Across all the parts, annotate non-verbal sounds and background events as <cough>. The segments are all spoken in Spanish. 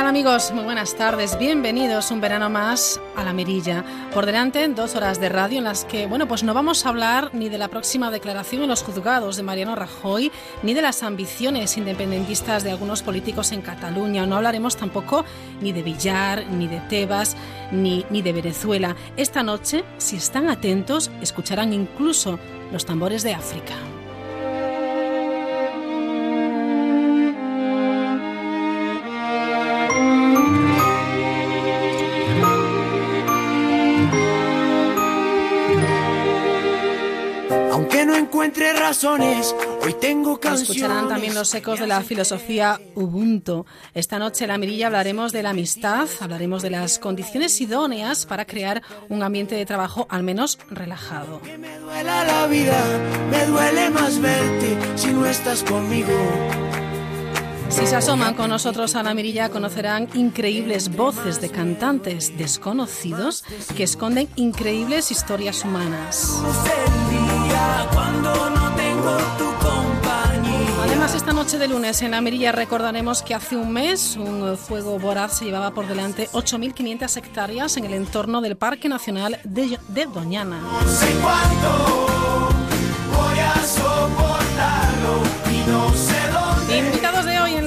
¿Qué tal amigos? Muy buenas tardes. Bienvenidos un verano más a La Mirilla. Por delante, dos horas de radio en las que, bueno, pues no vamos a hablar ni de la próxima declaración en los juzgados de Mariano Rajoy, ni de las ambiciones independentistas de algunos políticos en Cataluña. No hablaremos tampoco ni de Villar, ni de Tebas, ni, ni de Venezuela. Esta noche, si están atentos, escucharán incluso los tambores de África. Encuentre razones, hoy tengo canciones. Escucharán también los ecos de la filosofía Ubuntu. Esta noche en la mirilla hablaremos de la amistad, hablaremos de las condiciones idóneas para crear un ambiente de trabajo al menos relajado. Me duele la vida, me duele más verte si no estás conmigo. Si se asoman con nosotros a la mirilla conocerán increíbles voces de cantantes desconocidos que esconden increíbles historias humanas. Además, esta noche de lunes en la Mirilla recordaremos que hace un mes un fuego voraz se llevaba por delante 8.500 hectáreas en el entorno del Parque Nacional de, de Doñana. No sé cuánto voy a soportarlo y no sé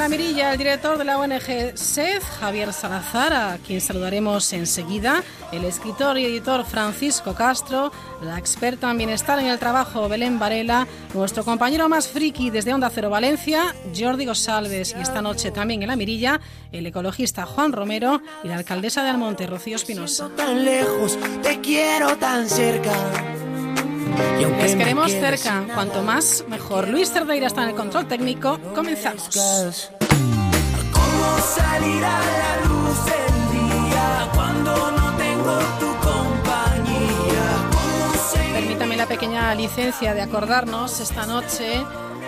la mirilla, el director de la ONG SED, Javier Salazar, a quien saludaremos enseguida, el escritor y editor Francisco Castro, la experta en bienestar en el trabajo Belén Varela, nuestro compañero más friki desde Onda Cero Valencia, Jordi Gosalves, y esta noche también en la mirilla, el ecologista Juan Romero y la alcaldesa de Almonte, Rocío Espinosa. Tan lejos, te quiero tan cerca. Les queremos cerca, cuanto más mejor. Luis Cerdeira está en el control técnico. Comenzamos. Permítame la pequeña licencia de acordarnos esta noche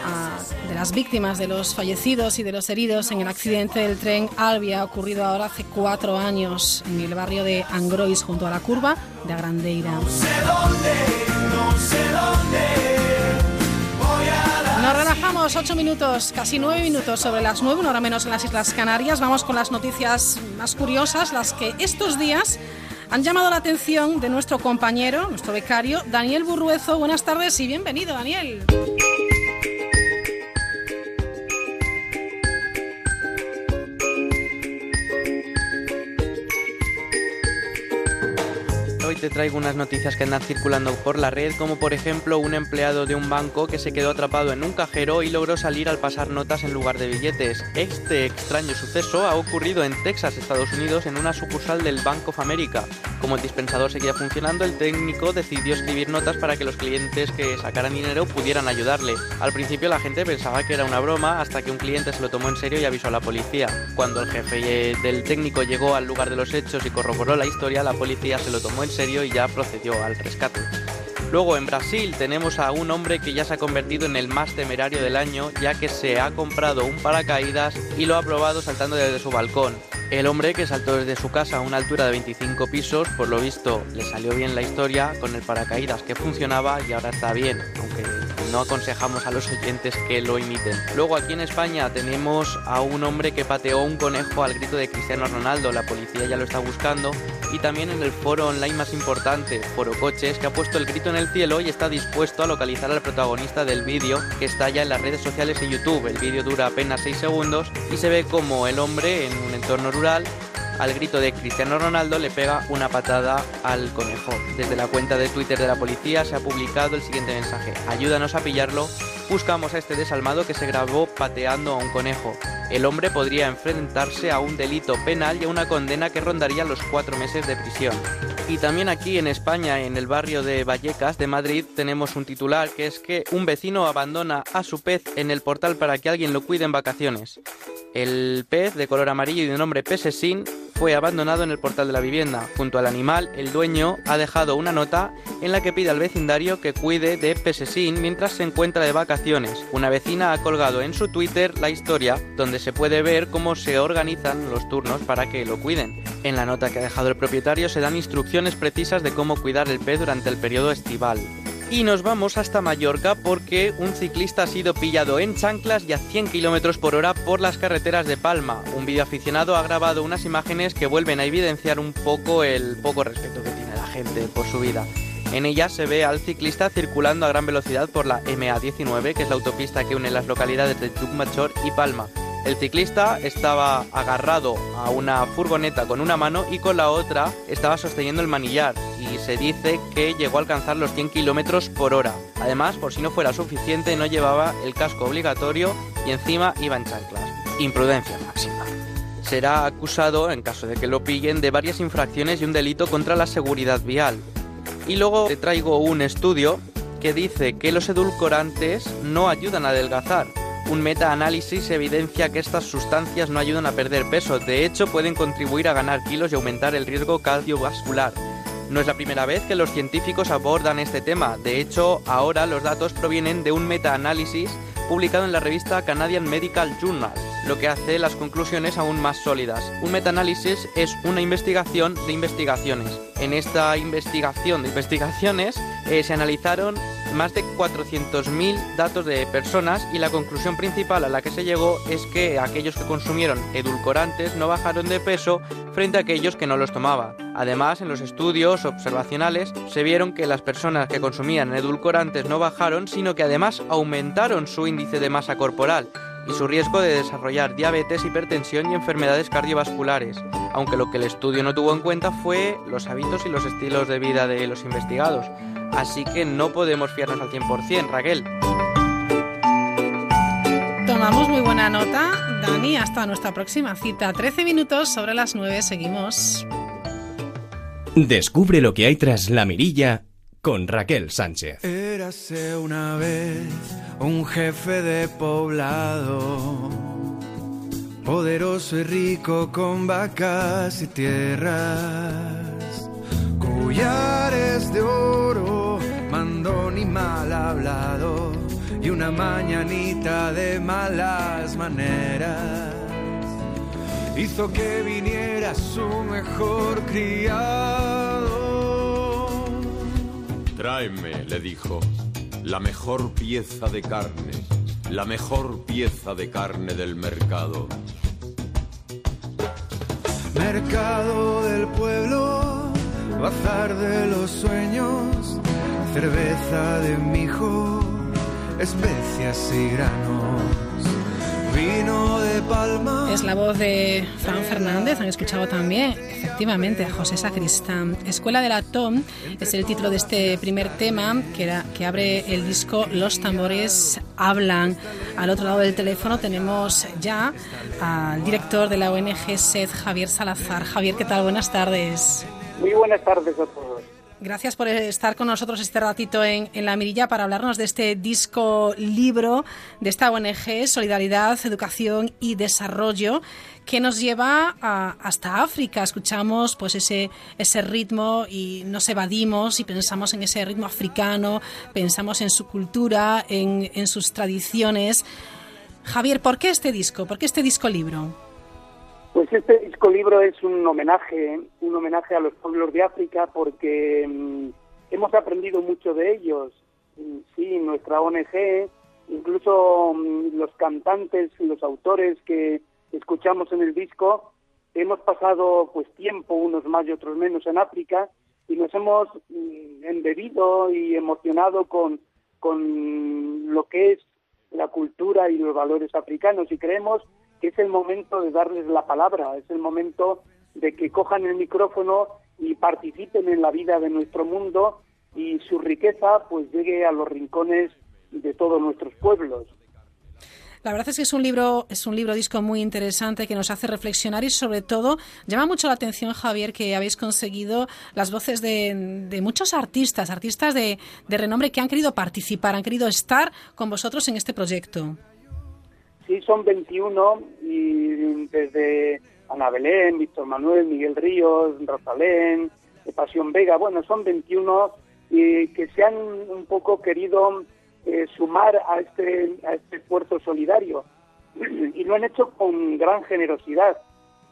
ah, de las víctimas, de los fallecidos y de los heridos en el accidente del tren Albia ocurrido ahora hace cuatro años en el barrio de Angrois junto a la curva de Agrandeira. no sé dónde voy a dar? Nos relajamos ocho minutos, casi nueve minutos sobre las nueve, una hora menos en las Islas Canarias. Vamos con las noticias más curiosas, las que estos días han llamado la atención de nuestro compañero, nuestro becario, Daniel Burruezo. Buenas tardes y bienvenido, Daniel. Hoy te traigo unas noticias que andan circulando por la red, como por ejemplo un empleado de un banco que se quedó atrapado en un cajero y logró salir al pasar notas en lugar de billetes. Este extraño suceso ha ocurrido en Texas, Estados Unidos, en una sucursal del Bank of America. Como el dispensador seguía funcionando, el técnico decidió escribir notas para que los clientes que sacaran dinero pudieran ayudarle. Al principio la gente pensaba que era una broma hasta que un cliente se lo tomó en serio y avisó a la policía. Cuando el jefe del técnico llegó al lugar de los hechos y corroboró la historia, la policía se lo tomó en serio y ya procedió al rescate. Luego en Brasil tenemos a un hombre que ya se ha convertido en el más temerario del año ya que se ha comprado un paracaídas y lo ha probado saltando desde su balcón. El hombre que saltó desde su casa a una altura de 25 pisos, por lo visto le salió bien la historia con el paracaídas que funcionaba y ahora está bien, aunque no aconsejamos a los oyentes que lo imiten. Luego aquí en España tenemos a un hombre que pateó un conejo al grito de Cristiano Ronaldo, la policía ya lo está buscando, y también en el foro online más importante, Foro Coches, que ha puesto el grito en el cielo y está dispuesto a localizar al protagonista del vídeo que está ya en las redes sociales y YouTube. El vídeo dura apenas 6 segundos y se ve como el hombre en un entorno rural al grito de Cristiano Ronaldo le pega una patada al conejo. Desde la cuenta de Twitter de la policía se ha publicado el siguiente mensaje. Ayúdanos a pillarlo. Buscamos a este desalmado que se grabó pateando a un conejo. El hombre podría enfrentarse a un delito penal y a una condena que rondaría los cuatro meses de prisión. Y también aquí en España, en el barrio de Vallecas de Madrid, tenemos un titular que es que un vecino abandona a su pez en el portal para que alguien lo cuide en vacaciones. El pez de color amarillo y de nombre Pesesín fue abandonado en el portal de la vivienda. Junto al animal, el dueño ha dejado una nota en la que pide al vecindario que cuide de Pesesín mientras se encuentra de vacaciones. Una vecina ha colgado en su Twitter la historia donde se puede ver cómo se organizan los turnos para que lo cuiden. En la nota que ha dejado el propietario se dan instrucciones precisas de cómo cuidar el pez durante el periodo estival. Y nos vamos hasta Mallorca porque un ciclista ha sido pillado en chanclas y a 100 km por hora por las carreteras de Palma. Un videoaficionado ha grabado unas imágenes que vuelven a evidenciar un poco el poco respeto que tiene la gente por su vida. En ella se ve al ciclista circulando a gran velocidad por la MA19, que es la autopista que une las localidades de Llucmajor y Palma. El ciclista estaba agarrado a una furgoneta con una mano y con la otra estaba sosteniendo el manillar y se dice que llegó a alcanzar los 100 km por hora. Además, por si no fuera suficiente, no llevaba el casco obligatorio y encima iba en chanclas. Imprudencia máxima. Será acusado, en caso de que lo pillen, de varias infracciones y un delito contra la seguridad vial. Y luego te traigo un estudio que dice que los edulcorantes no ayudan a adelgazar, un metaanálisis evidencia que estas sustancias no ayudan a perder peso, de hecho pueden contribuir a ganar kilos y aumentar el riesgo cardiovascular. No es la primera vez que los científicos abordan este tema, de hecho ahora los datos provienen de un metaanálisis publicado en la revista Canadian Medical Journal, lo que hace las conclusiones aún más sólidas. Un metaanálisis es una investigación de investigaciones. En esta investigación de investigaciones eh, se analizaron más de 400.000 datos de personas y la conclusión principal a la que se llegó es que aquellos que consumieron edulcorantes no bajaron de peso frente a aquellos que no los tomaban. Además, en los estudios observacionales se vieron que las personas que consumían edulcorantes no bajaron, sino que además aumentaron su índice de masa corporal y su riesgo de desarrollar diabetes, hipertensión y enfermedades cardiovasculares, aunque lo que el estudio no tuvo en cuenta fue los hábitos y los estilos de vida de los investigados. Así que no podemos fiarnos al 100%, Raquel. Tomamos muy buena nota, Dani. Hasta nuestra próxima cita. 13 minutos sobre las 9. Seguimos. Descubre lo que hay tras la mirilla con Raquel Sánchez. Érase una vez un jefe de poblado, poderoso y rico con vacas y tierras, collares de oro, mandón y mal hablado, y una mañanita de malas maneras. Hizo que viniera su mejor criado. Tráeme, le dijo, la mejor pieza de carne, la mejor pieza de carne del mercado. Mercado del pueblo, bazar de los sueños, cerveza de mijo, especias y granos, vino de palma. Es la voz de Fran Fernández, han escuchado también, efectivamente, a José Sacristán. Escuela de la Tom es el título de este primer tema que, era, que abre el disco Los tambores hablan. Al otro lado del teléfono tenemos ya al director de la ONG SED, Javier Salazar. Javier, ¿qué tal? Buenas tardes. Muy buenas tardes a todos. Gracias por estar con nosotros este ratito en, en, La Mirilla para hablarnos de este disco libro de esta ONG, Solidaridad, Educación y Desarrollo, que nos lleva a, hasta África. Escuchamos pues ese, ese ritmo y nos evadimos y pensamos en ese ritmo africano, pensamos en su cultura, en, en sus tradiciones. Javier, ¿por qué este disco? ¿Por qué este disco libro? Pues este disco libro es un homenaje, un homenaje a los pueblos de África porque mmm, hemos aprendido mucho de ellos. Sí, nuestra ONG, incluso mmm, los cantantes, los autores que escuchamos en el disco, hemos pasado pues tiempo, unos más y otros menos, en África y nos hemos embebido y emocionado con, con lo que es la cultura y los valores africanos y creemos es el momento de darles la palabra, es el momento de que cojan el micrófono y participen en la vida de nuestro mundo y su riqueza pues llegue a los rincones de todos nuestros pueblos. La verdad es que es un libro, es un libro disco muy interesante que nos hace reflexionar y sobre todo llama mucho la atención, Javier, que habéis conseguido las voces de, muchos artistas, artistas de, de renombre que han querido participar, han querido estar con vosotros en este proyecto. Sí, son 21 y desde Ana Belén, Víctor Manuel, Miguel Ríos, Rosalén, Pasión Vega, bueno, son 21 y que se han un poco querido eh, sumar a este, a este esfuerzo solidario <clears throat> y lo han hecho con gran generosidad.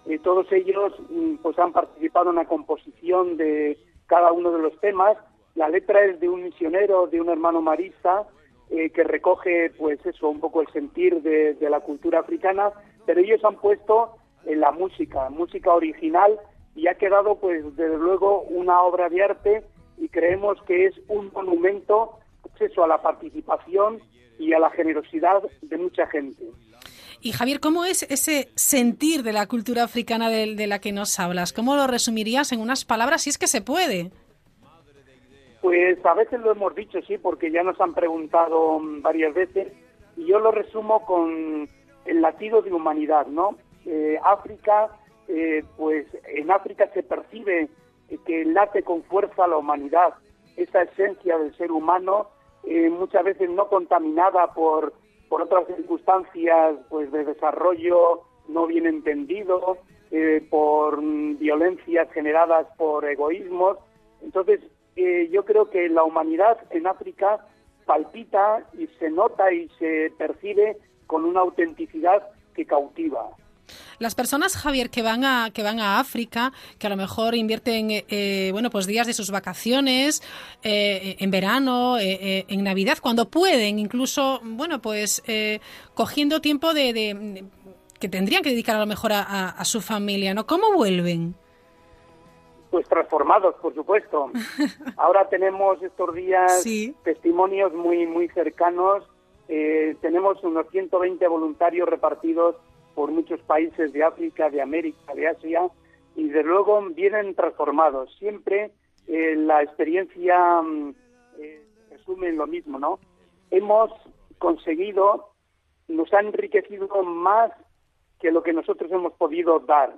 Eh, todos ellos mm, pues han participado en la composición de cada uno de los temas. La letra es de un misionero, de un hermano marista, eh, que recoge pues eso, un poco el sentir de, la cultura africana, pero ellos han puesto en la música, música original, y ha quedado pues desde luego una obra de arte y creemos que es un monumento pues, a la participación y a la generosidad de mucha gente. Y Javier, ¿cómo es ese sentir de la cultura africana de, la que nos hablas? ¿Cómo lo resumirías en unas palabras, si es que se puede? Pues a veces lo hemos dicho, sí, porque ya nos han preguntado varias veces, y yo lo resumo con el latido de humanidad, ¿no? Eh, África, eh, pues en África se percibe que late con fuerza la humanidad, esa esencia del ser humano, eh, muchas veces no contaminada por por otras circunstancias pues de desarrollo no bien entendido, eh, por violencias generadas por egoísmos. Entonces, eh, yo creo que la humanidad en África palpita y se nota y se percibe con una autenticidad que cautiva. Las personas, Javier, que van a que van a África, que a lo mejor invierten, eh, bueno, pues días de sus vacaciones, eh, en verano, eh, en Navidad, cuando pueden, incluso, bueno, pues cogiendo tiempo de, de, que tendrían que dedicar a lo mejor a su familia, ¿no? ¿Cómo vuelven? Pues transformados, por supuesto. <laughs> Ahora tenemos estos días Sí. testimonios muy muy cercanos. Eh, tenemos unos 120 voluntarios repartidos por muchos países de África, de América, de Asia, y de luego vienen transformados. Siempre eh, la experiencia mm, eh, resume en lo mismo, ¿no? Hemos conseguido, nos ha enriquecido más que lo que nosotros hemos podido dar.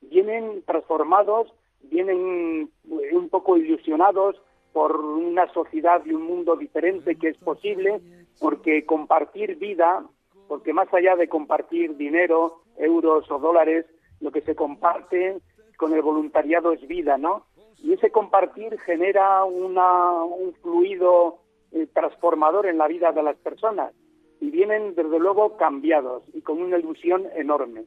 Vienen transformados, vienen un poco ilusionados por una sociedad y un mundo diferente que es posible, porque compartir vida, porque más allá de compartir dinero, euros o dólares, lo que se comparte con el voluntariado es vida, ¿no? Y ese compartir genera una, un fluido eh, transformador en la vida de las personas y vienen desde luego cambiados y con una ilusión enorme.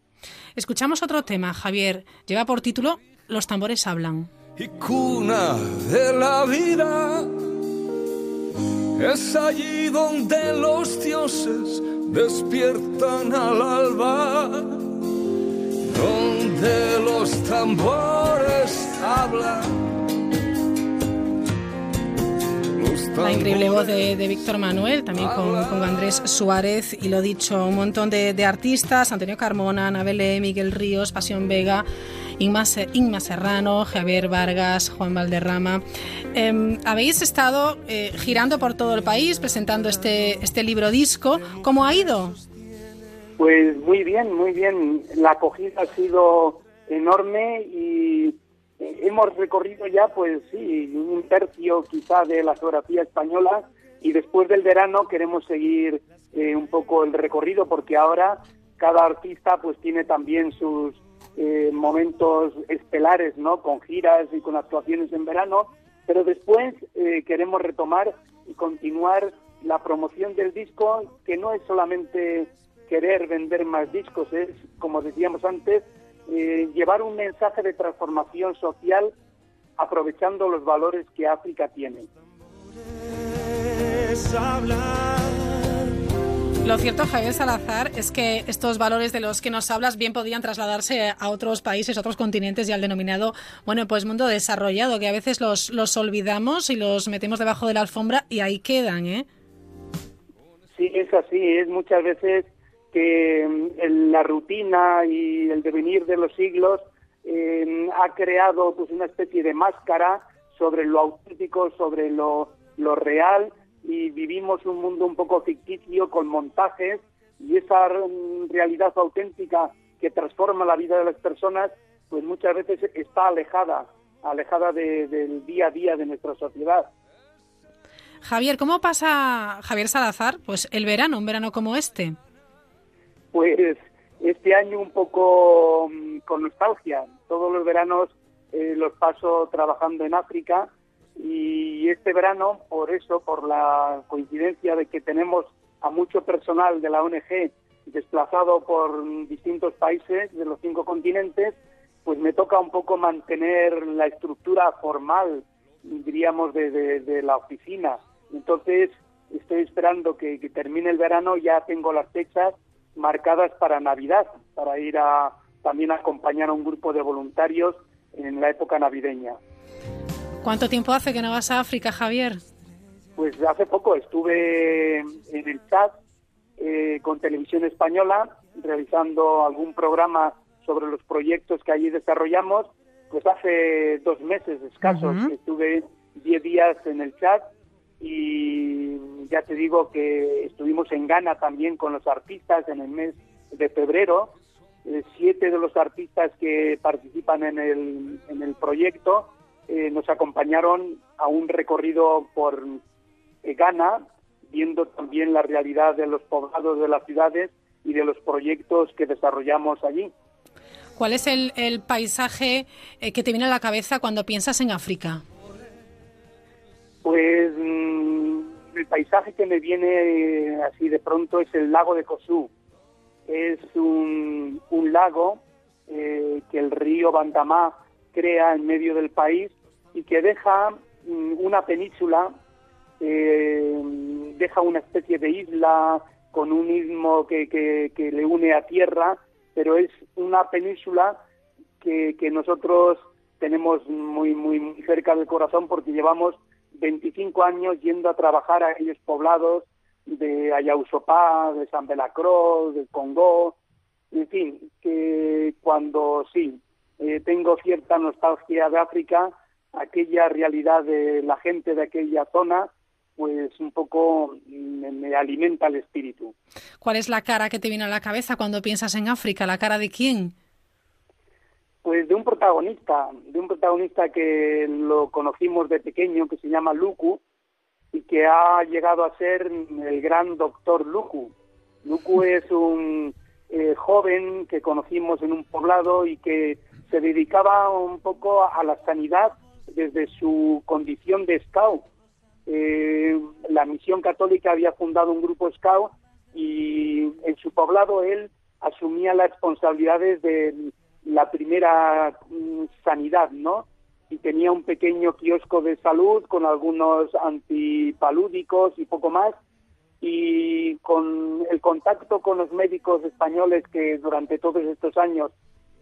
Escuchamos otro tema, Javier. Lleva por título Los tambores hablan. y cuna de la vida. Es allí donde los dioses despiertan al alba, donde los tambores hablan. La increíble voz de, de Víctor Manuel, también con, con Andrés Suárez, y lo dicho, un montón de, de artistas, Antonio Carmona, Ana Belé, Miguel Ríos, Pasión Vega, Inma, Inma Serrano, Javier Vargas, Juan Valderrama. Eh, habéis estado eh, girando por todo el país presentando este, este libro disco. ¿Cómo ha ido? Pues muy bien, muy bien. La acogida ha sido enorme y hemos recorrido ya, pues sí, un tercio quizá de la geografía española y después del verano queremos seguir eh, un poco el recorrido porque ahora cada artista pues tiene también sus eh, momentos estelares, ¿no? Con giras y con actuaciones en verano, pero después eh, queremos retomar y continuar la promoción del disco, que no es solamente querer vender más discos, es, como decíamos antes, eh, llevar un mensaje de transformación social aprovechando los valores que África tiene. Lo cierto, Javier Salazar, es que estos valores de los que nos hablas bien podían trasladarse a otros países, a otros continentes y al denominado, bueno, pues mundo desarrollado, que a veces los, los olvidamos y los metemos debajo de la alfombra y ahí quedan, ¿eh? Sí, es así, es muchas veces que mm, el- la rutina y el devenir de los siglos eh, ha creado pues una especie de máscara sobre lo auténtico, sobre lo, lo real y vivimos un mundo un poco ficticio con montajes y esa mm, realidad auténtica que transforma la vida de las personas pues muchas veces está alejada, alejada de- del día a día de nuestra sociedad. Javier, ¿cómo pasa, Javier Salazar, pues el verano, un verano como este? Pues Este año un poco mm, con nostalgia. Todos los veranos eh, los paso trabajando en África y este verano, por eso, por la coincidencia de que tenemos a mucho personal de la ONG desplazado por distintos países de los cinco continentes, pues me toca un poco mantener la estructura formal, diríamos, de, la oficina. Entonces, estoy esperando que, que termine el verano, ya tengo las fechas marcadas para Navidad, para ir a también a acompañar a un grupo de voluntarios en la época navideña. ¿Cuánto tiempo hace que no vas a África, Javier? Pues hace poco estuve en el chat eh, con Televisión Española realizando algún programa sobre los proyectos que allí desarrollamos. Pues hace dos meses escasos Ujú. estuve diez días en el chat y ya te digo que estuvimos en Ghana también con los artistas en el mes de febrero. Eh, siete de los artistas que participan en el, en el proyecto eh, nos acompañaron a un recorrido por eh, Ghana, viendo también la realidad de los poblados de las ciudades y de los proyectos que desarrollamos allí. ¿Cuál es el, el paisaje que te viene a la cabeza cuando piensas en África? Pues mm, el paisaje que me viene eh, así de pronto es el lago de Kosú. Es un, lago eh, que el río Bantamá crea en medio del país y que deja mm, una península, eh, deja una especie de isla con un istmo que, que- le une a tierra, pero es una península que, que nosotros tenemos muy, muy cerca del corazón porque llevamos 25 años yendo a trabajar a aquellos poblados de Ayausopá, de San Belacroz, del Congo, en fin, que cuando sí, eh, tengo cierta nostalgia de África, aquella realidad de la gente de aquella zona, pues un poco me, me alimenta el espíritu. ¿Cuál es la cara que te viene a la cabeza cuando piensas en África? ¿La cara de quién? Pues de un protagonista, de un protagonista que lo conocimos de pequeño, que se llama Luku, y que ha llegado a ser el gran doctor Luku. Luku es un eh, joven que conocimos en un poblado y que se dedicaba un poco a la sanidad desde su condición de scout. Eh, la misión católica había fundado un grupo scout y en su poblado él asumía las responsabilidades de la primera mm, sanidad, ¿no? Y tenía un pequeño kiosco de salud con algunos antipalúdicos y poco más. Y con el contacto con los médicos españoles que durante todos estos años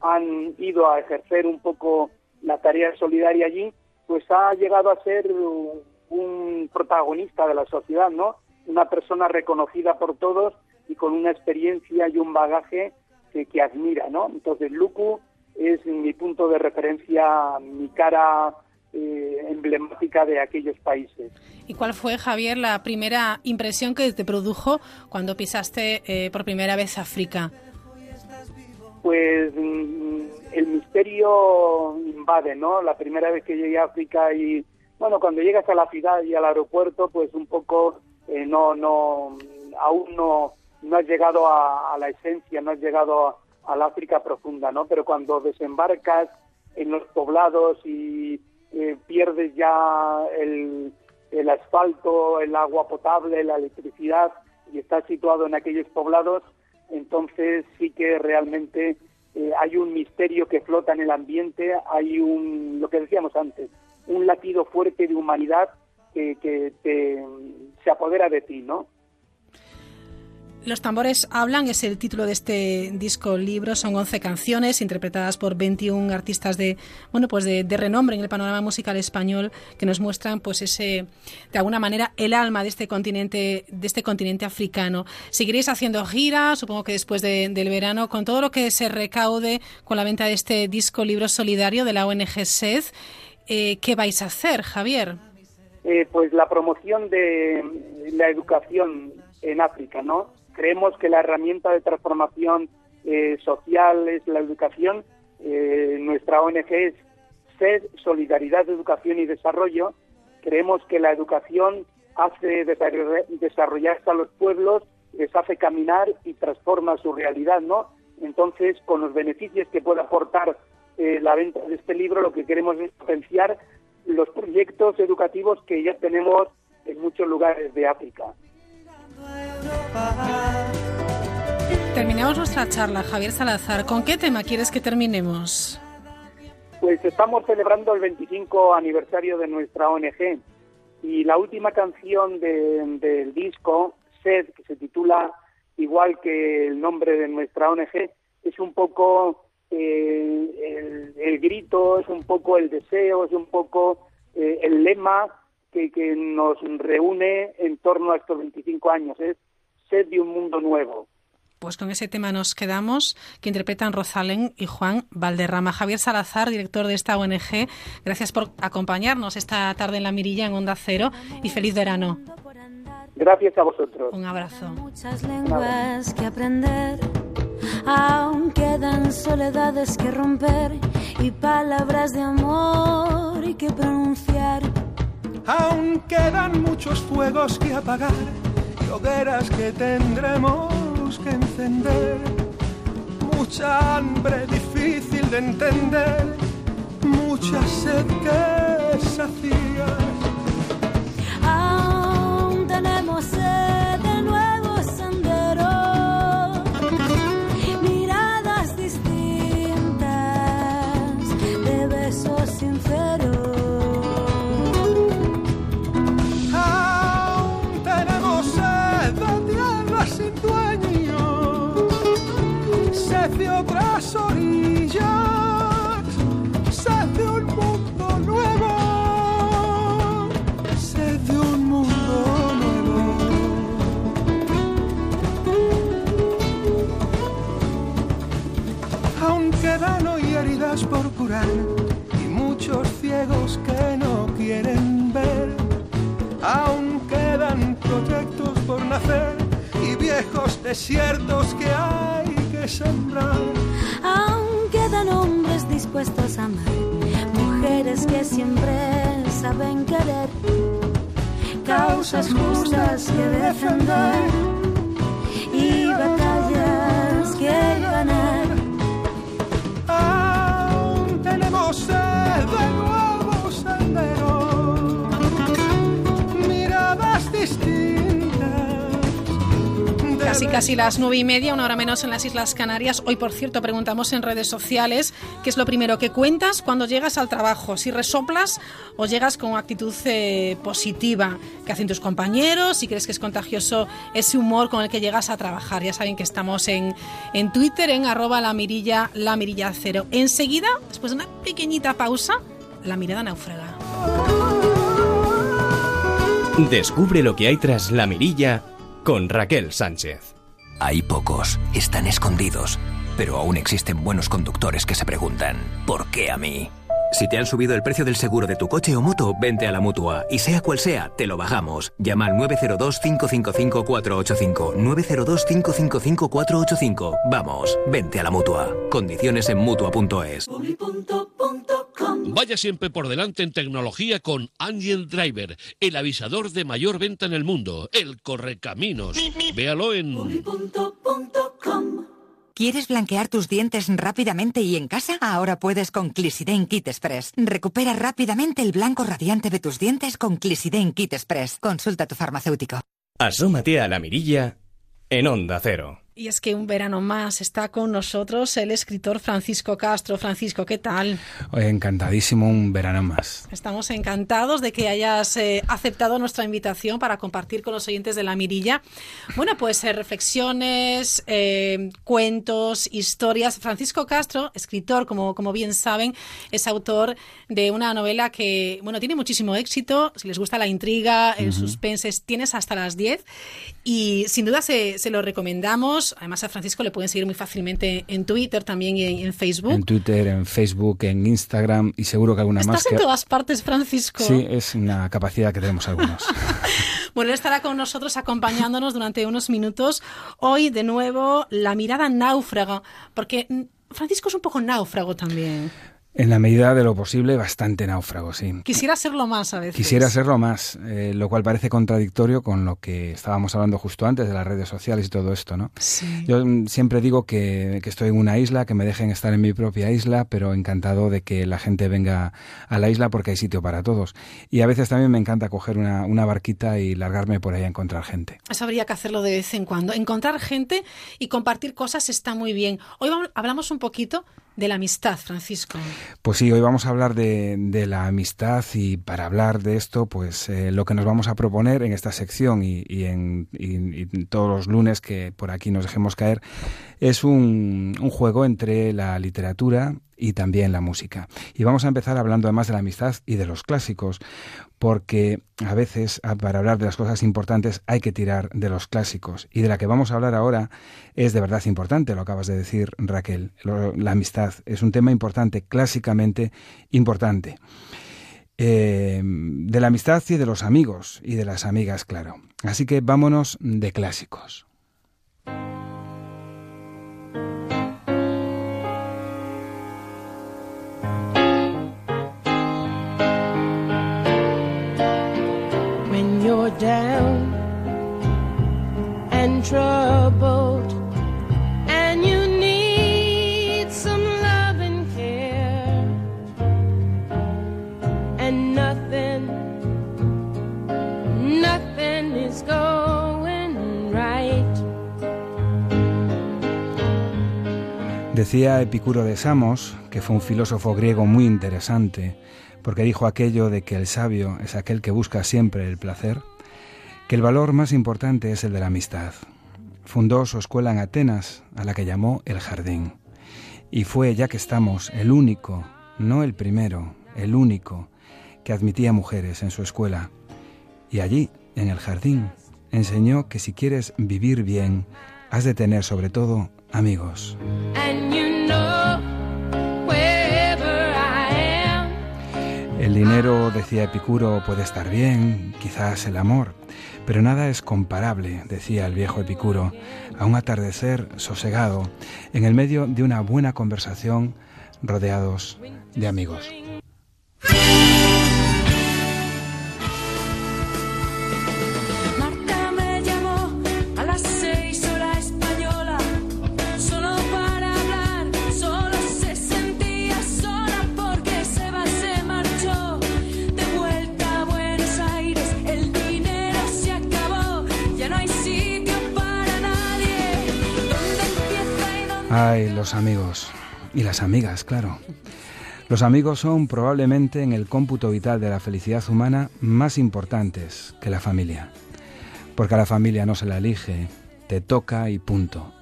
han ido a ejercer un poco la tarea solidaria allí, pues ha llegado a ser un protagonista de la sociedad, ¿no? Una persona reconocida por todos y con una experiencia y un bagaje que, que admira, ¿no? Entonces, Luku es mi punto de referencia, mi cara eh, emblemática de aquellos países. ¿Y cuál fue, Javier, la primera impresión que te produjo cuando pisaste eh, por primera vez África? Pues mm, el misterio invade, ¿no? La primera vez que llegué a África y, bueno, cuando llegas a la ciudad y al aeropuerto, pues un poco eh, no, no, aún no, no has llegado a, a la esencia, no has llegado al África profunda, ¿no? Pero cuando desembarcas en los poblados y eh, pierdes ya el, el asfalto, el agua potable, la electricidad y estás situado en aquellos poblados, entonces sí que realmente eh, hay un misterio que flota en el ambiente, hay un, lo que decíamos antes, un latido fuerte de humanidad que, que te, se apodera de ti, ¿no? Los tambores hablan es el título de este disco libro. Son 11 canciones interpretadas por 21 artistas de bueno pues de, de, renombre en el panorama musical español que nos muestran pues ese de alguna manera el alma de este continente de este continente africano. Seguiréis haciendo gira, supongo que después de, del verano con todo lo que se recaude con la venta de este disco libro solidario de la ONG SED. Eh, ¿Qué vais a hacer, Javier? Eh, pues la promoción de la educación en África, ¿no? Creemos que la herramienta de transformación eh, social es la educación. Eh, nuestra ONG es SED, Solidaridad, Educación y Desarrollo. Creemos que la educación hace desarrollarse a los pueblos, les hace caminar y transforma su realidad, ¿no? Entonces, con los beneficios que puede aportar eh, la venta de este libro, lo que queremos es potenciar los proyectos educativos que ya tenemos en muchos lugares de África. Terminamos nuestra charla, Javier Salazar. ¿Con qué tema quieres que terminemos? Pues estamos celebrando el 25 aniversario de nuestra ONG y la última canción de- del disco, Sed, que se titula igual que el nombre de nuestra ONG, es un poco eh, el, el grito, es un poco el deseo, es un poco eh, el lema que, que nos reúne en torno a estos 25 años, es Sed de un mundo nuevo. Pues con ese tema nos quedamos, que interpretan Rosalén y Juan Valderrama. Javier Salazar, director de esta ONG, gracias por acompañarnos esta tarde en La Mirilla, en Onda Cero, y feliz verano. Gracias a vosotros. Un abrazo. Muchas lenguas que aprender, aún quedan soledades que romper y palabras de amor que pronunciar. Aún quedan muchos fuegos que apagar y hogueras que tendremos que encender. Mucha hambre difícil de entender, mucha sed que saciar. Aún tenemos sed de nuevos otras orillas, sed de un mundo nuevo, sed de un mundo nuevo. Aún quedan hoy heridas por curar y muchos ciegos que no quieren ver. Aún quedan proyectos por nacer y viejos desiertos que hay que sembrar. Aún quedan hombres dispuestos a amar, mujeres que siempre saben querer, causas justas que defender Casi casi las nueve y media, una hora menos en las Islas Canarias. Hoy, por cierto, preguntamos en redes sociales qué es lo primero que cuentas cuando llegas al trabajo. Si resoplas o llegas con actitud eh, positiva. ¿Qué hacen tus compañeros? Si crees que es contagioso ese humor con el que llegas a trabajar. Ya saben que estamos en, en Twitter, en arroba la mirilla, la mirilla cero. Enseguida, después de una pequeñita pausa, la mirada náufraga. Descubre lo que hay tras la mirilla con Raquel Sánchez. Hay pocos, están escondidos, pero aún existen buenos conductores que se preguntan, ¿por qué a mí? Si te han subido el precio del seguro de tu coche o moto, vente a la mutua. Y sea cual sea, te lo bajamos. Llama al 902-555-485. 902-555-485. Vamos, vente a la mutua. Condiciones en mutua.es. Vaya siempre por delante en tecnología con Angel Driver, el avisador de mayor venta en el mundo, el correcaminos. Véalo en ¿Quieres blanquear tus dientes rápidamente y en casa? Ahora puedes con Clisiden Kit Express. Recupera rápidamente el blanco radiante de tus dientes con Clisiden Kit Express. Consulta a tu farmacéutico. Asómate a la mirilla en Onda Cero. Y es que un verano más está con nosotros el escritor Francisco Castro. Francisco, ¿qué tal? Oye, encantadísimo un verano más. Estamos encantados de que hayas eh, aceptado nuestra invitación para compartir con los oyentes de la mirilla. Bueno, pues eh, reflexiones, eh, cuentos, historias. Francisco Castro, escritor, como, como bien saben, es autor de una novela que, bueno, tiene muchísimo éxito. Si les gusta la intriga, el Ujú. suspense, tienes hasta las 10 y sin duda se, se lo recomendamos. Además, a Francisco le pueden seguir muy fácilmente en Twitter también y en, en Facebook. En Twitter, en Facebook, en Instagram y seguro que alguna más. Estás en que- todas partes, Francisco. Sí, es una capacidad que tenemos algunos. <laughs> Bueno, él estará con nosotros acompañándonos durante unos minutos. Hoy, de nuevo, la mirada náufraga, porque Francisco es un poco náufrago también. En la medida de lo posible, bastante náufrago, sí. Quisiera serlo más a veces. Quisiera serlo más, eh, lo cual parece contradictorio con lo que estábamos hablando justo antes de las redes sociales y todo esto, ¿no? Sí. Yo mm, siempre digo que, que estoy en una isla, que me dejen estar en mi propia isla, pero encantado de que la gente venga a la isla porque hay sitio para todos. Y a veces también me encanta coger una, una barquita y largarme por ahí a encontrar gente. Eso habría que hacerlo de vez en cuando. Encontrar gente y compartir cosas está muy bien. Hoy vamos- hablamos un poquito de la amistad, Francisco. Pues sí, hoy vamos a hablar de, la amistad y para hablar de esto, pues eh, lo que nos vamos a proponer en esta sección y, en, y todos los lunes que por aquí nos dejemos caer es un, juego entre la literatura y también la música. Y vamos a empezar hablando además de la amistad y de los clásicos, porque a veces para hablar de las cosas importantes hay que tirar de los clásicos. Y de la que vamos a hablar ahora es de verdad importante, lo acabas de decir Raquel. La amistad es un tema importante, clásicamente importante. Eh, de la amistad y de los amigos y de las amigas, claro. Así que vámonos de clásicos. Down and troubled. And you need some love and care. And nothing nothing is going right. Decía Epicuro de Samos, que fue un filósofo griego muy interesante, porque dijo aquello de que el sabio es aquel que busca siempre el placer, que el valor más importante es el de la amistad. Fundó su escuela en Atenas, a la que llamó El Jardín. Y fue, ya que estamos, el único, no el primero, el único, que admitía mujeres en su escuela. Y allí, en el jardín, enseñó que si quieres vivir bien, has de tener sobre todo amigos. El dinero, decía Epicuro, puede estar bien, quizás el amor, pero nada es comparable, decía el viejo Epicuro, a un atardecer sosegado, en el medio de una buena conversación, rodeados de amigos. Ay, los amigos. Y las amigas, claro. Los amigos son probablemente en el cómputo vital de la felicidad humana más importantes que la familia. Porque a la familia no se la elige, te toca y punto.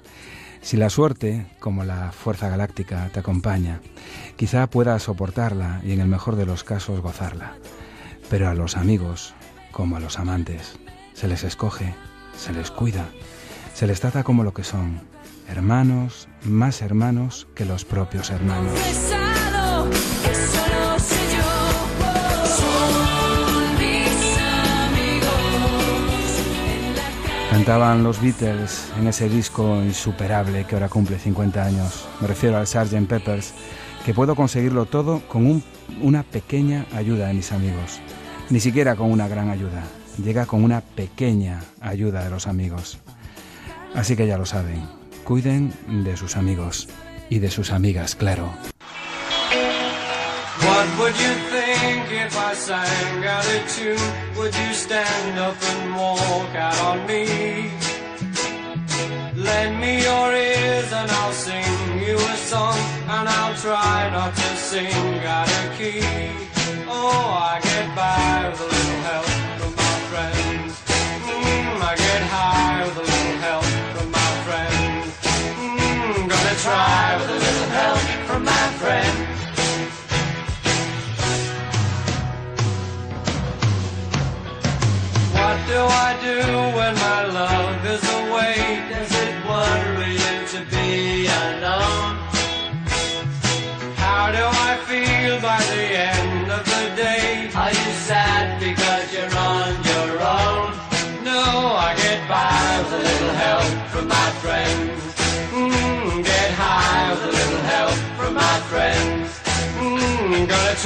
Si la suerte, como la fuerza galáctica, te acompaña, quizá puedas soportarla y en el mejor de los casos gozarla. Pero a los amigos, como a los amantes, se les escoge, se les cuida, se les trata como lo que son, hermanos, más hermanos que los propios hermanos. Cantaban los Beatles en ese disco insuperable que ahora cumple 50 años. Me refiero al Sgt. Peppers, que puedo conseguirlo todo con un- una pequeña ayuda de mis amigos. Ni siquiera con una gran ayuda. Llega con una pequeña ayuda de los amigos. Así que ya lo saben. Cuiden de sus amigos y de sus amigas, claro. What would you think if I sang out a tune? Would you stand up and walk out on me? Lend me your ears and I'll sing you a song, and I'll try not to sing out of key. Oh, I get by with a little help from my friends. Mm, I get high with a try with a little help from my friends. What do I do when my love is away?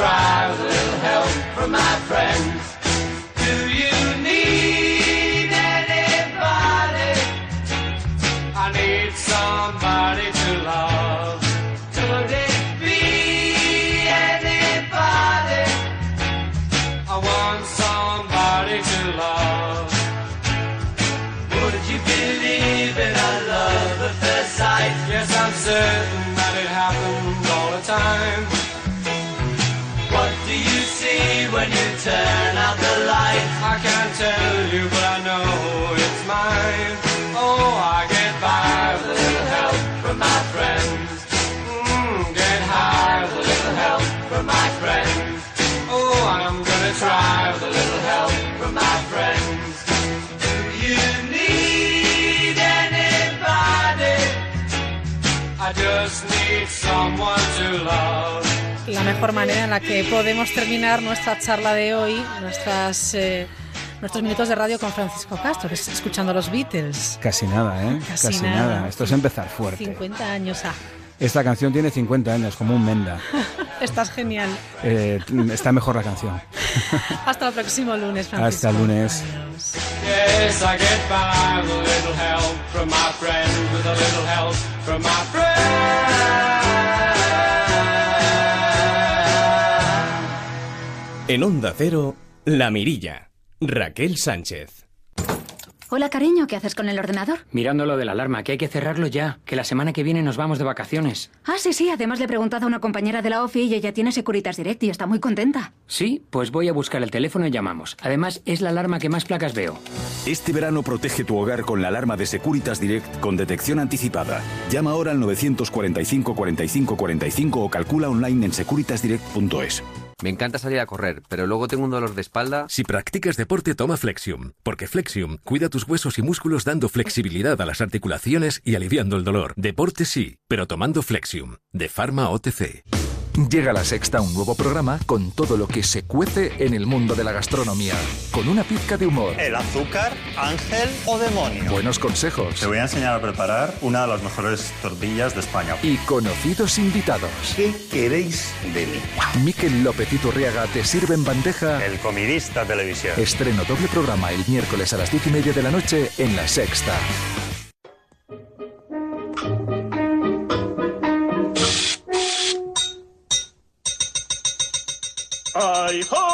Try a little help from my friends. La mejor manera en la que podemos terminar nuestra charla de hoy, nuestras, eh, nuestros minutos de radio con Francisco Castro, que es escuchando los Beatles. Casi nada, ¿eh? Casi nada. Esto es empezar fuerte. 50 años, ah. Esta canción tiene 50 años, como un menda. <laughs> Estás genial. Eh, está mejor la canción. <laughs> Hasta el próximo lunes, Francisco. Hasta el lunes. Yes, En Onda Cero, La Mirilla. Raquel Sánchez. Hola, cariño, ¿qué haces con el ordenador? Mirando lo de la alarma, que hay que cerrarlo ya, que la semana que viene nos vamos de vacaciones. Ah, sí, sí, además le he preguntado a una compañera de la OFI y ella tiene Securitas Direct y está muy contenta. Sí, pues voy a buscar el teléfono y llamamos. Además, es la alarma que más placas veo. Este verano protege tu hogar con la alarma de Securitas Direct con detección anticipada. Llama ahora al 945 45 45 o calcula online en securitasdirect.es. Me encanta salir a correr, pero luego tengo un dolor de espalda. Si practicas deporte, toma Flexium, porque Flexium cuida tus huesos y músculos dando flexibilidad a las articulaciones y aliviando el dolor. Deporte sí, pero tomando Flexium, de Pharma OTC. Llega la sexta, un nuevo programa con todo lo que se cuece en el mundo de la gastronomía, con una pizca de humor. ¿El azúcar, ángel o demonio? Buenos consejos. Te voy a enseñar a preparar una de las mejores tortillas de España. Y conocidos invitados. ¿Qué queréis de mí? Miquel López Iturriaga te sirve en bandeja. El comidista televisión. Estreno doble programa el miércoles a las diez y media de la noche en la sexta. Ho!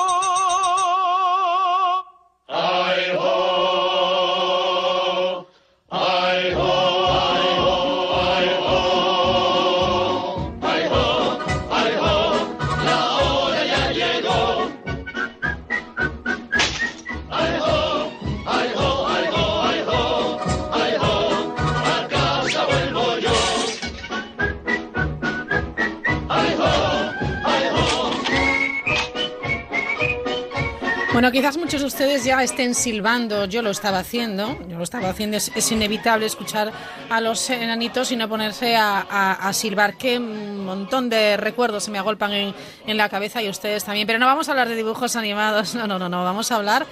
Bueno, quizás muchos de ustedes ya estén silbando, yo lo estaba haciendo, yo lo estaba haciendo, es, inevitable escuchar a los enanitos y no ponerse a, a- a silbar. Qué montón de recuerdos se me agolpan en, en la cabeza y ustedes también. Pero no vamos a hablar de dibujos animados, <laughs> no, no, no, no, vamos a hablar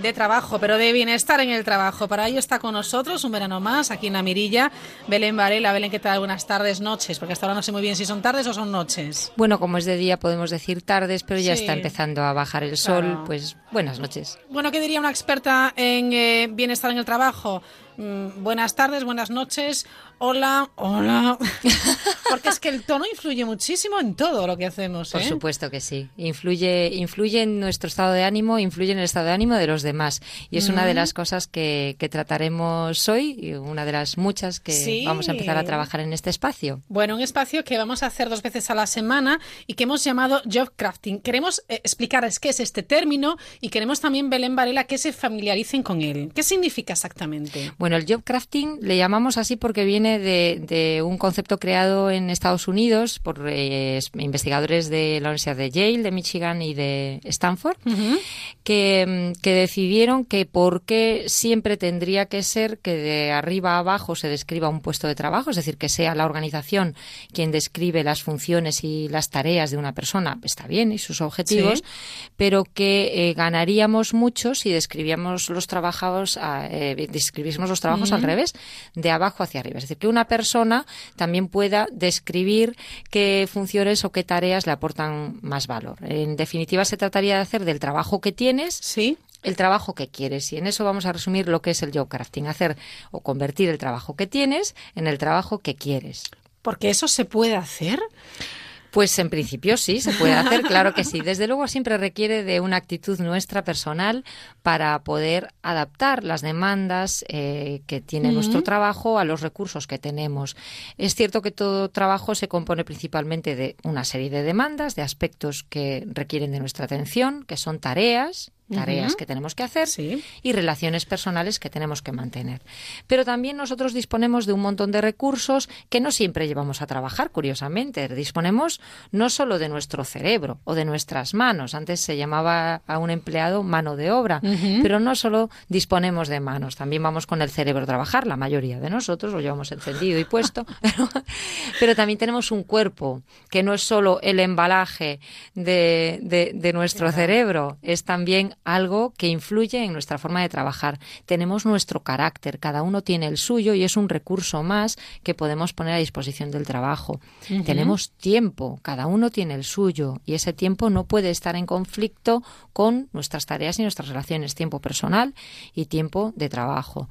de trabajo, pero de bienestar en el trabajo. Para ello está con nosotros un verano más aquí en la Mirilla, Belén Varela. Belén, ¿qué tal? Buenas tardes, noches, porque hasta ahora no sé muy bien si son tardes o son noches. Bueno, como es de día podemos decir tardes, pero ya Sí. está empezando a bajar el sol, pues buenas noches. Bueno, ¿qué diría una experta en eh, bienestar en el trabajo? Mm, buenas tardes, buenas noches, hola, hola. <laughs> Porque es que el tono influye muchísimo en todo lo que hacemos. Por ¿eh? supuesto que sí. Influye, influye en nuestro estado de ánimo, influye en el estado de ánimo de los demás. Y es una de Mm. las cosas que, que trataremos hoy, y una de las muchas que Sí. vamos a empezar a trabajar en este espacio. Bueno, un espacio que vamos a hacer dos veces a la semana y que hemos llamado Job Crafting. Queremos eh, explicarles qué es este término y queremos también, Belén Varela, que se familiaricen con él. ¿Qué significa exactamente? Bueno, el job crafting le llamamos así porque viene de, de un concepto creado en Estados Unidos por eh, es- investigadores de la Universidad de Yale, de Michigan y de Stanford, que, mm, que decidieron que por qué siempre tendría que ser que de arriba a abajo se describa un puesto de trabajo, es decir, que sea la organización quien describe las funciones y las tareas de una persona, está bien, y sus objetivos, Sí. pero que eh, ganaríamos mucho si describíamos los trabajos, a- eh, describiésemos los trabajos al revés, de abajo hacia arriba. Es decir, que una persona también pueda describir qué funciones o qué tareas le aportan más valor. En definitiva, se trataría de hacer del trabajo que tienes el trabajo que quieres. Y en eso vamos a resumir lo que es el job crafting, hacer o convertir el trabajo que tienes en el trabajo que quieres. Porque eso se puede hacer. Pues en principio sí, se puede hacer, claro que sí. <laughs> Desde luego siempre requiere de una actitud nuestra personal para poder adaptar las demandas eh, que tiene nuestro trabajo a los recursos que tenemos. Es cierto que todo trabajo se compone principalmente de una serie de demandas, de aspectos que requieren de nuestra atención, que son tareas, tareas que tenemos que hacer y relaciones personales que tenemos que mantener. Pero también nosotros disponemos de un montón de recursos que no siempre llevamos a trabajar, curiosamente. Disponemos no solo de nuestro cerebro o de nuestras manos. Antes se llamaba a un empleado mano de obra, pero no solo disponemos de manos, también vamos con el cerebro a trabajar. La mayoría de nosotros lo llevamos encendido y puesto, <laughs> pero, pero también tenemos un cuerpo que no es solo el embalaje de, de- de nuestro cerebro, es también algo que influye en nuestra forma de trabajar. Tenemos nuestro carácter, cada uno tiene el suyo y es un recurso más que podemos poner a disposición del trabajo. Tenemos tiempo, cada uno tiene el suyo y ese tiempo no puede estar en conflicto con nuestras tareas y nuestras relaciones, tiempo personal y tiempo de trabajo.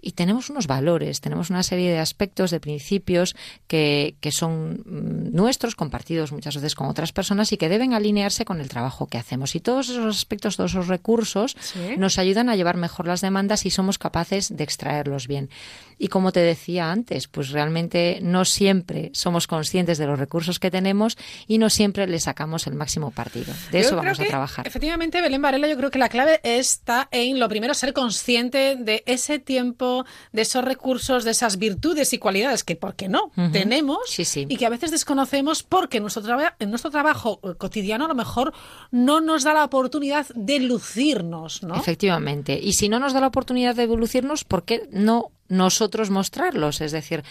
Y tenemos unos valores, tenemos una serie de aspectos, de principios que, que son mm, nuestros, compartidos muchas veces con otras personas y que deben alinearse con el trabajo que hacemos. Y todos esos aspectos, todos esos recursos nos ayudan a llevar mejor las demandas y somos capaces de extraerlos bien. Y como te decía antes, pues realmente no siempre somos conscientes de los recursos que tenemos y no siempre le sacamos el máximo partido. De Yo eso vamos a trabajar. Efectivamente, Belén Varela, yo creo que la clave está en lo primero, ser consciente de ese tiempo, de esos recursos, de esas virtudes y cualidades que, ¿por qué no? Tenemos y que a veces desconocemos porque nuestro traba- en nuestro trabajo eh, cotidiano a lo mejor no nos da la oportunidad de lucirnos, ¿no? Efectivamente. Y si no nos da la oportunidad de evolucionarnos, ¿por qué no nosotros mostrarlos? Es decir,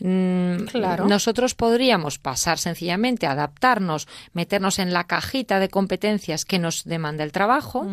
mm, Claro. nosotros podríamos pasar sencillamente a adaptarnos, meternos en la cajita de competencias que nos demanda el trabajo.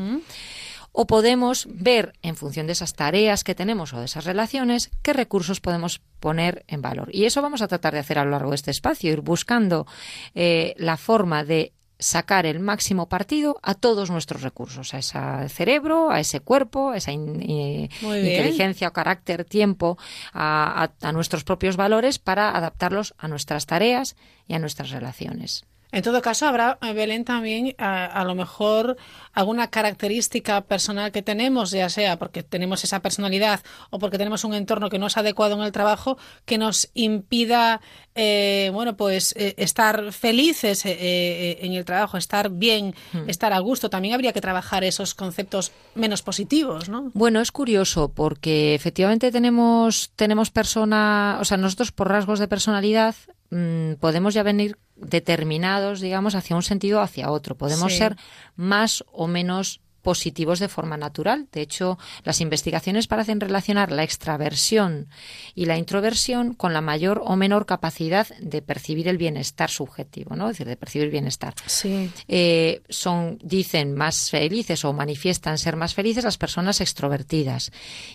O podemos ver, en función de esas tareas que tenemos o de esas relaciones, qué recursos podemos poner en valor. Y eso vamos a tratar de hacer a lo largo de este espacio, ir buscando eh, la forma de sacar el máximo partido a todos nuestros recursos, a ese cerebro, a ese cuerpo, a esa in- eh, inteligencia o carácter, tiempo, a, a- a nuestros propios valores para adaptarlos a nuestras tareas y a nuestras relaciones. En todo caso, habrá, eh, Belén, también a, a lo mejor alguna característica personal que tenemos, ya sea porque tenemos esa personalidad o porque tenemos un entorno que no es adecuado en el trabajo, que nos impida, eh, bueno, pues eh, estar felices eh, eh, en el trabajo, estar bien, Hmm. estar a gusto. También habría que trabajar esos conceptos menos positivos, ¿no? Bueno, es curioso porque efectivamente tenemos, tenemos persona, o sea, nosotros por rasgos de personalidad mm, podemos ya venir determinados, digamos, hacia un sentido o hacia otro. Podemos Sí. ser más o menos positivos de forma natural. De hecho, las investigaciones parecen relacionar la extraversión y la introversión con la mayor o menor capacidad de percibir el bienestar subjetivo, ¿no? Es decir, de percibir bienestar. Sí. Eh, son, dicen, más felices o manifiestan ser más felices las personas extrovertidas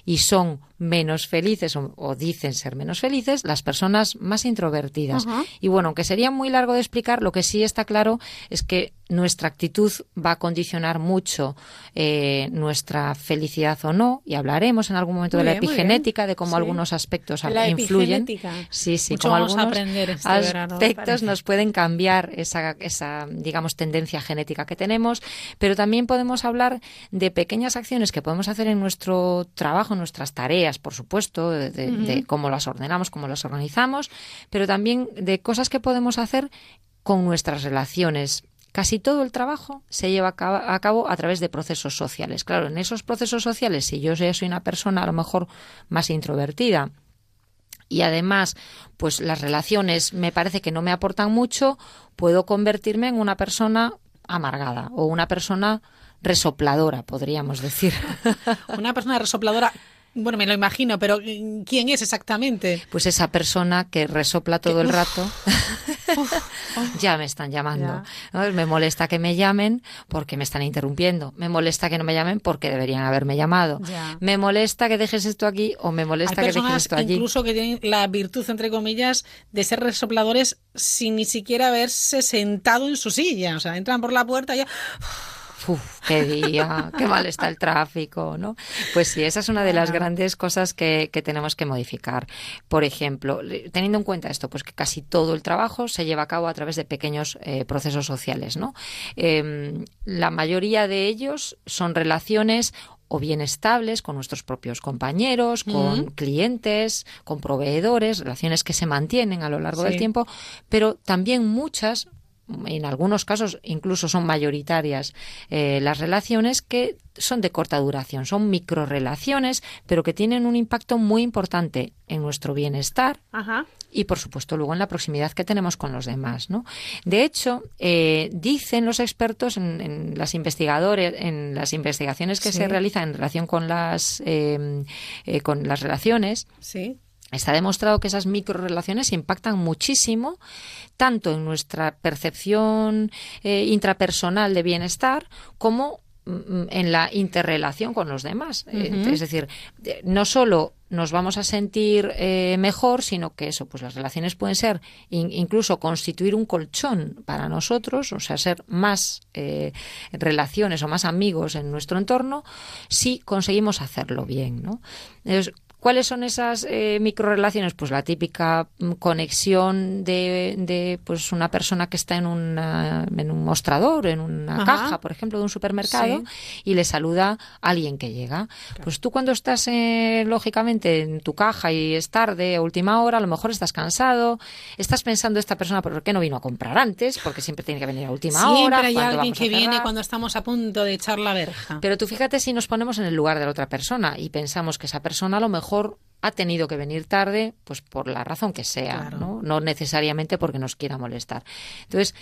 y son menos felices o, o dicen ser menos felices las personas más introvertidas. Y bueno, aunque sería muy largo de explicar, lo que sí está claro es que nuestra actitud va a condicionar mucho eh, nuestra felicidad o no, y hablaremos en algún momento Muy de la bien, epigenética, de cómo Sí. algunos aspectos La influyen. Sí, sí, Mucho vamos a algunos aprender este aspectos nos pueden cambiar esa, esa, digamos, tendencia genética que tenemos, pero también podemos hablar de pequeñas acciones que podemos hacer en nuestro trabajo, en nuestras tareas, por supuesto, de, de- cómo las ordenamos, cómo las organizamos, pero también de cosas que podemos hacer con nuestras relaciones. Casi todo el trabajo se lleva a cabo, a través de procesos sociales. Claro, en esos procesos sociales, si yo ya soy una persona a lo mejor más introvertida, y además, pues las relaciones me parece que no me aportan mucho, puedo convertirme en una persona amargada o una persona resopladora, podríamos decir. <laughs> Una persona resopladora Bueno, me lo imagino, pero ¿quién es exactamente? Pues esa persona que resopla todo el rato. <laughs> <laughs> ya me están llamando. ¿no? Me molesta que me llamen porque me están interrumpiendo. Me molesta que no me llamen porque deberían haberme llamado. Ya. Me molesta que dejes esto aquí o me molesta Hay que dejes esto allí. incluso que tienen la virtud, entre comillas, de ser resopladores sin ni siquiera haberse sentado en su silla. O sea, entran por la puerta y ya... Uf, qué día, qué mal está el tráfico, ¿no? Pues sí, esa es una de las grandes cosas que, que tenemos que modificar. Por ejemplo, teniendo en cuenta esto, pues que casi todo el trabajo se lleva a cabo a través de pequeños eh, procesos sociales, ¿no? Eh, la mayoría de ellos son relaciones o bien estables con nuestros propios compañeros, con clientes, con proveedores, relaciones que se mantienen a lo largo Sí. del tiempo, pero también muchas en algunos casos incluso son mayoritarias eh, las relaciones que son de corta duración, son microrelaciones, pero que tienen un impacto muy importante en nuestro bienestar Ajá. y por supuesto luego en la proximidad que tenemos con los demás. ¿no? De hecho, eh, dicen los expertos en, en las investigadores, en las investigaciones que Sí. se realizan en relación con las eh, eh, con las relaciones, Sí. Está demostrado que esas microrelaciones impactan muchísimo, tanto en nuestra percepción eh, intrapersonal de bienestar como mm, en la interrelación con los demás. Eh. Es decir, no solo nos vamos a sentir eh, mejor, sino que eso, pues las relaciones pueden ser in- incluso constituir un colchón para nosotros, o sea, ser más eh, relaciones o más amigos en nuestro entorno, si conseguimos hacerlo bien, ¿no? Entonces, ¿Cuáles son esas eh, microrelaciones? Pues la típica mm, conexión de, de, pues una persona que está en, una, en un mostrador, en una Ajá. caja, por ejemplo, de un supermercado, y le saluda a alguien que llega. Pues tú cuando estás, eh, lógicamente, en tu caja y es tarde, a última hora, a lo mejor estás cansado, estás pensando esta persona, ¿por qué no vino a comprar antes? Porque siempre tiene que venir a última Siempre hora. hay cuando alguien que viene cuando estamos a punto de echar la verja. Pero tú fíjate si nos ponemos en el lugar de la otra persona y pensamos que esa persona a lo mejor ha tenido que venir tarde, pues por la razón que sea, ¿no? No necesariamente porque nos quiera molestar. Entonces,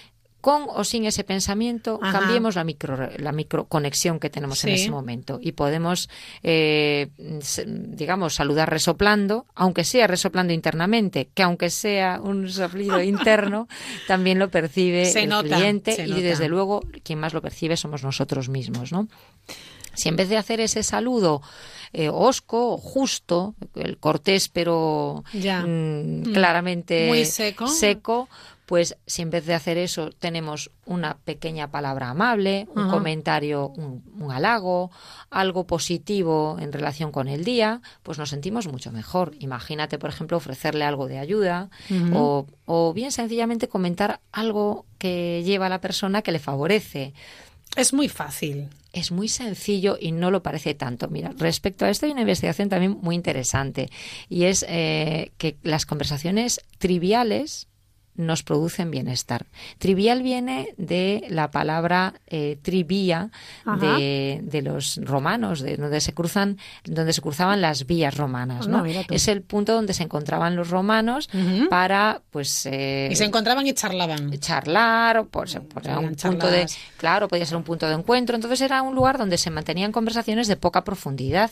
con o sin ese pensamiento, Ajá. cambiemos la micro la microconexión que tenemos en ese momento y podemos, eh, digamos, saludar resoplando, aunque sea resoplando internamente, que aunque sea un soplido <laughs> interno, también lo percibe Se el nota, cliente y nota. desde luego quien más lo percibe somos nosotros mismos, ¿no? Si en vez de hacer ese saludo eh, hosco o justo, el cortés pero Ya. mm, Mm. claramente Muy seco. seco, pues si en vez de hacer eso tenemos una pequeña palabra amable, un Ajá. comentario, un, un halago, algo positivo en relación con el día, pues nos sentimos mucho mejor. Imagínate, por ejemplo, ofrecerle algo de ayuda o, o bien sencillamente comentar algo que lleva a la persona que le favorece. Es muy fácil. Es muy sencillo y no lo parece tanto. Mira, respecto a esto hay una investigación también muy interesante y es eh, que las conversaciones triviales nos producen bienestar. Trivial viene de la palabra eh, trivia de, de los romanos, de donde se cruzan, donde se cruzaban las vías romanas, ¿no? tú. Es el punto donde se encontraban los romanos para, pues, eh, Y se encontraban y charlaban. charlar, o por, por eran un punto de, claro, podía ser un punto de encuentro. Entonces era un lugar donde se mantenían conversaciones de poca profundidad.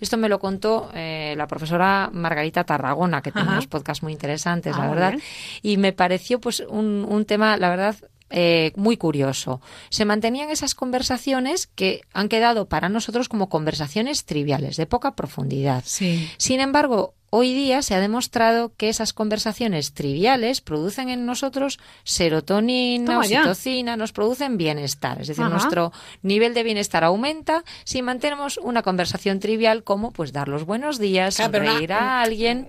Esto me lo contó eh, la profesora Margarita Tarragona, que tiene unos podcasts muy interesantes, Ah, la muy verdad. Y me pareció pues un, un tema, la verdad, eh, muy curioso. Se mantenían esas conversaciones que han quedado para nosotros como conversaciones triviales, de poca profundidad. Sí. Sin embargo, hoy día se ha demostrado que esas conversaciones triviales producen en nosotros serotonina, oxitocina, nos producen bienestar. Es decir, Ajá. nuestro nivel de bienestar aumenta si mantenemos una conversación trivial como pues dar los buenos días, Claro, pero una- sonreír a alguien.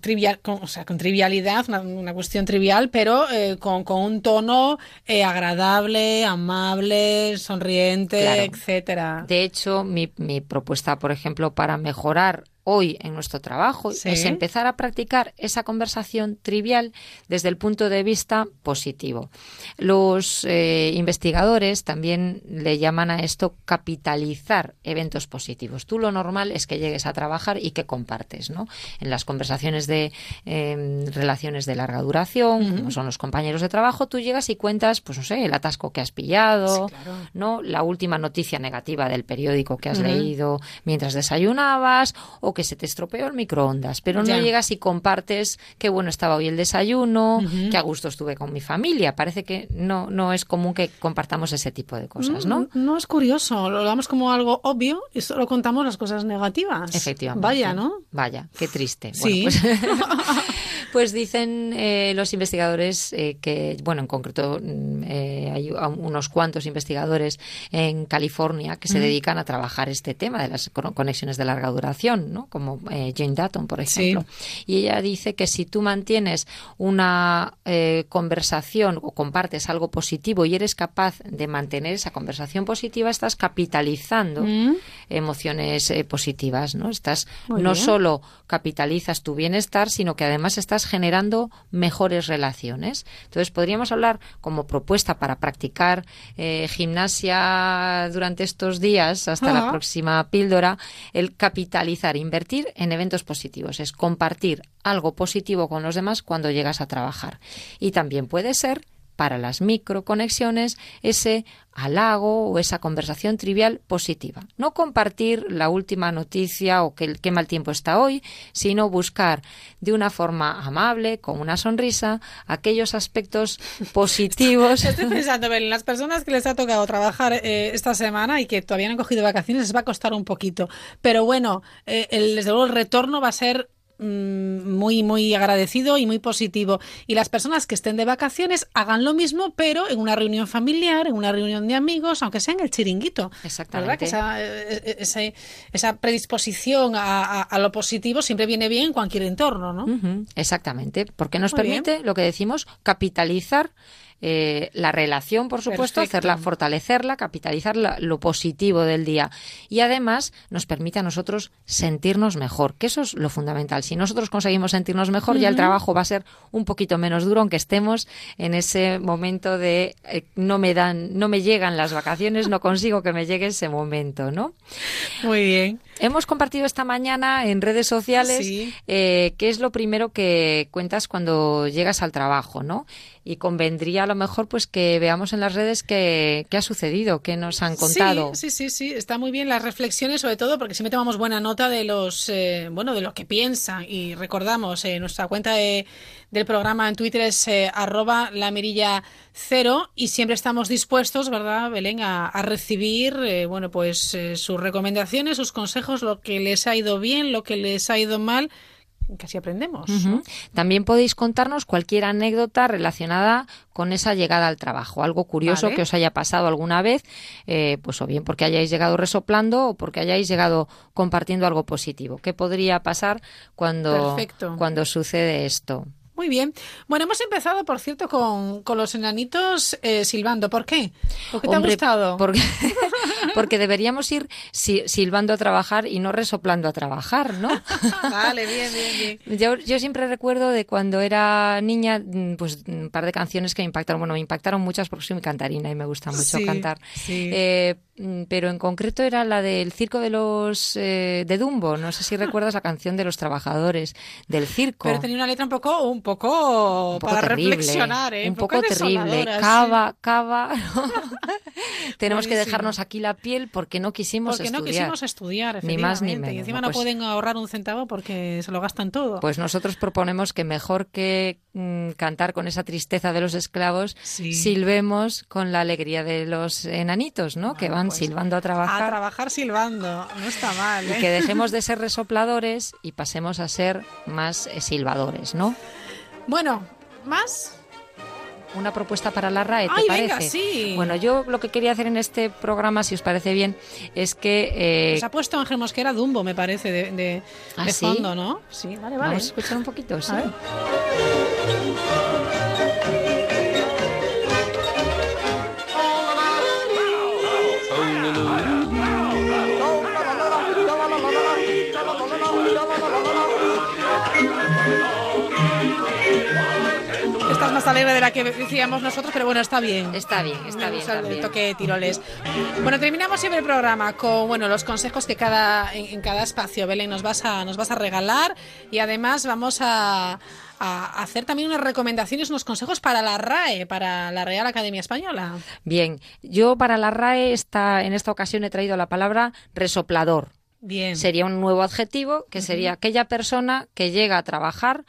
trivial, con, o sea, con trivialidad, una, una cuestión trivial, pero eh, con, con un tono eh, agradable, amable, sonriente, Claro. etcétera. De hecho, mi, mi propuesta, por ejemplo, para mejorar hoy en nuestro trabajo Sí. es empezar a practicar esa conversación trivial desde el punto de vista positivo. Los eh, investigadores también le llaman a esto capitalizar eventos positivos. Tú lo normal es que llegues a trabajar y que compartes, ¿no? En las conversaciones de eh, relaciones de larga duración, como son los compañeros de trabajo, tú llegas y cuentas, pues no sé, el atasco que has pillado, ¿no? La última noticia negativa del periódico que has leído mientras desayunabas o o que se te estropeó el microondas, pero no Ya. llegas y compartes qué bueno estaba hoy el desayuno, qué a gusto estuve con mi familia. Parece que no, no es común que compartamos ese tipo de cosas, ¿no? Mm, No es curioso, lo damos como algo obvio y solo contamos las cosas negativas. Efectivamente. Vaya, ¿no? Vaya, qué triste. Sí. Bueno, pues, <laughs> pues dicen eh, los investigadores eh, que, bueno, en concreto mm, eh, hay unos cuantos investigadores en California que se Mm. dedican a trabajar este tema de las conexiones de larga duración, ¿no? Como eh, Jane Dutton, por ejemplo. Y ella dice que si tú mantienes una eh, conversación o compartes algo positivo y eres capaz de mantener esa conversación positiva, estás capitalizando Mm. emociones eh, positivas, ¿no? Estás Muy no bien. solo capitalizas tu bienestar, sino que además estás generando mejores relaciones. Entonces podríamos hablar como propuesta para practicar eh, gimnasia durante estos días hasta la próxima píldora, el capitalizar, invertir en eventos positivos, es compartir algo positivo con los demás cuando llegas a trabajar. Y también puede ser para las microconexiones ese halago o esa conversación trivial positiva. No compartir la última noticia o que, qué mal tiempo está hoy, sino buscar de una forma amable, con una sonrisa, aquellos aspectos <laughs> positivos. Estoy pensando, Belén, las personas que les ha tocado trabajar eh, esta semana y que todavía no han cogido vacaciones les va a costar un poquito. Pero bueno, eh, el, desde luego el retorno va a ser muy, muy agradecido y muy positivo. Y las personas que estén de vacaciones hagan lo mismo, pero en una reunión familiar, en una reunión de amigos, aunque sea en el chiringuito. Exactamente. ¿Verdad? Que esa, eh, ese- esa predisposición a, a- a lo positivo siempre viene bien en cualquier entorno, ¿no? Exactamente, porque nos Muy bien. permite, lo que decimos, capitalizar eh, la relación, por supuesto, Perfecto. hacerla, fortalecerla, capitalizar la- lo positivo del día. Y además nos permite a nosotros sentirnos mejor, que eso es lo fundamental. Si nosotros conseguimos sentirnos mejor, ya el trabajo va a ser un poquito menos duro, aunque estemos en ese momento de eh, no me dan, no me llegan las vacaciones, no consigo que me llegue ese momento, ¿no? Muy bien. Hemos compartido esta mañana en redes sociales Sí. eh, qué es lo primero que cuentas cuando llegas al trabajo, ¿no? Y convendría a lo mejor pues que veamos en las redes qué, qué ha sucedido, qué nos han contado. Sí, sí, sí, sí, está muy bien las reflexiones, sobre todo porque siempre tomamos buena nota de los, eh, bueno, de lo que piensan y recordamos eh, nuestra cuenta de- del programa en Twitter es eh, arroba la mirilla cero y siempre estamos dispuestos, ¿verdad, Belén, a, a recibir, eh, bueno, pues sus recomendaciones, sus consejos, lo que les ha ido bien, lo que les ha ido mal, que así aprendemos. También podéis contarnos cualquier anécdota relacionada con esa llegada al trabajo, algo curioso Vale. que os haya pasado alguna vez, eh, pues o bien porque hayáis llegado resoplando o porque hayáis llegado compartiendo algo positivo. ¿Qué podría pasar cuando, Perfecto. cuando sucede esto? Muy bien. Bueno, hemos empezado, por cierto, con, con los enanitos eh, silbando. ¿Por qué? ¿Por qué te Hombre, ha gustado? Porque, <laughs> porque deberíamos ir si- silbando a trabajar y no resoplando a trabajar, ¿no? vale, bien, bien, bien. <laughs> Yo, yo siempre recuerdo de cuando era niña, mm, pues un par de canciones que me impactaron. Bueno, me impactaron muchas porque soy muy cantarina y me gusta mucho Sí, cantar. sí. Eh, mm, pero en concreto era la del circo de los eh, de Dumbo. No sé si recuerdas la canción de los trabajadores del circo. Pero tenía una letra un poco, un poco, un poco para terrible, reflexionar, ¿eh? un poco terrible. sí. Cava, cava. <laughs> Tenemos que dejarnos aquí la piel porque no quisimos Porque no estudiar. quisimos estudiar, Ni más ni menos. Y encima ¿no? no Pues- pueden ahorrar un centavo porque se lo gastan todo. Pues nosotros proponemos que mejor que mm, cantar con esa tristeza de los esclavos, silbemos con la alegría de los enanitos, ¿no? que van silbando a a trabajar. trabajar silbando. No está mal, y ¿eh? que dejemos de <laughs> ser resopladores y pasemos a ser más eh, silbadores, ¿no? Bueno, ¿más? Una propuesta para la RAE, ¿te Ay, parece? venga, sí. Bueno, yo lo que quería hacer en este programa, si os parece bien, es que... eh, Se ha puesto Ángel Mosquera Dumbo, me parece, de, de, ¿Ah, de sí? fondo, ¿no? Sí, vale, vale. Vamos a escuchar un poquito, sí. A ver. Más alegre de la que decíamos nosotros, pero bueno, está bien. Está bien, está bien gusta el también. toque de tiroles. Bueno, terminamos siempre el programa con bueno los consejos que cada en, en cada espacio Belén nos vas a nos vas a regalar y además vamos a, a hacer también unas recomendaciones, unos consejos para la RAE, para la Real Academia Española. Bien, yo para la RAE esta, en esta ocasión he traído la palabra resoplador. Bien. Sería un nuevo adjetivo que sería aquella persona que llega a trabajar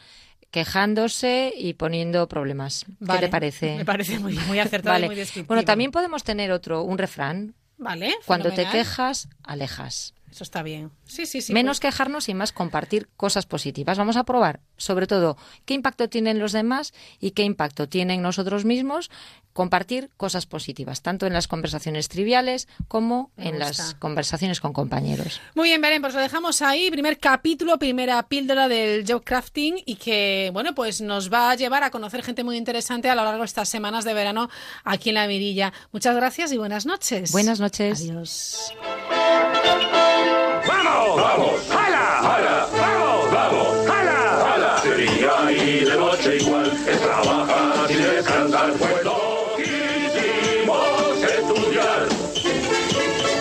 quejándose y poniendo problemas. ¿Qué te parece? Me parece muy, muy acertado Vale. y muy descriptivo. Bueno, también podemos tener otro, un refrán. Vale, Cuando te quejas, alejas. Eso está bien. Sí, sí, sí. Menos pues- quejarnos y más compartir cosas positivas. Vamos a probar, sobre todo, qué impacto tienen los demás y qué impacto tienen nosotros mismos compartir cosas positivas, tanto en las conversaciones triviales como Me en gusta. las conversaciones con compañeros. Muy bien, Belén, pues lo dejamos ahí. Primer capítulo, primera píldora del job crafting y que, bueno, pues nos va a llevar a conocer gente muy interesante a lo largo de estas semanas de verano aquí en La Mirilla. Muchas gracias y buenas noches. Buenas noches. Adiós. ¡Vamos! ¡Vamos! ¡Hala! ¡Hala! ¡Vamos! ¡Vamos! ¡Hala! ¡Hala! De día y de noche igual es trabajar sin descansar, pues no quisimos estudiar.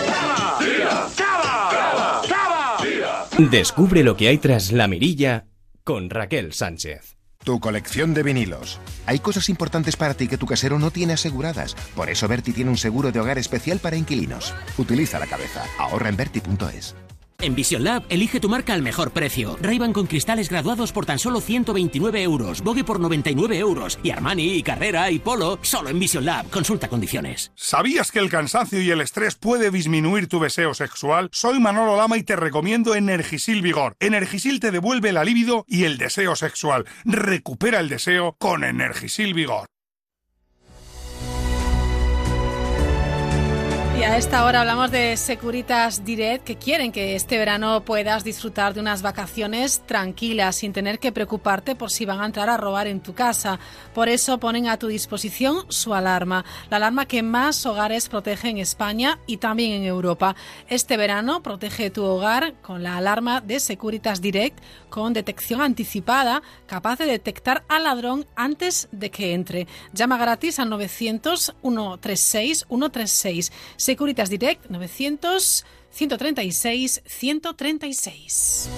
¡Cava! ¡Tira! ¡Cava! ¡Cava! ¡Cava! ¡Tira! Descubre lo que hay tras la mirilla con Raquel Sánchez. Tu colección de vinilos. Hay cosas importantes para ti que tu casero no tiene aseguradas. Por eso Berti tiene un seguro de hogar especial para inquilinos. Utiliza la cabeza. Ahorra en Berti.es. En Vision Lab, elige tu marca al mejor precio. ray con cristales graduados por tan solo 129 euros, Vogue por 99 euros y Armani, y Carrera y Polo solo en Vision Lab. Consulta condiciones. ¿Sabías que el cansancio y el estrés puede disminuir tu deseo sexual? Soy Manolo Lama y te recomiendo Energisil Vigor. Energisil te devuelve la libido y el deseo sexual. Recupera el deseo con Energisil Vigor. Y a esta hora hablamos de Securitas Direct que quieren que este verano puedas disfrutar de unas vacaciones tranquilas sin tener que preocuparte por si van a entrar a robar en tu casa. Por eso ponen a tu disposición su alarma, la alarma que más hogares protege en España y también en Europa. Este verano protege tu hogar con la alarma de Securitas Direct con detección anticipada capaz de detectar al ladrón antes de que entre. Llama gratis al 900 136 136. Securitas Direct 900 136 136.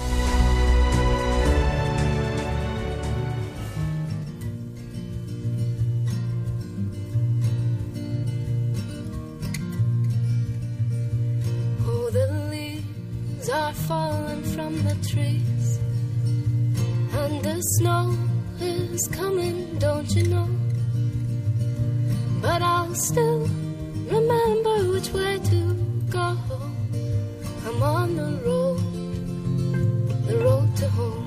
Oh, the leaves are falling from the trees, and the snow is coming, don't you know? But I'll still remember which way to go. I'm on the road, the road to home.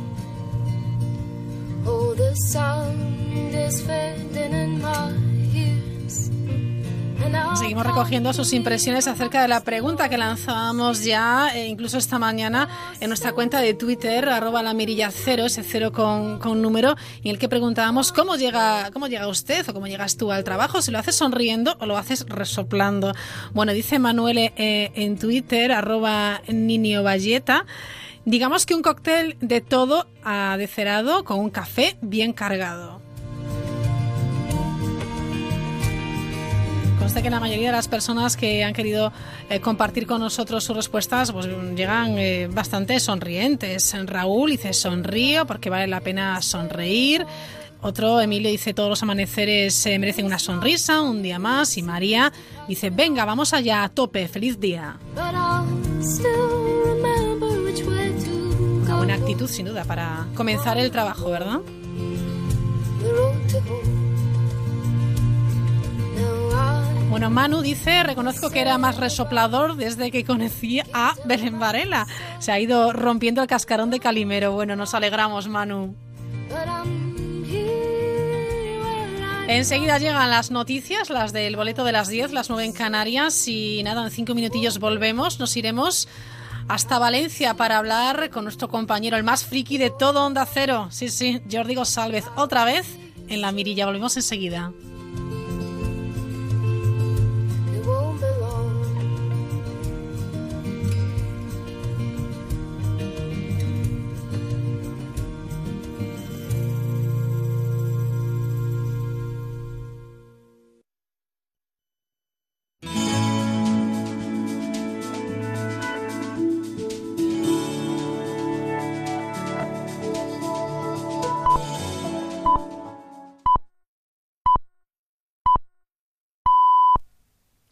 Oh, the sound is fading in my ears. Seguimos recogiendo sus impresiones acerca de la pregunta que lanzábamos ya, eh, incluso esta mañana, en nuestra cuenta de Twitter, arroba la mirilla cero, ese cero con, con número, en el que preguntábamos cómo llega, cómo llega usted o cómo llegas tú al trabajo, si lo haces sonriendo o lo haces resoplando. Bueno, dice Manuel eh, en Twitter, arroba Ninio Valleta, digamos que un cóctel de todo adecerado con un café bien cargado. Conste que la mayoría de las personas que han querido eh, compartir con nosotros sus respuestas pues, llegan eh, bastante sonrientes. Raúl dice sonrío porque vale la pena sonreír. Otro, Emilio, dice todos los amaneceres eh, merecen una sonrisa, un día más. Y María dice, venga, vamos allá, a tope, feliz día. Una buena actitud, sin duda, para comenzar el trabajo, ¿verdad? Bueno, Manu dice, reconozco que era más resoplador desde que conocí a Belén Varela. Se ha ido rompiendo el cascarón de Calimero. Bueno, nos alegramos, Manu. Enseguida llegan las noticias, las del boleto de las 10, las 9 en Canarias. Y nada, en cinco minutillos volvemos. Nos iremos hasta Valencia para hablar con nuestro compañero, el más friki de todo Onda Cero. Sí, sí, Jordi González, otra vez en la mirilla. Volvemos enseguida.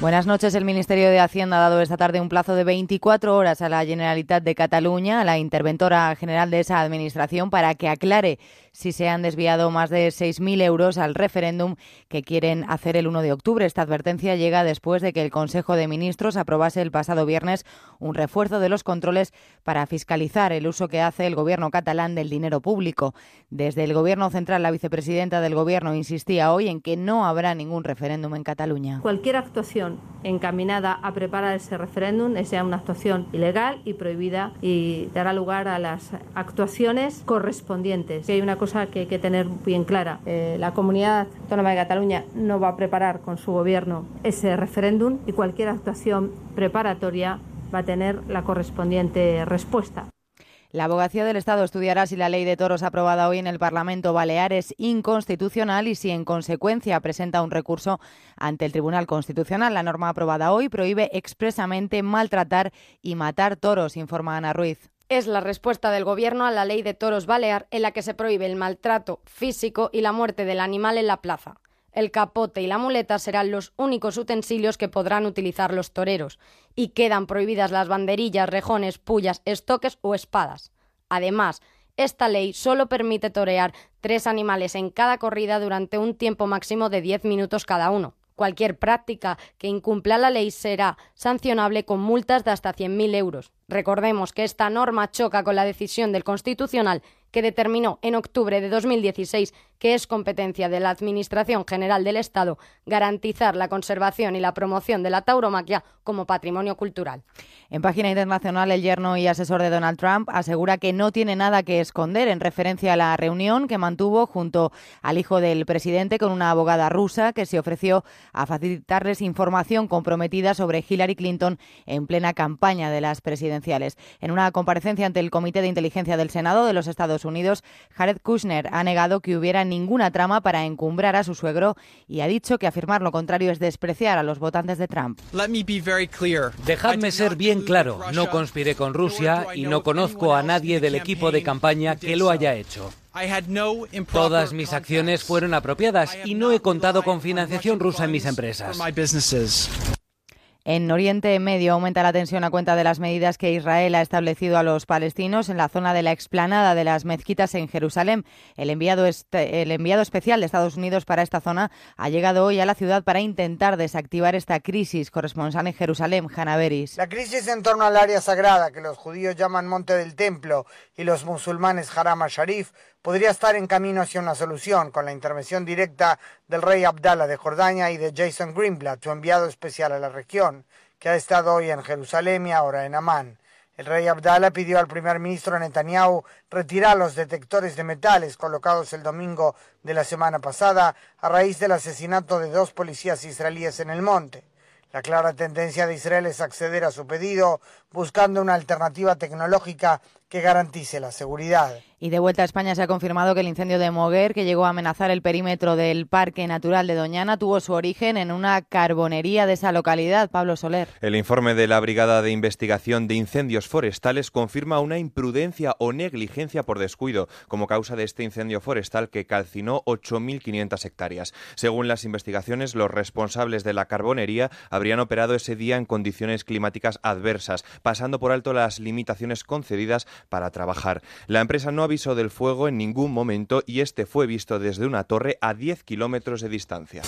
Buenas noches. El Ministerio de Hacienda ha dado esta tarde un plazo de 24 horas a la Generalitat de Cataluña, a la interventora general de esa administración, para que aclare si se han desviado más de 6.000 euros al referéndum que quieren hacer el 1 de octubre. Esta advertencia llega después de que el Consejo de Ministros aprobase el pasado viernes un refuerzo de los controles para fiscalizar el uso que hace el Gobierno catalán del dinero público. Desde el Gobierno central, la vicepresidenta del Gobierno insistía hoy en que no habrá ningún referéndum en Cataluña. Cualquier actuación encaminada a preparar ese referéndum es ya una actuación ilegal y prohibida y dará lugar a las actuaciones correspondientes. Hay una cosa que hay que tener bien clara. Eh, la comunidad autónoma de Cataluña no va a preparar con su gobierno ese referéndum y cualquier actuación preparatoria va a tener la correspondiente respuesta. La abogacía del Estado estudiará si la ley de toros aprobada hoy en el Parlamento Balear es inconstitucional y si en consecuencia presenta un recurso ante el Tribunal Constitucional. La norma aprobada hoy prohíbe expresamente maltratar y matar toros, informa Ana Ruiz. Es la respuesta del Gobierno a la ley de toros balear en la que se prohíbe el maltrato físico y la muerte del animal en la plaza. El capote y la muleta serán los únicos utensilios que podrán utilizar los toreros y quedan prohibidas las banderillas, rejones, pullas, estoques o espadas. Además, esta ley solo permite torear tres animales en cada corrida durante un tiempo máximo de 10 minutos cada uno. Cualquier práctica que incumpla la ley será sancionable con multas de hasta 100.000 euros. Recordemos que esta norma choca con la decisión del Constitucional que determinó en octubre de 2016 que es competencia de la Administración General del Estado garantizar la conservación y la promoción de la tauromaquia como patrimonio cultural. En página internacional, el yerno y asesor de Donald Trump asegura que no tiene nada que esconder en referencia a la reunión que mantuvo junto al hijo del presidente con una abogada rusa que se ofreció a facilitarles información comprometida sobre Hillary Clinton en plena campaña de las presidenciales. En una comparecencia ante el Comité de Inteligencia del Senado de los Estados Unidos, Jared Kushner ha negado que hubiera ninguna trama para encumbrar a su suegro y ha dicho que afirmar lo contrario es despreciar a los votantes de Trump. Dejadme ser bien claro, no conspiré con Rusia y no conozco a nadie del equipo de campaña que lo haya hecho. Todas mis acciones fueron apropiadas y no he contado con financiación rusa en mis empresas. En Oriente Medio aumenta la tensión a cuenta de las medidas que Israel ha establecido a los palestinos en la zona de la explanada de las mezquitas en Jerusalén. El enviado, este, el enviado especial de Estados Unidos para esta zona ha llegado hoy a la ciudad para intentar desactivar esta crisis. Corresponsal en Jerusalén, Hanna Beris. La crisis en torno al área sagrada que los judíos llaman Monte del Templo y los musulmanes Haram al-Sharif podría estar en camino hacia una solución con la intervención directa del rey Abdallah de Jordania y de Jason Greenblatt, su enviado especial a la región, que ha estado hoy en Jerusalén y ahora en Amán. El rey Abdallah pidió al primer ministro Netanyahu retirar los detectores de metales colocados el domingo de la semana pasada a raíz del asesinato de dos policías israelíes en el monte. La clara tendencia de Israel es acceder a su pedido buscando una alternativa tecnológica que garantice la seguridad. Y de vuelta a España se ha confirmado que el incendio de Moguer, que llegó a amenazar el perímetro del Parque Natural de Doñana, tuvo su origen en una carbonería de esa localidad. Pablo Soler. El informe de la Brigada de Investigación de Incendios Forestales confirma una imprudencia o negligencia por descuido como causa de este incendio forestal que calcinó 8.500 hectáreas. Según las investigaciones, los responsables de la carbonería habrían operado ese día en condiciones climáticas adversas, pasando por alto las limitaciones concedidas para trabajar. La empresa no avisó del fuego en ningún momento y este fue visto desde una torre a 10 kilómetros de distancia.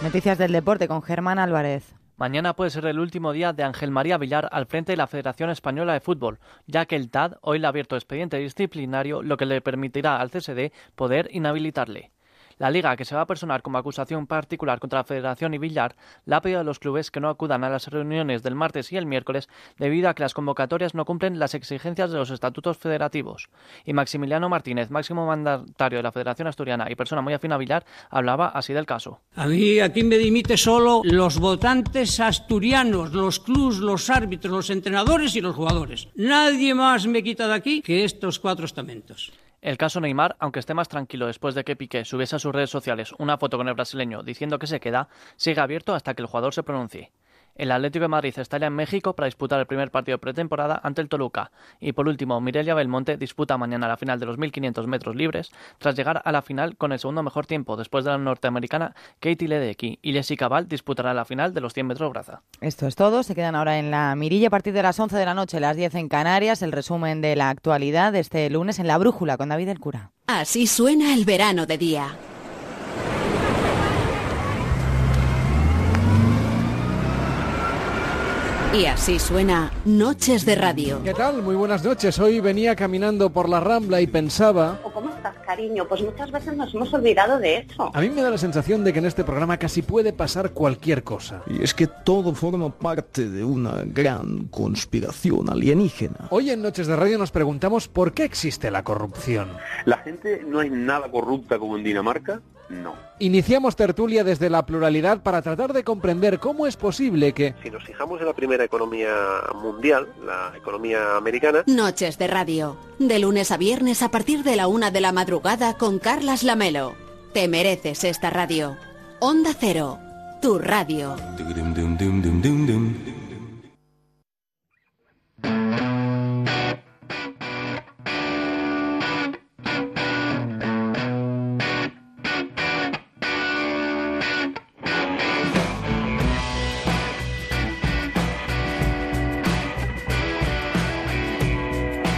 Noticias del deporte con Germán Álvarez. Mañana puede ser el último día de Ángel María Villar al frente de la Federación Española de Fútbol, ya que el TAD hoy le ha abierto expediente disciplinario, lo que le permitirá al CSD poder inhabilitarle. La Liga, que se va a personar como acusación particular contra la Federación y Villar, le ha pedido a los clubes que no acudan a las reuniones del martes y el miércoles debido a que las convocatorias no cumplen las exigencias de los estatutos federativos. Y Maximiliano Martínez, máximo mandatario de la Federación Asturiana y persona muy afín a Villar, hablaba así del caso. A mí aquí me dimite solo los votantes asturianos, los clubs, los árbitros, los entrenadores y los jugadores. Nadie más me quita de aquí que estos cuatro estamentos. El caso Neymar, aunque esté más tranquilo después de que Piqué subiese a sus redes sociales una foto con el brasileño diciendo que se queda, sigue abierto hasta que el jugador se pronuncie. El Atlético de Madrid estaría en México para disputar el primer partido de pretemporada ante el Toluca. Y por último, Mirelia Belmonte disputa mañana la final de los 1500 metros libres tras llegar a la final con el segundo mejor tiempo después de la norteamericana Katie Ledecky. Y Jessica Val disputará la final de los 100 metros braza. Esto es todo. Se quedan ahora en la mirilla a partir de las 11 de la noche, las 10 en Canarias. El resumen de la actualidad de este lunes en La Brújula con David El Cura. Así suena el verano de día. Y así suena Noches de Radio. ¿Qué tal? Muy buenas noches. Hoy venía caminando por la Rambla y pensaba... ¿Cómo estás, cariño? Pues muchas veces nos hemos olvidado de eso. A mí me da la sensación de que en este programa casi puede pasar cualquier cosa. Y es que todo forma parte de una gran conspiración alienígena. Hoy en Noches de Radio nos preguntamos por qué existe la corrupción. ¿La gente no es nada corrupta como en Dinamarca? No. Iniciamos tertulia desde la pluralidad para tratar de comprender cómo es posible que... Si nos fijamos en la primera economía mundial, la economía americana... Noches de Radio. De lunes a viernes a partir de la una de la madrugada con Carlas Lamelo. Te mereces esta radio. Onda Cero. Tu radio.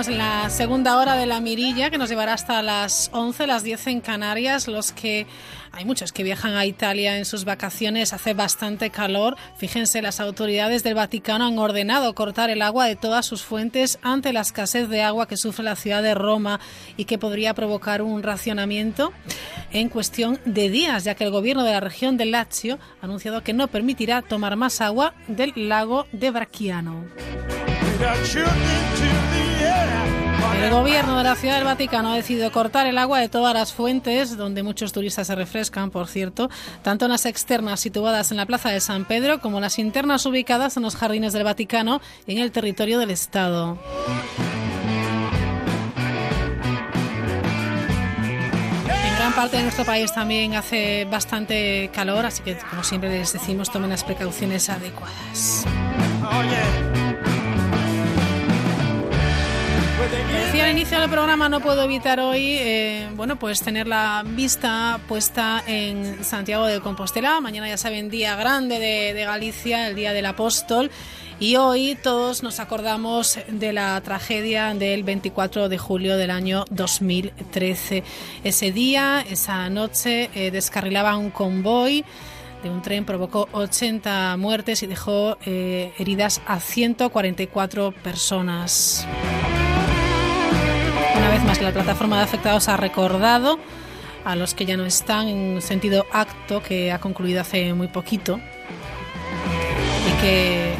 Entramos en la segunda hora de la mirilla que nos llevará hasta las 11, las 10 en Canarias. Los que hay muchos que viajan a Italia en sus vacaciones, hace bastante calor. Fíjense, las autoridades del Vaticano han ordenado cortar el agua de todas sus fuentes ante la escasez de agua que sufre la ciudad de Roma y que podría provocar un racionamiento en cuestión de días, ya que el gobierno de la región del Lazio ha anunciado que no permitirá tomar más agua del lago de Bracciano. El gobierno de la Ciudad del Vaticano ha decidido cortar el agua de todas las fuentes, donde muchos turistas se refrescan, por cierto, tanto las externas situadas en la Plaza de San Pedro como las internas ubicadas en los jardines del Vaticano en el territorio del Estado. Gran parte de nuestro país también hace bastante calor, así que, como siempre les decimos, tomen las precauciones adecuadas. Decía al inicio del programa, no puedo evitar hoy, eh, bueno, pues tener la vista puesta en Santiago de Compostela. Mañana ya saben, día grande de, Galicia, el día del apóstol. Y hoy todos nos acordamos de la tragedia del 24 de julio del año 2013. Ese día, esa noche, eh, descarrilaba un convoy de un tren, provocó 80 muertes y dejó eh, heridas a 144 personas. Vez más, la plataforma de afectados ha recordado a los que ya no están en sentido acto que ha concluido hace muy poquito y que, eh,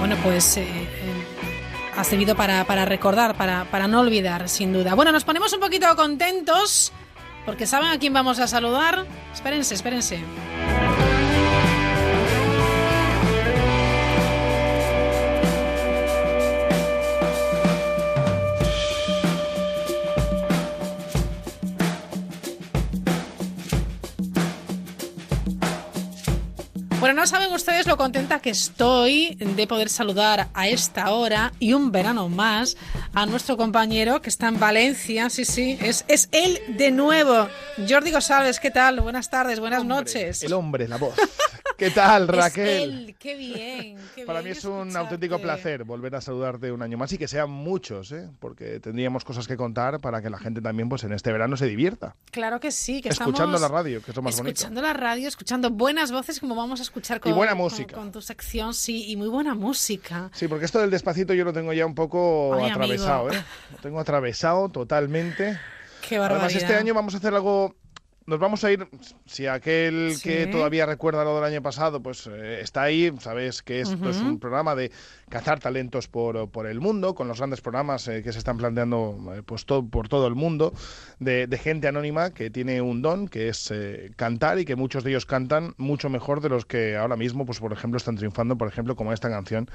bueno, pues eh, eh, ha servido para, para recordar, para, para no olvidar, sin duda. Bueno, nos ponemos un poquito contentos porque saben a quién vamos a saludar. Espérense, espérense. Bueno, no saben ustedes lo contenta que estoy de poder saludar a esta hora y un verano más a nuestro compañero que está en Valencia. Sí, sí, es, es él de nuevo. Jordi González, ¿qué tal? Buenas tardes, buenas Hombre, noches. El hombre, la voz. ¿Qué tal, <laughs> Raquel? Es él, qué bien. qué Para bien mí es un auténtico placer volver a saludarte un año más y que sean muchos, ¿eh? porque tendríamos cosas que contar para que la gente también pues en este verano se divierta. Claro que sí, que Escuchando estamos la radio, que es lo más bonito. escuchando la radio, escuchando buenas voces como vamos a escuchar con, buena con- música. con tu sección, sí, y muy buena música. Sí, porque esto del despacito yo lo tengo ya un poco Ay, atravesado, amigo. ¿eh? Lo tengo atravesado totalmente. <laughs> Qué Además, barbaridad. este año vamos a hacer algo nos vamos a ir, si aquel Sí. que todavía recuerda lo del año pasado, pues eh, está ahí, sabes que esto es Ujú. un programa de cazar talentos por, por el mundo, con los grandes programas eh, que se están planteando eh, pues to- por todo el mundo, de, de gente anónima que tiene un don, que es eh, cantar y que muchos de ellos cantan mucho mejor de los que ahora mismo, pues por ejemplo, están triunfando, por ejemplo, como esta canción,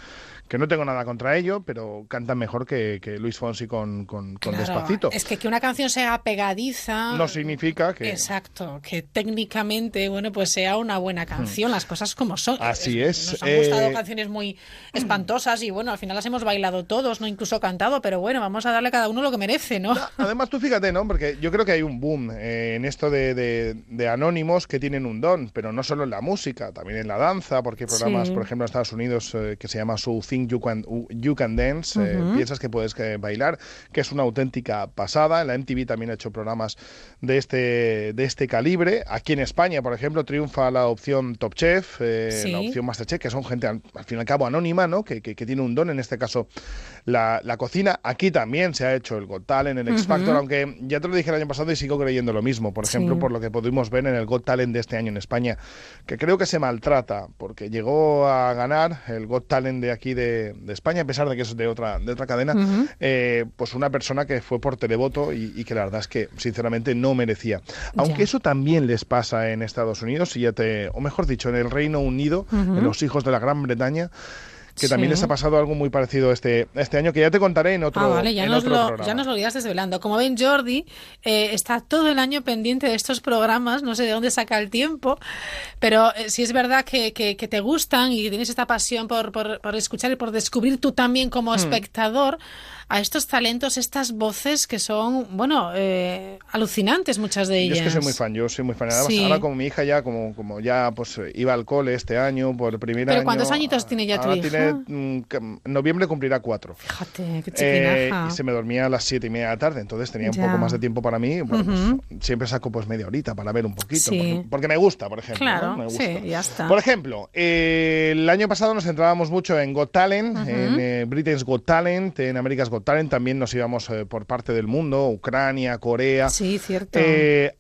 que no tengo nada contra ello, pero cantan mejor que, que Luis Fonsi con, con, con Claro, Despacito. Es que que una canción sea pegadiza. No significa que... Exacto, que técnicamente, bueno, pues sea una buena canción, las cosas como son. Hmm. Así es. Nos han gustado eh, canciones muy espantosas y bueno, al final las hemos bailado todos, no incluso cantado, pero bueno, vamos a darle a cada uno lo que merece, ¿no? Además, tú fíjate, ¿no? Porque yo creo que hay un boom eh, en esto de, de- de anónimos que tienen un don, pero no solo en la música, también en la danza, porque hay programas, Sí. por ejemplo, en Estados Unidos eh, que se llama So Think You Can, you can Dance, eh, Ujú. piensas que puedes bailar, que es una auténtica pasada. En la MTV también ha hecho programas de este, de este calibre. Aquí en España, por ejemplo, triunfa la opción Top Chef, Sí. la opción Masterchef, que son gente al, al fin y al cabo anónima, ¿no? Que, que- que tiene un don, en este caso la, la cocina. Aquí también se ha hecho el Got Talent, el X. Factor, aunque ya te lo dije el año pasado y sigo creyendo lo mismo. Por ejemplo, Sí. por lo que pudimos ver en el Got Talent de este año en España, que creo que se maltrata, porque llegó a ganar el Got Talent de aquí de, de España, a pesar de que es de otra, de otra cadena, eh, pues una persona que fue por televoto y, y que la verdad es que sinceramente no merecía. Aunque Ya. eso también les pasa en Estados Unidos, y ya te, o mejor dicho, en el Reino Unido, en los hijos de la Gran Bretaña, que también Sí. les ha pasado algo muy parecido este, este año, que ya te contaré en otro, Ah, vale, ya en nos, otro lo, programa. ya nos lo irás desvelando. Como ven, Jordi eh, está todo el año pendiente de estos programas, no sé de dónde saca el tiempo, pero eh, si es verdad que, que- que te gustan y tienes esta pasión por, por- por escuchar y por descubrir tú también como Hmm. A estos talentos, estas voces que son, bueno, eh, alucinantes muchas de Yo ellas. es que soy muy fan, yo soy muy fan. Además, Sí. ahora como mi hija ya, como, como ya pues eh, iba al cole este año, por el primer Pero año... ¿cuántos añitos tiene ya tu ahora hija? tiene, mm, en noviembre cumplirá cuatro. Fíjate, qué Eh, chiquinaja. y se me dormía a las siete y media de la tarde, entonces tenía un poco más de tiempo para mí. Bueno, pues, siempre saco pues media horita para ver un poquito, Sí. porque, porque me gusta, por ejemplo. Claro, ¿no? Me gusta. sí, ya está. Por ejemplo, eh, el año pasado nos centrábamos mucho en Got Talent, en eh, Britain's Got Talent, en America's Got Talent, también nos íbamos eh, por parte del mundo, Ucrania, Corea. Sí, cierto. Eh,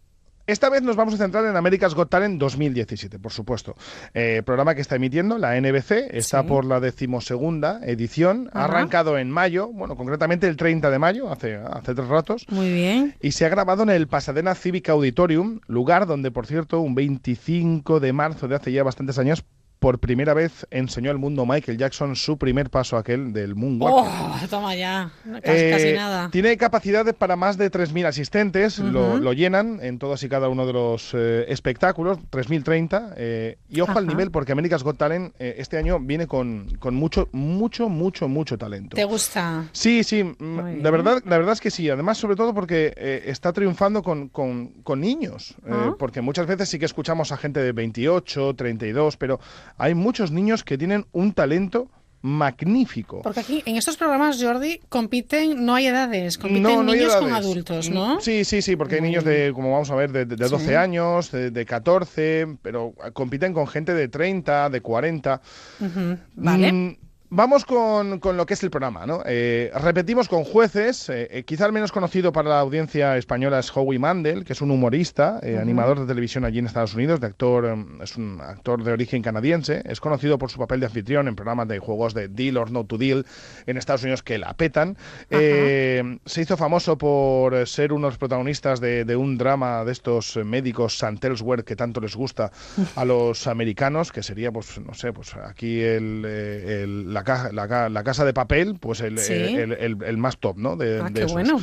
esta vez nos vamos a centrar en America's Got Talent 2017, por supuesto. Eh, programa que está emitiendo la NBC, está Sí. por la decimosegunda edición, ha arrancado en mayo, bueno, concretamente el 30 de mayo, hace, hace tres ratos. Muy bien. Y se ha grabado en el Pasadena Civic Auditorium, lugar donde, por cierto, un 25 de marzo de hace ya bastantes años, por primera vez enseñó al mundo Michael Jackson su primer paso aquel del moonwalk. Oh, toma ya, casi, Eh, casi nada. Tiene capacidades para más de 3.000 asistentes, lo, llenan en todos y cada uno de los eh, espectáculos, 3.030. eh, y ojo al nivel, porque America's Got Talent eh, este año viene con, con mucho, mucho, mucho, mucho talento. ¿Te gusta? Sí, sí, mm, Muy la bien. verdad, la verdad es que sí. Además, sobre todo porque eh, está triunfando con, con- con niños. eh, Ah. porque muchas veces sí que escuchamos a gente de 28, 32, pero hay muchos niños que tienen un talento magnífico. Porque aquí en estos programas, Jordi, compiten, no hay edades, compiten No, no niños con adultos, ¿no? Mm, Sí, sí, sí, porque hay niños de, como vamos a ver, de, de 12 Sí. años, de, de 14, pero compiten con gente de 30, de 40. Ujú, Vale. Mm, Vamos con, con lo que es el programa, ¿no? Eh, repetimos con jueces. eh, eh, quizá el menos conocido para la audiencia española es Howie Mandel, que es un humorista, eh, animador de televisión allí en Estados Unidos, de actor, em, es un actor de origen canadiense. Es conocido por su papel de anfitrión en programas de juegos de Deal or No to Deal en Estados Unidos que la petan. Eh, se hizo famoso por ser uno de los protagonistas de, de un drama de estos médicos St. Elsewhere que tanto les gusta a los <laughs> americanos, que sería, pues, no sé, pues aquí el, el- la, la ca- la casa de papel, pues el, Sí. el- el- el más top, ¿no? De, Ah, de qué esos. bueno.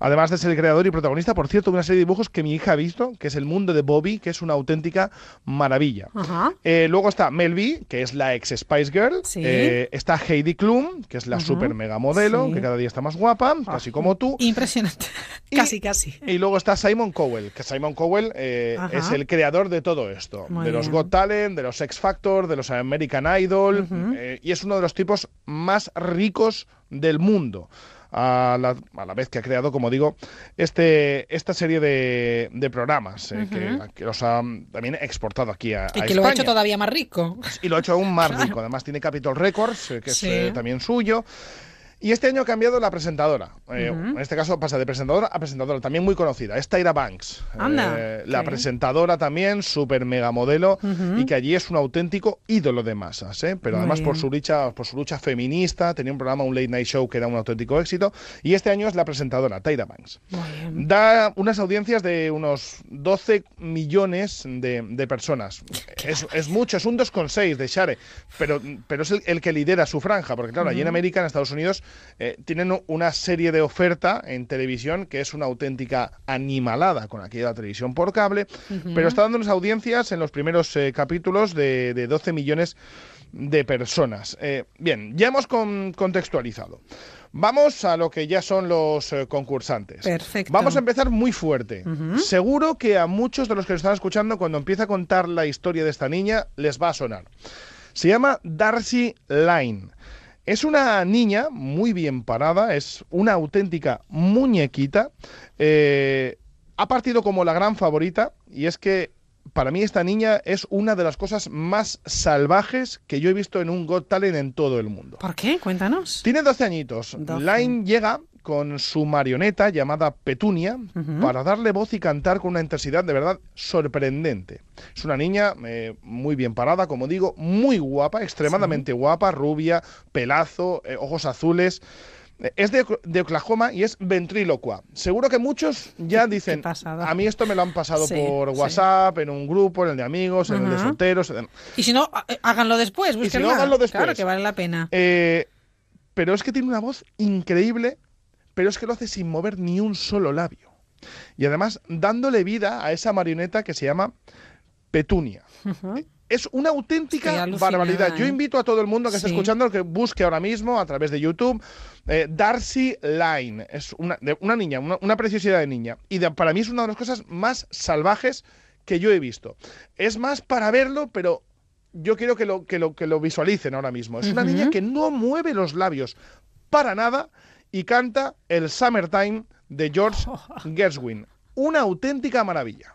Además de ser el creador y protagonista, por cierto, de una serie de dibujos que mi hija ha visto, que es El mundo de Bobby, que es una auténtica maravilla. Ajá. Eh, luego está Mel B, que es la ex Spice Girl. Sí. Eh, está Heidi Klum, que es la Ujú. super mega modelo, Sí. Ah. que cada día está más guapa, casi como tú. Impresionante. <laughs> casi, casi. Y luego está Simon Cowell, que Simon Cowell eh, Ajá. es el creador de todo esto, Muy de los bien. Got Talent, de los X Factor, de los American Idol, eh, y es uno de los tipos más ricos del mundo. A la, a la vez que ha creado, como digo, este, esta serie de, de programas eh, que, los ha mm, también exportado aquí a, Y a que lo ha hecho todavía más rico. Y lo ha hecho aún más <laughs> rico. Además tiene Capitol Records, eh, que Sí. es eh, también suyo. Y este año ha cambiado la presentadora. Eh, En este caso pasa de presentadora a presentadora, también muy conocida. Es Tyra Banks. Anda. Eh, la presentadora también, súper mega modelo, y que allí es un auténtico ídolo de masas. ¿eh? Pero además por su, lucha, por su lucha feminista, tenía un programa, un late night show que era un auténtico éxito. Y este año es la presentadora, Tyra Banks. Da unas audiencias de unos 12 millones de, de personas. Es, es mucho, es un 2,6 de Share, pero, pero es el, el que lidera su franja, porque claro, allí en. América, en Estados Unidos, eh, tienen una serie de oferta en televisión que es una auténtica animalada con aquella televisión por cable, pero está dando unas audiencias en los primeros eh, capítulos de, de 12 millones de personas. Eh, bien, ya hemos con- contextualizado. Vamos a lo que ya son los eh, concursantes. Perfecto. Vamos a empezar muy fuerte. Seguro que a muchos de los que nos están escuchando, cuando empieza a contar la historia de esta niña, les va a sonar. Se llama Darcy Line. Es una niña muy bien parada, es una auténtica muñequita. eh, ha partido como la gran favorita y es que para mí esta niña es una de las cosas más salvajes que yo he visto en un Got Talent en todo el mundo. ¿Por qué? Cuéntanos. Tiene 12 añitos. 12. Line llega con su marioneta llamada Petunia para darle voz y cantar con una intensidad de verdad sorprendente. Es una niña eh, muy bien parada, como digo, muy guapa, extremadamente guapa, rubia, pelazo, eh, ojos azules. Eh, Es de, de Oklahoma y es ventrílocua. Seguro que muchos ya dicen, a mí esto me lo han pasado Sí, por sí. WhatsApp, en un grupo, en el de amigos, en el de solteros. en- Y si no, há- háganlo después. Y si no, háganlo después. Claro que vale la pena. Eh, pero es que tiene una voz increíble, pero es que lo hace sin mover ni un solo labio. Y además dándole vida a esa marioneta que se llama Petunia. Es una auténtica barbaridad. Yo ¿eh? invito a todo el mundo que esté Sí. escuchando que busque ahora mismo a través de YouTube eh, Darcy Line. Es una, de- una niña, una, una preciosidad de niña. Y de- para mí es una de las cosas más salvajes que yo he visto. Es más para verlo, pero yo quiero que lo, que lo, que lo visualicen ahora mismo. Es una niña que no mueve los labios para nada y canta el Summertime de George <laughs> Gershwin. Una auténtica maravilla.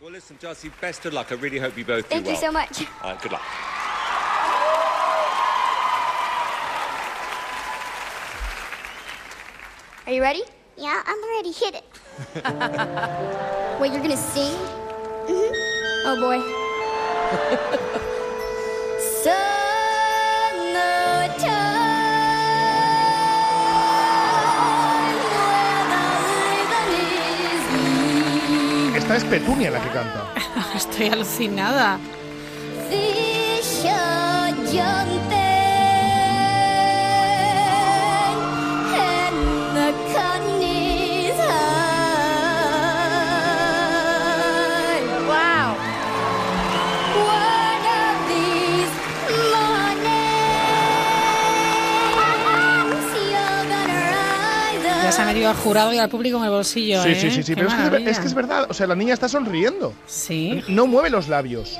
Well, listen, Darcy, best of luck. I really hope you both do Thank you well. so much. Uh, good luck. Are you ready? Yeah, I'm ready. Hit it. <laughs> Wait, you're gonna sing? hmm Oh boy. <laughs> Esta es Petunia la que canta. <laughs> Estoy alucinada. Se ha metido al jurado y al público en el bolsillo. Sí, ¿eh? sí, sí, sí, pero es que, es, que es verdad, o sea, la niña está sonriendo. Sí. No mueve los labios.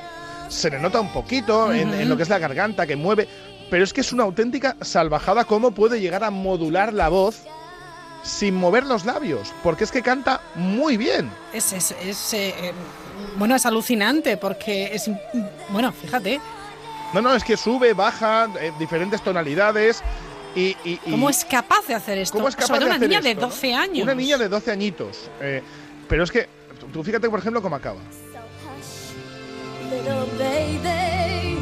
Se le nota un poquito en, Ujú. en lo que es la garganta que mueve, pero es que es una auténtica salvajada cómo puede llegar a modular la voz sin mover los labios, porque es que canta muy bien. Es, es, es, eh, eh, bueno, es alucinante porque es. Bueno, fíjate. No, no, es que sube, baja, eh, diferentes tonalidades y... y- y- ¿Cómo es capaz de hacer esto? ¿Cómo es capaz Sobre de una hacer niña esto, de no? 12 años. Una niña de 12 añitos. eh, pero es que, tú- fíjate, por ejemplo, cómo acaba. <laughs> Little baby,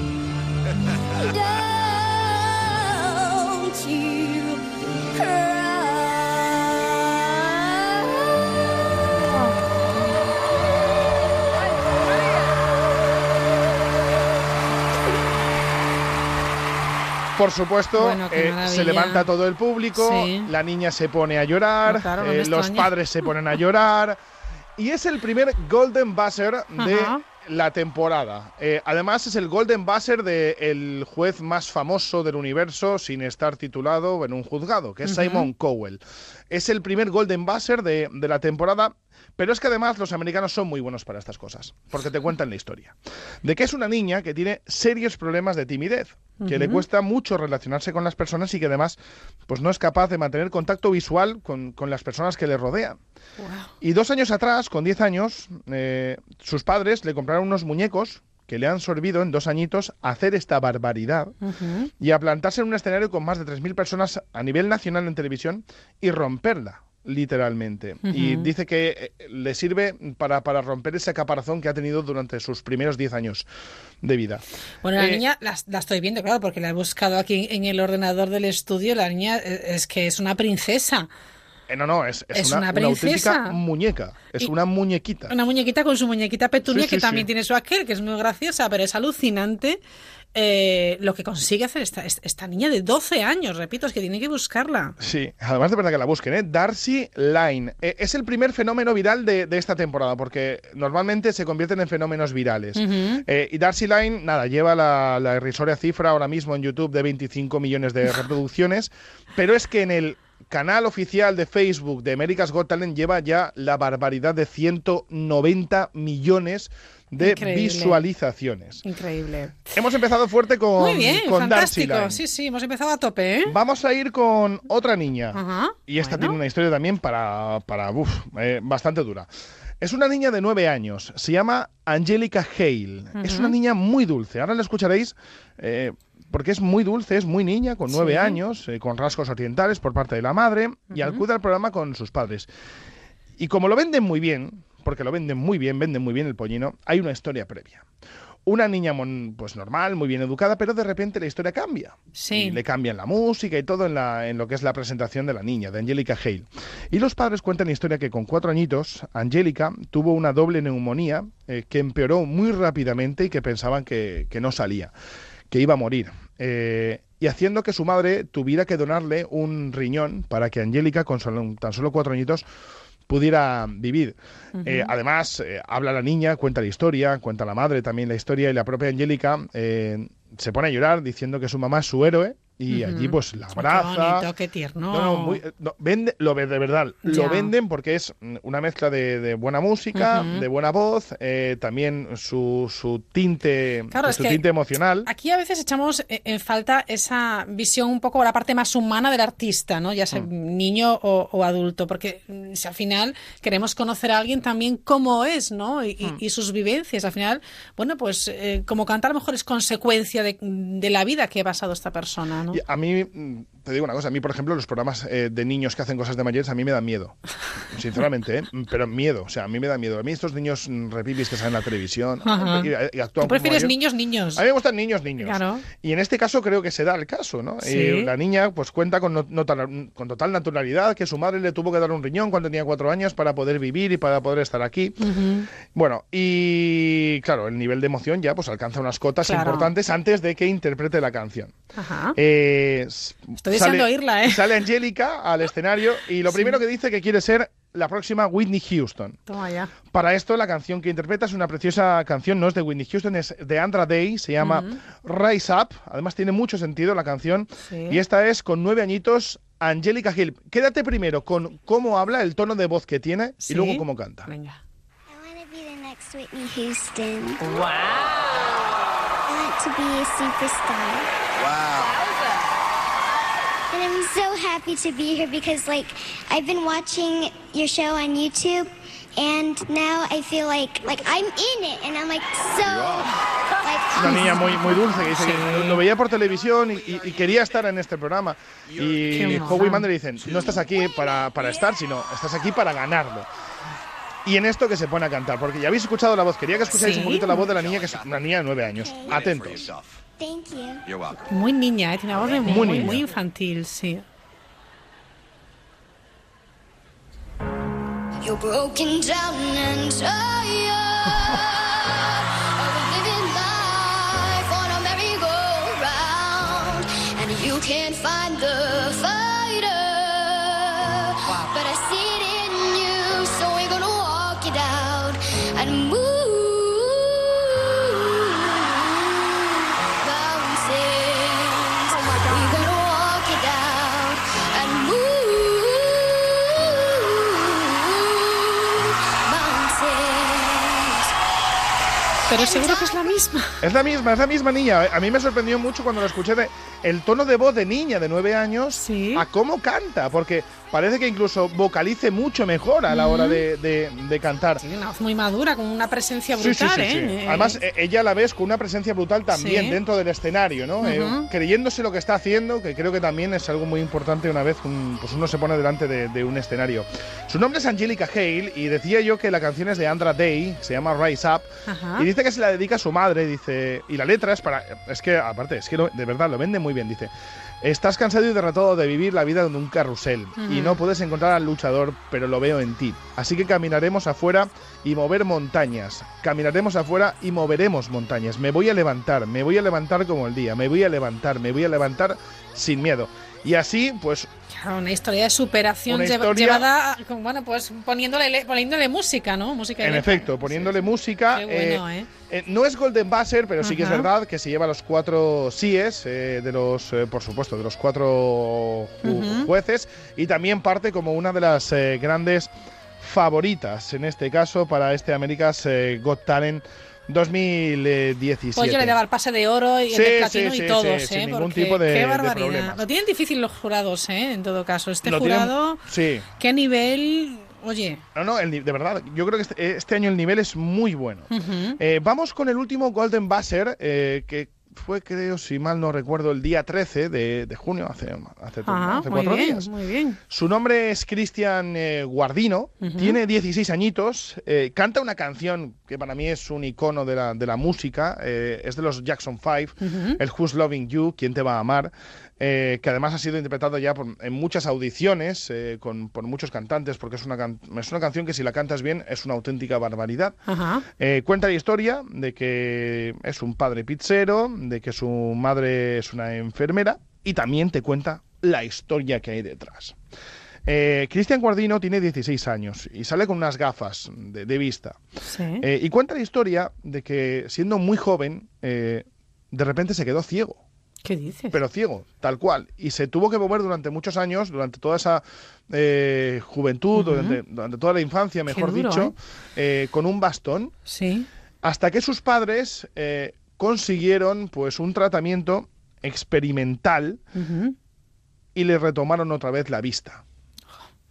Por supuesto, Bueno, eh, se levanta todo el público, Sí. la niña se pone a llorar, No, claro, no me eh, los padres se ponen a llorar. Y es el primer Golden Buzzer de Ajá. la temporada. Eh, además, es el Golden Buzzer del juez más famoso del universo sin estar titulado en un juzgado, que es. Simon Cowell. Es el primer Golden Buzzer de, de la temporada. Pero es que además los americanos son muy buenos para estas cosas, porque te cuentan la historia. De que es una niña que tiene serios problemas de timidez, que le cuesta mucho relacionarse con las personas y que además pues no es capaz de mantener contacto visual con, con las personas que le rodean. Y dos años atrás, con 10 años, eh, sus padres le compraron unos muñecos que le han sorbido en dos añitos a hacer esta barbaridad y a plantarse en un escenario con más de 3.000 personas a nivel nacional en televisión y romperla literalmente. Y dice que eh, le sirve para, para romper ese caparazón que ha tenido durante sus primeros 10 años de vida. Bueno, la Eh, niña la, la estoy viendo, claro, porque la he buscado aquí en el ordenador del estudio. La niña eh, es que es una princesa. eh, no, no, es, es Es una, una una auténtica muñeca. Es Y- una muñequita. Una muñequita con su muñequita petunia, Sí, que sí, también tiene su aquel, que es muy graciosa, pero es alucinante eh, lo que consigue hacer esta, esta niña de 12 años. Repito, es que tiene que buscarla. Sí, además de verdad que la busquen, ¿eh? Darcy Line. Eh, es el primer fenómeno viral de, de esta temporada, porque normalmente se convierten en fenómenos virales. Eh, y Darcy Line, nada, lleva la, la irrisoria cifra ahora mismo en YouTube de 25 millones de <laughs> reproducciones, pero es que en el canal oficial de Facebook de America's Got Talent lleva ya la barbaridad de 190 millones de Increíble. visualizaciones. Increíble. Hemos empezado fuerte con, Muy bien, con fantástico. Sí, sí, hemos empezado a tope, ¿eh? Vamos a ir con otra niña. Ajá. Y esta tiene una historia también para, para uf, eh, bastante dura. Es una niña de nueve años. Se llama Angelica Hale. Es una niña muy dulce. Ahora la escucharéis eh, porque es muy dulce, es muy niña, con nueve Sí. años, eh, con rasgos orientales por parte de la madre y acude al programa con sus padres. Y como lo venden muy bien, porque lo venden muy bien, venden muy bien el pollino, hay una historia previa. Una niña pues normal, muy bien educada, pero de repente la historia cambia. Sí. Y le cambian la música y todo en, la, en lo que es la presentación de la niña, de Angelica Hale. Y los padres cuentan la historia que con cuatro añitos, Angelica tuvo una doble neumonía eh, que empeoró muy rápidamente y que pensaban que, que no salía, que iba a morir. Eh, y haciendo que su madre tuviera que donarle un riñón para que Angélica, con tan solo cuatro añitos, pudiera vivir. Eh, además, eh, habla la niña, cuenta la historia, cuenta la madre también la historia y la propia Angélica eh, se pone a llorar diciendo que su mamá es su héroe y allí pues la Qué abraza. bonito, qué tierno. No, no, muy- eh, no, vende, lo de verdad, Ya. lo venden porque es mm, una mezcla de, de buena música, de buena voz, eh, también su, su tinte, Claro, su tinte emocional. Aquí a veces echamos eh, en falta esa visión un poco la parte más humana del artista, ¿no? Ya sea Mm. niño o, o adulto, porque mm, si al final queremos conocer a alguien también cómo es, ¿no? Y, y- y sus vivencias. Al final, bueno, pues eh, como cantar a lo mejor es consecuencia de, de la vida que ha pasado esta persona, ¿no? A mí, mm, te digo una cosa, a mí, por ejemplo, los programas eh, de niños que hacen cosas de mayores, a mí me dan miedo. Sinceramente, ¿eh? Pero miedo, o sea, a mí me da miedo. A mí estos niños mm, repipis que salen en la televisión Ajá. y, y actúan Tú prefieres como niños, niños. A mí me gustan niños, niños. Claro. Y en este caso creo que se da el caso, ¿no? Sí. Eh, la niña pues cuenta con, no- con total naturalidad que su madre le tuvo que dar un riñón cuando tenía cuatro años para poder vivir y para poder estar aquí. Bueno, y claro, el nivel de emoción ya pues alcanza unas cotas Claro. importantes antes de que interprete la canción. Ajá. Eh, Estoy deseando oírla, ¿eh? Sale Angélica al <laughs> escenario y lo Sí. primero que dice que quiere ser la próxima Whitney Houston. Toma ya. Para esto, la canción que interpreta es una preciosa canción, no es de Whitney Houston, es de Andra Day, se llama. Rise Up. Además, tiene mucho sentido la canción. Sí. Y esta es con nueve añitos, Angélica Hill. Quédate primero con cómo habla, el tono de voz que tiene Sí. y luego cómo canta. Venga. be the next Whitney Houston. Wow. I want to be a superstar. And I'm so happy to be here because, like, I've been watching your show on YouTube, and now I feel like like I'm in it, and I'm like so like una niña muy, muy dulce que dice que lo veía por televisión y, y- y quería estar en este programa. Y. Howie Mandel dicen, no estás aquí para, para estar, sino estás aquí para ganarlo. Y en esto que se pone a cantar, porque ya habéis escuchado la voz, quería que escucháis Sí. un poquito la voz de la niña, que es una niña de nueve años. Atentos. Thank you. You're welcome. Muy niña, ¿eh? Tiene una voz de muy, Muy muy, niña. infantil, sí. You're broken down and tired of living life on a merry-go-round, and you can't find the fighter. Pero seguro que es la misma. Es la misma, es la misma niña. A mí me sorprendió mucho cuando lo escuché de el tono de voz de niña de nueve años a cómo canta, porque parece que incluso vocalice mucho mejor a la hora de, de- de cantar. Tiene una voz muy madura, con una presencia Sí, sí, brutal, sí, sí. ¿eh? Además, eh, ella la ves con una presencia brutal también dentro del escenario, ¿no? Eh, Ujú. creyéndose lo que está haciendo, que creo que también es algo muy importante una vez un- pues uno se pone delante de, de un escenario. Su nombre es Angelica Hale y decía yo que la canción es de Andra Day, se llama Rise Up, Ajá. y dice que se la dedica a su madre, dice, y la letra es para, es que aparte, es que lo- de verdad lo vende muy bien, dice. Estás cansado y derrotado de vivir la vida en un carrusel y no puedes encontrar al luchador, pero lo veo en ti. Así que caminaremos afuera y mover montañas. Caminaremos afuera y moveremos montañas. Me voy a levantar, me voy a levantar como el día, me voy a levantar, me voy a levantar sin miedo. Y así, pues una historia de superación historia- llevada, bueno, pues poniéndole, le- poniéndole música, ¿no? Música En efecto, poniéndole música. Qué bueno, eh, ¿eh? eh, no es Golden Buzzer, pero sí que es verdad que se lleva los cuatro síes eh, de los, por supuesto, de los cuatro ju- jueces y también parte como una de las grandes favoritas, en este caso, para este America's Got Talent 2017. Pues yo le daba el pase de oro y Sí, el de platino sí, y todos, ¿eh? sin ningún Porque tipo de- qué barbaridad. Lo tienen difícil los jurados, ¿eh? En todo caso, este Lo tienen- jurado, sí. qué nivel, oye. No, no, el de verdad, yo creo que este, este año el nivel es muy bueno. Eh, vamos con el último Golden Buzzer, eh, que fue, creo, si mal no recuerdo, el día 13 de, de junio, hace, hace, Ajá, hace cuatro bien, días. muy bien. Su nombre es Cristian eh, Guardino, tiene 16 añitos, eh, canta una canción que para mí es un icono de la, de la música, eh, es de los Jackson 5, Ujú. el Who's Loving You, ¿Quién te va a amar? Eh, que además ha sido interpretado ya por- en muchas audiciones eh, con, por muchos cantantes, porque es una, can- es una canción que si la cantas bien es una auténtica barbaridad. Ajá. Eh, cuenta la historia de que es un padre pizzero, de que su madre es una enfermera y también te cuenta la historia que hay detrás. Eh, Cristian Guardino tiene 16 años y sale con unas gafas de, de vista. Sí. Eh, y cuenta la historia de que siendo muy joven, eh, de repente se quedó ciego. ¿Qué dices? Pero ciego, tal cual. Y se tuvo que mover durante muchos años, durante toda esa eh, juventud, durante, durante toda la infancia, mejor duro, dicho, eh, con un bastón. Sí. Hasta que sus padres eh, consiguieron pues un tratamiento experimental y le retomaron otra vez la vista.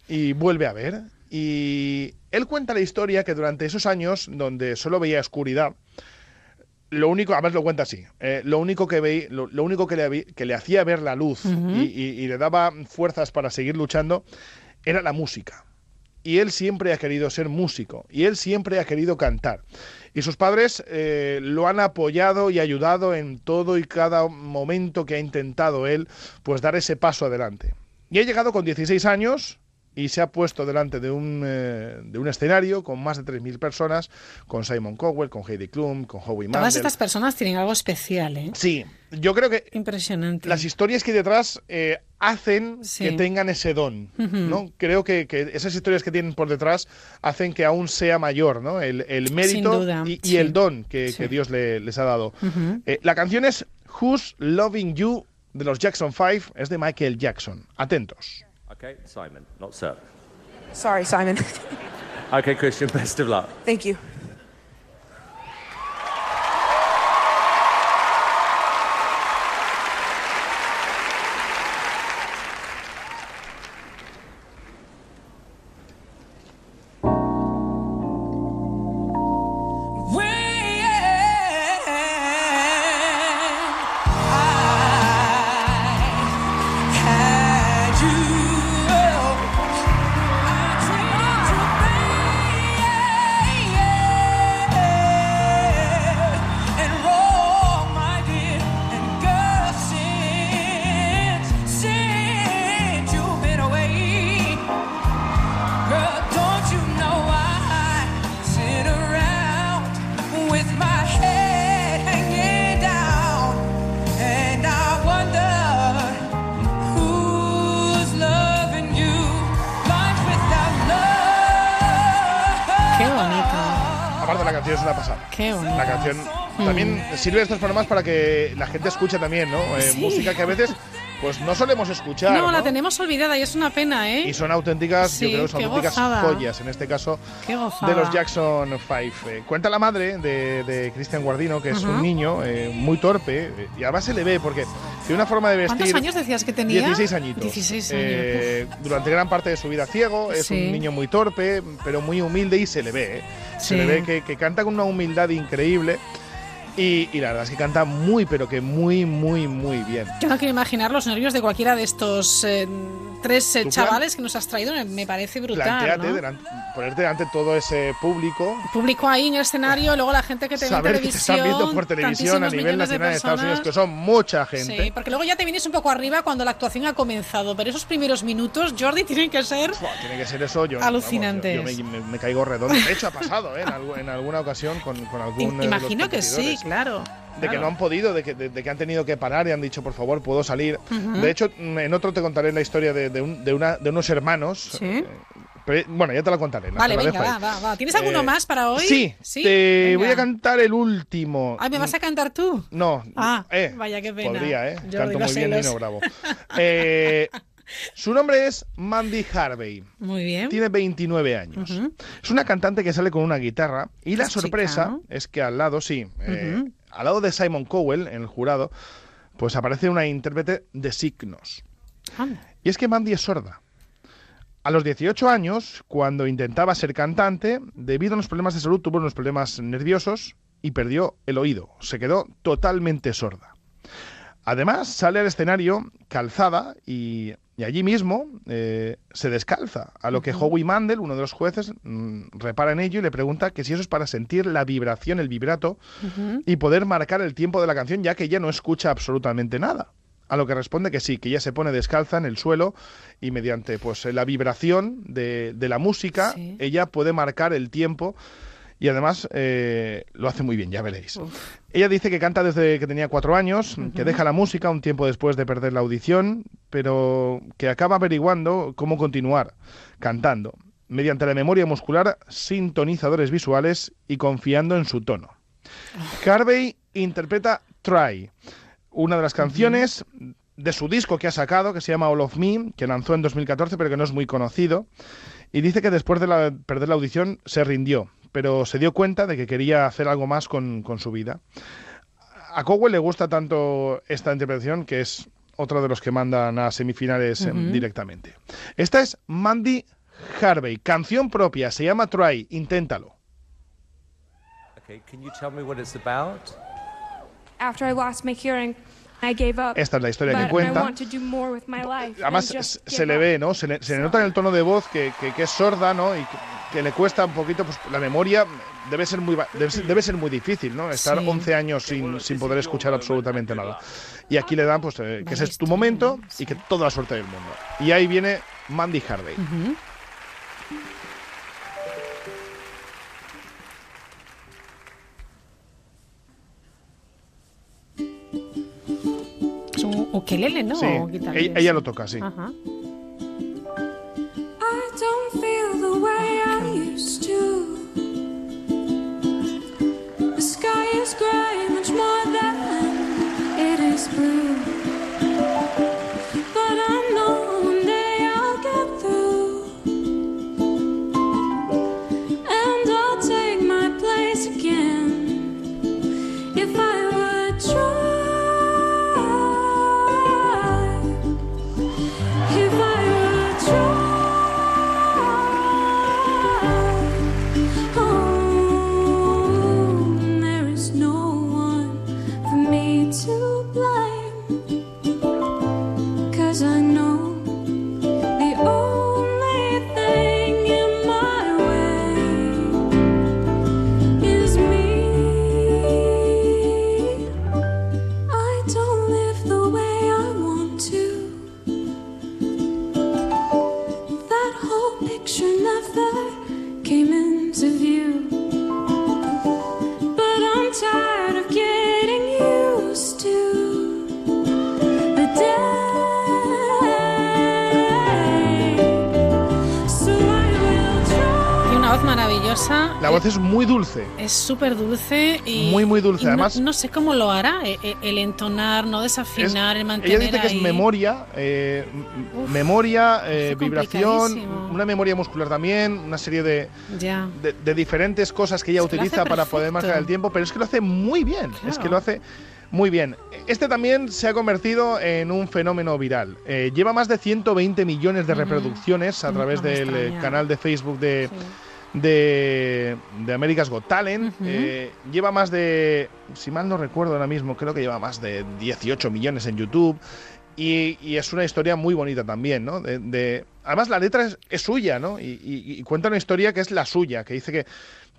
Y vuelve a ver. Y él cuenta la historia que durante esos años, donde solo veía oscuridad, lo único, además lo cuenta así, eh, lo único que veía, lo, lo único que le, que le hacía ver la luz Ujú. y, y- y le daba fuerzas para seguir luchando era la música. Y él siempre ha querido ser músico y él siempre ha querido cantar. Y sus padres eh, lo han apoyado y ayudado en todo y cada momento que ha intentado él, pues dar ese paso adelante. Y ha llegado con 16 años y se ha puesto delante de un, eh, de un escenario con más de 3.000 personas, con Simon Cowell, con Heidi Klum, con Howie Todas Mandel. estas personas tienen algo especial, ¿eh? Sí, yo creo que Impresionante. las historias que hay detrás eh, hacen Sí. que tengan ese don. ¿no? Creo que, que esas historias que tienen por detrás hacen que aún sea mayor, ¿no? El, el mérito duda, y, el don que, Sí. que Dios le- les ha dado. Eh, la canción es Who's Loving You de los Jackson 5, es de Michael Jackson. Atentos. Okay, Simon, not Sir. Sorry, Simon. Okay, Christian, <laughs> best of luck. Thank you. Sirve de estas formas para que la gente escuche también, ¿no? Eh, Sí. Música que a veces pues no solemos escuchar. No, la tenemos olvidada y es una pena, ¿eh? Y son auténticas, Sí, yo creo son auténticas gozada. joyas, en este caso, de los Jackson 5. Eh, cuenta la madre de, de Cristian Guardino, que es un niño eh, muy torpe, eh, y además se le ve, porque Tiene una forma de vestir. ¿Cuántos años decías que tenía? 16 añitos. 16 años. Eh, durante gran parte de su vida ciego, es Sí. un niño muy torpe, pero muy humilde y se le ve, ¿eh? Se Sí. le ve que, que canta con una humildad increíble. Y, y la verdad es que canta muy, pero que muy, muy, muy bien. Yo no quiero imaginar los nervios de cualquiera de estos eh, tres eh, chavales que nos has traído. me- parece brutal. Plantéate ¿no? delan- ponerte delante todo ese público. Público ahí en el escenario, luego la gente que te ve en que te están viendo por televisión a nivel de nacional en Estados Unidos, que son mucha gente. Sí, porque luego ya te vienes un poco arriba cuando la actuación ha comenzado, pero esos primeros minutos, Jordi, <laughs> tienen que ser Tiene que ser eso. Yo, Alucinantes. vamos, yo- yo me, me- me caigo redondo. De hecho, ha pasado ¿eh? en, algu- en alguna ocasión con, con algún. De los Imagino que sí. Claro. De que no han podido, de que, de, de que han tenido que parar y han dicho, por favor, puedo salir. De hecho, mm, en otro te contaré la historia de, de, un- de una, de unos hermanos. Sí. Eh, pero, bueno, ya te la contaré. Vale, la venga, va, va, va. ¿Tienes alguno Eh, más para hoy? Sí, ¿Sí? te Venga. voy a cantar el último. Ay, ¿me vas a cantar tú? No, Ah, eh, vaya, qué pena. podría, ¿eh? Yo Canto muy sé, bien, Nino. Bravo. Eh, su nombre es Mandy Harvey. Muy bien. Tiene 29 años. Es una cantante que sale con una guitarra y la chica, sorpresa es que al lado, sí, eh, al lado de Simon Cowell, en el jurado, pues aparece una intérprete de signos. Y es que Mandy es sorda. A los 18 años, cuando intentaba ser cantante, debido a unos problemas de salud, tuvo unos problemas nerviosos y perdió el oído. Se quedó totalmente sorda. Además, sale al escenario calzada y, y allí mismo eh, se descalza. A lo que Howie Mandel, uno de los jueces, mm, repara en ello y le pregunta que si eso es para sentir la vibración, el vibrato, y poder marcar el tiempo de la canción, ya que ella no escucha absolutamente nada. A lo que responde que sí, que ella se pone descalza en el suelo y mediante pues la vibración de, de la música, ella puede marcar el tiempo y además eh, lo hace muy bien, ya veréis. Ella dice que canta desde que tenía cuatro años, que deja la música un tiempo después de perder la audición, pero que acaba averiguando cómo continuar cantando, mediante la memoria muscular, sintonizadores visuales y confiando en su tono. Carvey interpreta Try, una de las canciones de su disco que ha sacado, que se llama All of Me, que lanzó en 2014, pero que no es muy conocido. Y dice que después de la- perder la audición se rindió, pero se dio cuenta de que quería hacer algo más con, con su vida. A Cowell le gusta tanto esta interpretación que es otro de los que mandan a semifinales directamente. Esta es Mandy Harvey, canción propia, se llama Try, inténtalo. Okay, can you tell me what it's about? After I lost my hearing, I gave up. Esta es la historia que cuenta. I want to do more with my life Además, se le ve, ¿no? Se le, se le nota en el tono de voz que, que- que es sorda, ¿no? Y que, que le cuesta un poquito, pues la memoria debe ser muy, debe ser, debe ser muy difícil, ¿no? Estar Sí. 11 años sin, sin poder escuchar absolutamente nada. Y aquí le dan, pues, eh, que ese es tu momento y que toda la suerte del mundo. Y ahí viene Mandy Harvey. Es un ukelele, ¿no? Sí, O guitarra. ella, ella lo toca, sí. Ajá. Gray, much more than it is blue. La voz es muy dulce. Es súper dulce y. Muy, muy dulce. y Además- No, sé cómo lo hará, eh, eh, el entonar, no desafinar, el mantener. Ella dice que es memoria, eh, memoria, eh, vibración, una memoria muscular también, una serie de, Ya. de, de diferentes cosas que ella Es que lo utiliza para poder marcar el tiempo, pero es que lo hace muy bien, es que lo hace Muy bien. Este también se ha convertido en un fenómeno viral. Eh, lleva más de 120 millones de reproducciones a través no del extraña. canal de Facebook de, de, de America's Got Talent. Eh, lleva más de, si mal no recuerdo ahora mismo, creo que lleva más de 18 millones en YouTube. Y, y es una historia muy bonita también, ¿no? De, de- además, la letra es, es suya, ¿no? Y, y- y cuenta una historia que es la suya, que dice que,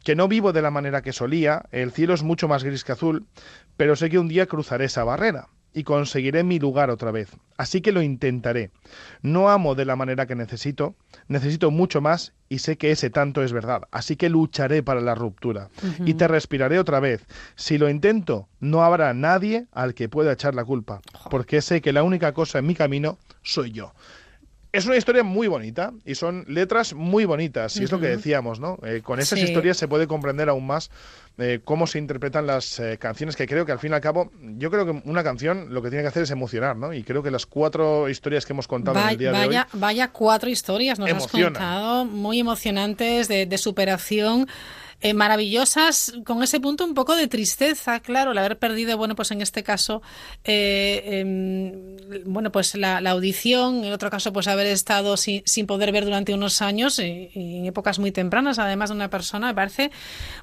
que no vivo de la manera que solía, el cielo es mucho más gris que azul, pero sé que un día cruzaré esa barrera y conseguiré mi lugar otra vez. Así que lo intentaré. No amo de la manera que necesito, necesito mucho más y sé que ese tanto es verdad. Así que lucharé para la ruptura y te respiraré otra vez. Si lo intento, no habrá nadie al que pueda echar la culpa, porque sé que la única cosa en mi camino soy yo. Es una historia muy bonita y son letras muy bonitas, y es lo que decíamos, ¿no? Eh, con esas Sí. historias se puede comprender aún más eh, cómo se interpretan las eh, canciones, que creo que al fin y al cabo, yo creo que una canción lo que tiene que hacer es emocionar, ¿no? Y creo que las cuatro historias que hemos contado en Va- el día vaya, de hoy vaya cuatro historias nos has contado, muy emocionantes, de, de superación, eh, maravillosas, con ese punto un poco de tristeza, claro, el haber perdido, bueno, pues en este caso, eh, em, bueno, pues la, la audición, en otro caso, pues haber estado sin, sin poder ver durante unos años y, y en épocas muy tempranas, además de una persona, me parece,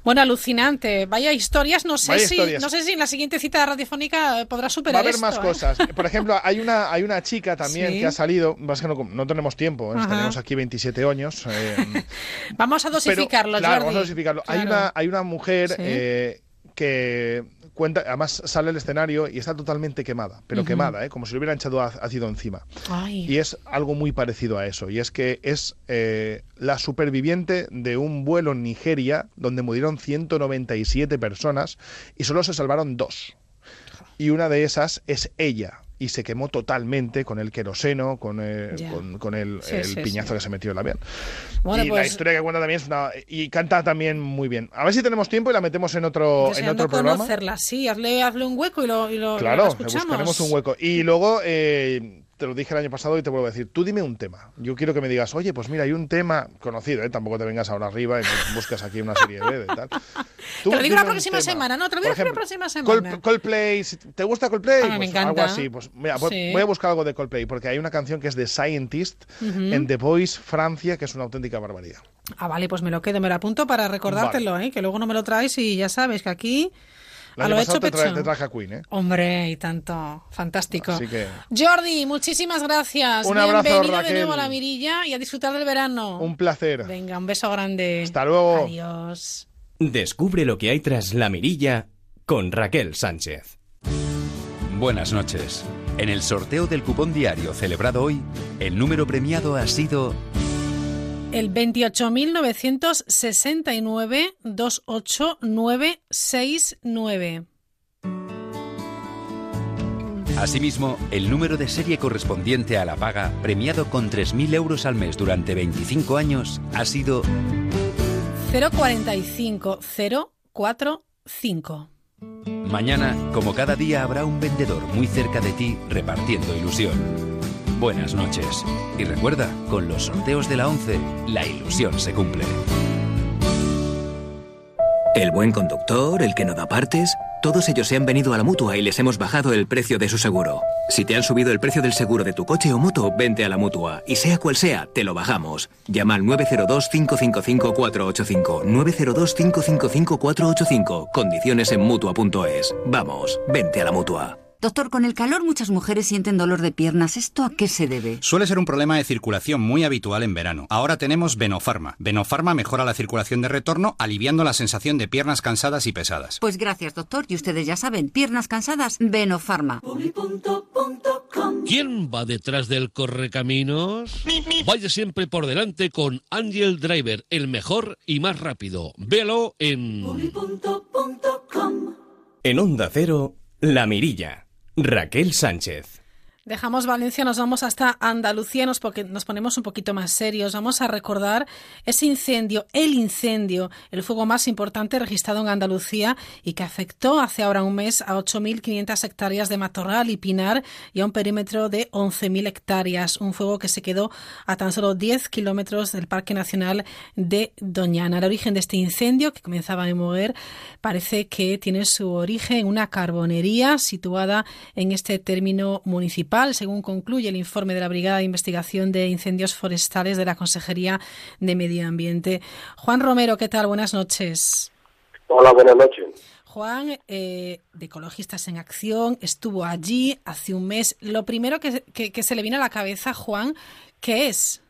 bueno, alucinante. Vaya historias, no sé Vaya si, historias. no sé si en la siguiente cita radiofónica podrá Va a superar haber esto, más ¿eh? cosas. Por ejemplo, hay una, hay una chica también Sí. que ha salido, más que no, no tenemos tiempo, ¿eh? Tenemos aquí 27 años. eh, <laughs> Vamos a dosificarlo, Pero, claro, Jordi. vamos a dosificarlo. Hay, una, hay una mujer Sí. que cuenta, además sale al escenario y está totalmente quemada, pero quemada, ¿eh? como si le hubieran echado ácido encima. Ay. Y es algo muy parecido a eso, y es que es eh, la superviviente de un vuelo en Nigeria donde murieron 197 personas y solo se salvaron dos. Y una de esas es ella. Y se quemó totalmente con el queroseno, con, eh, con, con el, Sí, el sí, piñazo sí. que se metió en el avión. Bueno, y la pues- historia que cuenta también es una... Y canta también muy bien. A ver si tenemos tiempo y la metemos en otro, en otro programa. conocerla, sí, hazle, hazle un hueco y lo, y lo, y Claro, lo escuchamos. buscaremos un hueco. Y luego, eh, te lo dije el año pasado y te vuelvo a decir, tú dime un tema. Yo quiero que me digas, oye, pues mira, hay un tema conocido, ¿eh? tampoco te vengas ahora arriba y <laughs> buscas aquí una serie B de tal. Tú Te lo digo la próxima semana, no, te lo digo la ejemplo, próxima Col- semana. Coldplay, si ¿te gusta Coldplay? Ah, me Pues encanta. algo así. Pues mira, voy, Sí. voy a buscar algo de Coldplay porque hay una canción que es de Scientist en The Voice Francia que es una auténtica barbaridad. Ah, vale, pues me lo quedo, me lo apunto para recordártelo, ¿eh? que luego no me lo traes y ya sabes que aquí El a lo hecho te, tra- pecho. te traje a Queen, ¿eh? Hombre, y tanto, fantástico. Así que Jordi, muchísimas gracias. Un abrazo, Bienvenido de Raquel. nuevo a la mirilla y a disfrutar del verano. un placer. Venga, un beso grande. Hasta luego. Adiós. Descubre lo que hay tras la mirilla con Raquel Sánchez. Buenas noches. En el sorteo del cupón diario celebrado hoy, el número premiado ha sido El 28.969 28969. Asimismo, el número de serie correspondiente a la paga, premiado con 3.000 euros al mes durante 25 años, ha sido 045 045. Mañana, como cada día, habrá un vendedor muy cerca de ti repartiendo ilusión. Buenas noches. Y recuerda, con los sorteos de la 11, la ilusión se cumple. El buen conductor, el que no da partes, todos ellos se han venido a la mutua y les hemos bajado el precio de su seguro. Si te han subido el precio del seguro de tu coche o moto, vente a la mutua. Y sea cual sea, te lo bajamos. Llama al 902-555-485. 902-555-485. Condiciones en mutua.es. Vamos, vente a la mutua. Doctor, con el calor muchas mujeres sienten dolor de piernas. ¿Esto a qué se debe? Suele ser un problema de circulación muy habitual en verano. Ahora tenemos Venofarma. Venofarma mejora la circulación de retorno, aliviando la sensación de piernas cansadas y pesadas. Pues gracias, doctor. Y ustedes ya saben, piernas cansadas, Venofarma. ¿Quién va detrás del correcaminos? Vaya siempre por delante con Angel Driver, el mejor y más rápido. Véalo en En Onda Cero, La Mirilla. Raquel Sánchez. Dejamos Valencia, nos vamos hasta Andalucía, nos, porque nos ponemos un poquito más serios. Vamos a recordar ese incendio, el incendio, el fuego más importante registrado en Andalucía y que afectó hace ahora un mes a 8.500 hectáreas de matorral y pinar y a un perímetro de 11.000 hectáreas. Un fuego que se quedó a tan solo 10 kilómetros del Parque Nacional de Doñana. El origen de este incendio, que comenzaba a mover, parece que tiene su origen en una carbonería situada en este término municipal según concluye el informe de la Brigada de Investigación de Incendios Forestales de la Consejería de Medio Ambiente. Juan Romero, ¿qué tal? Buenas noches. Hola, buenas noches. Juan, eh, de Ecologistas en Acción, estuvo allí hace un mes. Lo primero que, que, que se le viene a la cabeza, Juan, ¿qué es?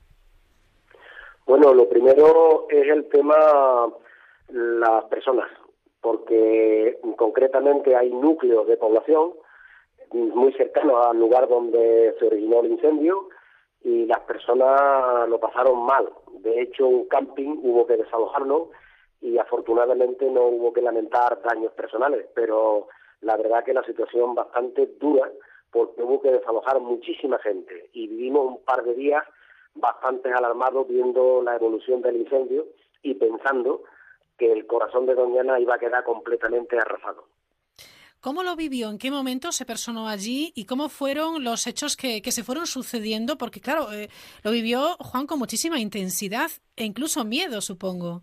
Bueno, lo primero es el tema las personas, porque concretamente hay núcleos de población muy cercano al lugar donde se originó el incendio y las personas lo pasaron mal. De hecho, un camping hubo que desalojarlo y afortunadamente no hubo que lamentar daños personales, pero la verdad que la situación bastante dura porque hubo que desalojar muchísima gente y vivimos un par de días bastante alarmados viendo la evolución del incendio y pensando que el corazón de Doñana iba a quedar completamente arrasado. ¿Cómo lo vivió? ¿En qué momento se personó allí? ¿Y cómo fueron los hechos que, que se fueron sucediendo? Porque, claro, eh, lo vivió Juan con muchísima intensidad e incluso miedo, supongo.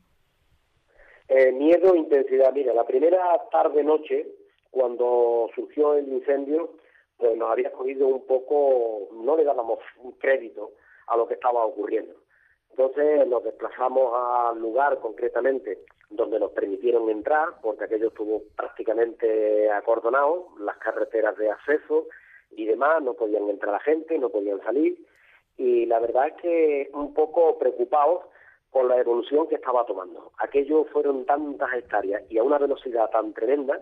Eh, miedo, intensidad. Mira, la primera tarde-noche, cuando surgió el incendio, pues nos había cogido un poco, no le dábamos crédito a lo que estaba ocurriendo. Entonces nos desplazamos al lugar concretamente donde nos permitieron entrar, porque aquello estuvo prácticamente acordonado, las carreteras de acceso y demás, no podían entrar la gente, no podían salir, y la verdad es que un poco preocupados por la evolución que estaba tomando. Aquello fueron tantas hectáreas y a una velocidad tan tremenda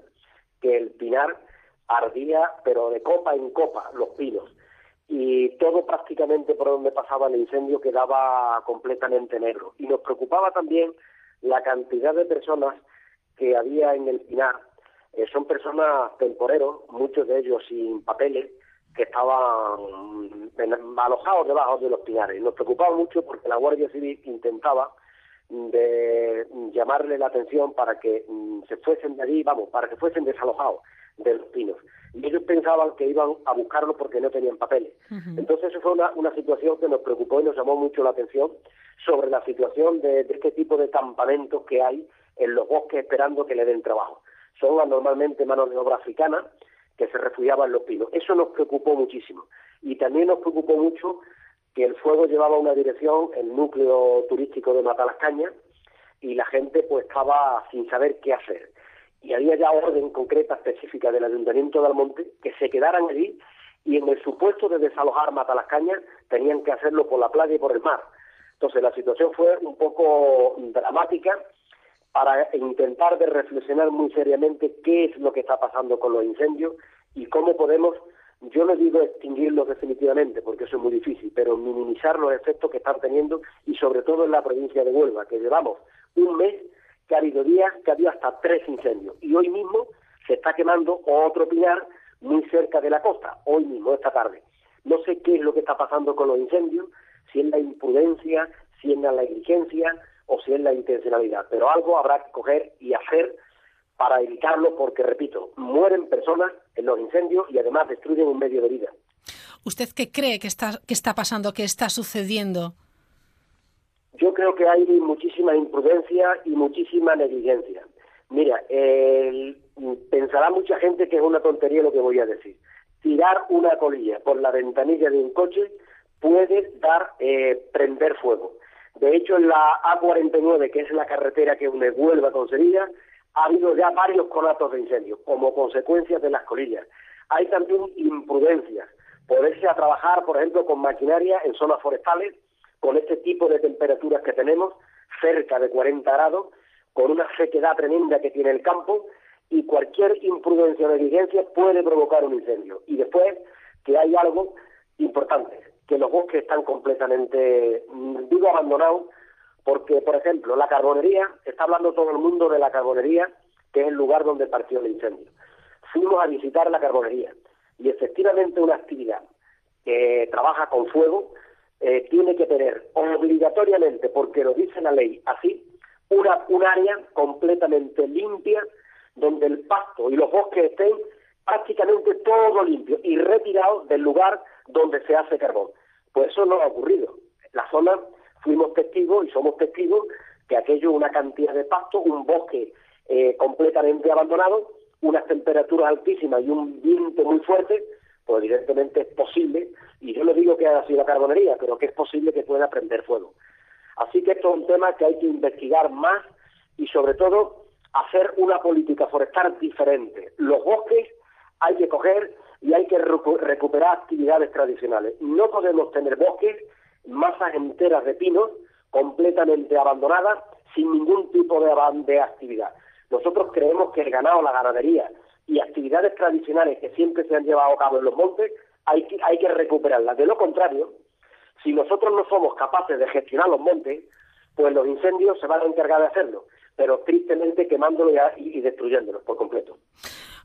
que el pinar ardía, pero de copa en copa, los pinos. Y todo prácticamente por donde pasaba el incendio quedaba completamente negro. Y nos preocupaba también la cantidad de personas que había en el Pinar. Eh, son personas temporeros, muchos de ellos sin papeles, que estaban mm, alojados debajo de los pinares. Nos preocupaba mucho porque la Guardia Civil intentaba de mm, llamarle la atención para que se fuesen de allí, vamos, para que fuesen desalojados de los pinos. Y ellos pensaban que iban a buscarlos porque no tenían papeles. Entonces, eso fue una, una situación que nos preocupó y nos llamó mucho la atención sobre la situación de, de este tipo de campamentos que hay en los bosques esperando que le den trabajo. Son normalmente manos de obra africanas que se refugiaban en los pinos. Eso nos preocupó muchísimo. Y también nos preocupó mucho que el fuego llevaba una dirección, el núcleo turístico de Matalascaña, y la gente pues estaba sin saber qué hacer. Y había ya orden concreta, específica del Ayuntamiento de Almonte, que se quedaran allí y en el supuesto de desalojar Matalascaña tenían que hacerlo por la playa y por el mar. Entonces la situación fue un poco dramática para intentar de reflexionar muy seriamente qué es lo que está pasando con los incendios y cómo podemos, yo no digo extinguirlos definitivamente, porque eso es muy difícil, pero minimizar los efectos que están teniendo y sobre todo en la provincia de Huelva, que llevamos un mes que ha habido días que ha habido hasta tres incendios y hoy mismo se está quemando otro pinar muy cerca de la costa, hoy mismo, esta tarde. No sé qué es lo que está pasando con los incendios, si es la imprudencia, si es la negligencia o si es la intencionalidad. Pero algo habrá que coger y hacer para evitarlo porque, repito, mueren personas los incendios y además destruyen un medio de vida. ¿Usted qué cree que está, que está pasando, que está sucediendo? Yo creo que hay muchísima imprudencia y muchísima negligencia. Mira, el, pensará mucha gente que es una tontería lo que voy a decir. Tirar una colilla por la ventanilla de un coche puede dar, eh, prender fuego. De hecho, en la A49, que es la carretera que une Huelva con Sevilla, ha habido ya varios conatos de incendio como consecuencia de las colillas. Hay también imprudencias. Poderse a trabajar, por ejemplo, con maquinaria en zonas forestales, con este tipo de temperaturas que tenemos, cerca de 40 grados, con una sequedad tremenda que tiene el campo, y cualquier imprudencia o negligencia puede provocar un incendio. Y después que hay algo importante, que los bosques están completamente, digo, abandonados, porque, por ejemplo, la carbonería, está hablando todo el mundo de la carbonería, que es el lugar donde partió el incendio. Fuimos a visitar la carbonería y efectivamente una actividad que trabaja con fuego eh, tiene que tener obligatoriamente, porque lo dice la ley así, una, un área completamente limpia donde el pasto y los bosques estén prácticamente todo limpio y retirado del lugar donde se hace carbón. Pues eso no ha ocurrido. La zona fuimos testigos y somos testigos que aquello una cantidad de pasto, un bosque eh, completamente abandonado, unas temperaturas altísimas y un viento muy fuerte, pues evidentemente es posible, y yo no digo que haya sido la carbonería, pero que es posible que pueda prender fuego. Así que esto es un tema que hay que investigar más y sobre todo hacer una política forestal diferente. Los bosques hay que coger y hay que recu- recuperar actividades tradicionales. No podemos tener bosques, masas enteras de pinos, completamente abandonadas, sin ningún tipo de, de actividad. Nosotros creemos que el ganado, la ganadería y actividades tradicionales que siempre se han llevado a cabo en los montes, hay que, hay que recuperarlas. De lo contrario, si nosotros no somos capaces de gestionar los montes, pues los incendios se van a encargar de hacerlo, pero tristemente quemándolos y, y destruyéndolos por completo.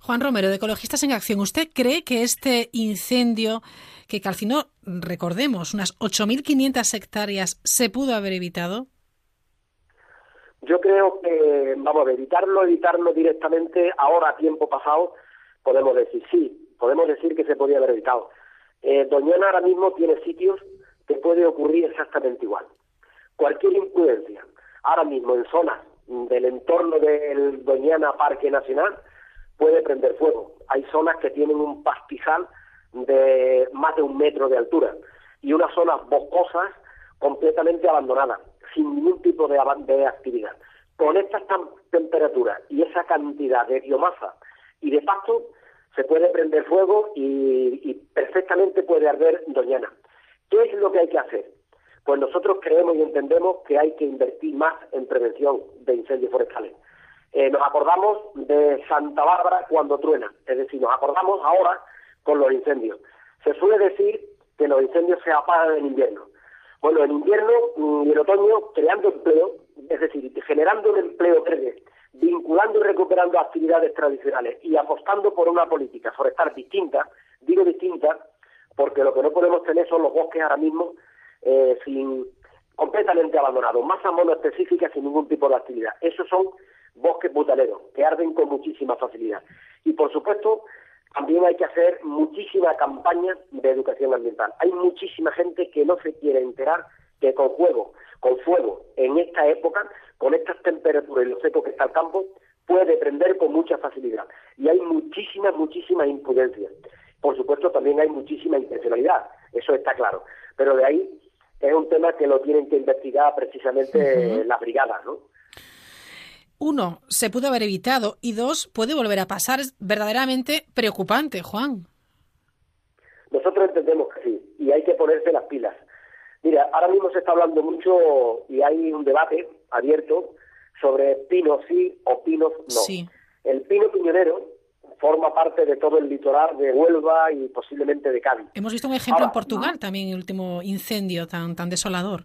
Juan Romero, de Ecologistas en Acción, ¿usted cree que este incendio que calcinó, recordemos, unas 8.500 hectáreas, se pudo haber evitado? Yo creo que, vamos a evitarlo, evitarlo directamente, ahora tiempo pasado, podemos decir sí, podemos decir que se podía haber evitado. Eh, Doñana ahora mismo tiene sitios que puede ocurrir exactamente igual. Cualquier imprudencia, ahora mismo en zonas del entorno del Doñana Parque Nacional, puede prender fuego. Hay zonas que tienen un pastizal de más de un metro de altura y unas zonas boscosas completamente abandonadas, sin ningún tipo de, actividad. Con estas temperaturas y esa cantidad de biomasa y de pasto, se puede prender fuego y perfectamente puede arder Doñana. ¿Qué es lo que hay que hacer? Pues nosotros creemos y entendemos que hay que invertir más en prevención de incendios forestales. Eh, nos acordamos de Santa Bárbara cuando truena, es decir, nos acordamos ahora con los incendios. Se suele decir que los incendios se apagan en invierno. Bueno, en invierno y en otoño creando empleo, es decir, generando un empleo verde, vinculando y recuperando actividades tradicionales y apostando por una política forestal distinta, digo distinta, porque lo que no podemos tener son los bosques ahora mismo eh, sin completamente abandonados, masas monoespecíficas sin ningún tipo de actividad. Esos son bosques butaleros, que arden con muchísima facilidad. Y por supuesto, también hay que hacer muchísima campaña de educación ambiental. Hay muchísima gente que no se quiere enterar que con fuego, con fuego, en esta época, con estas temperaturas y lo seco que está el campo, puede prender con mucha facilidad. Y hay muchísimas, muchísimas imprudencias. Por supuesto, también hay muchísima intencionalidad, eso está claro. Pero de ahí es un tema que lo tienen que investigar precisamente las brigadas, ¿no? Uno, se pudo haber evitado y dos, puede volver a pasar. Es verdaderamente preocupante, Juan. Nosotros entendemos que sí, y hay que ponerse las pilas. Mira, ahora mismo se está hablando mucho y hay un debate abierto sobre pinos sí o pinos no. Sí. El pino piñonero forma parte de todo el litoral de Huelva y posiblemente de Cádiz. Hemos visto un ejemplo Ahora, en Portugal también, el último incendio tan, tan desolador.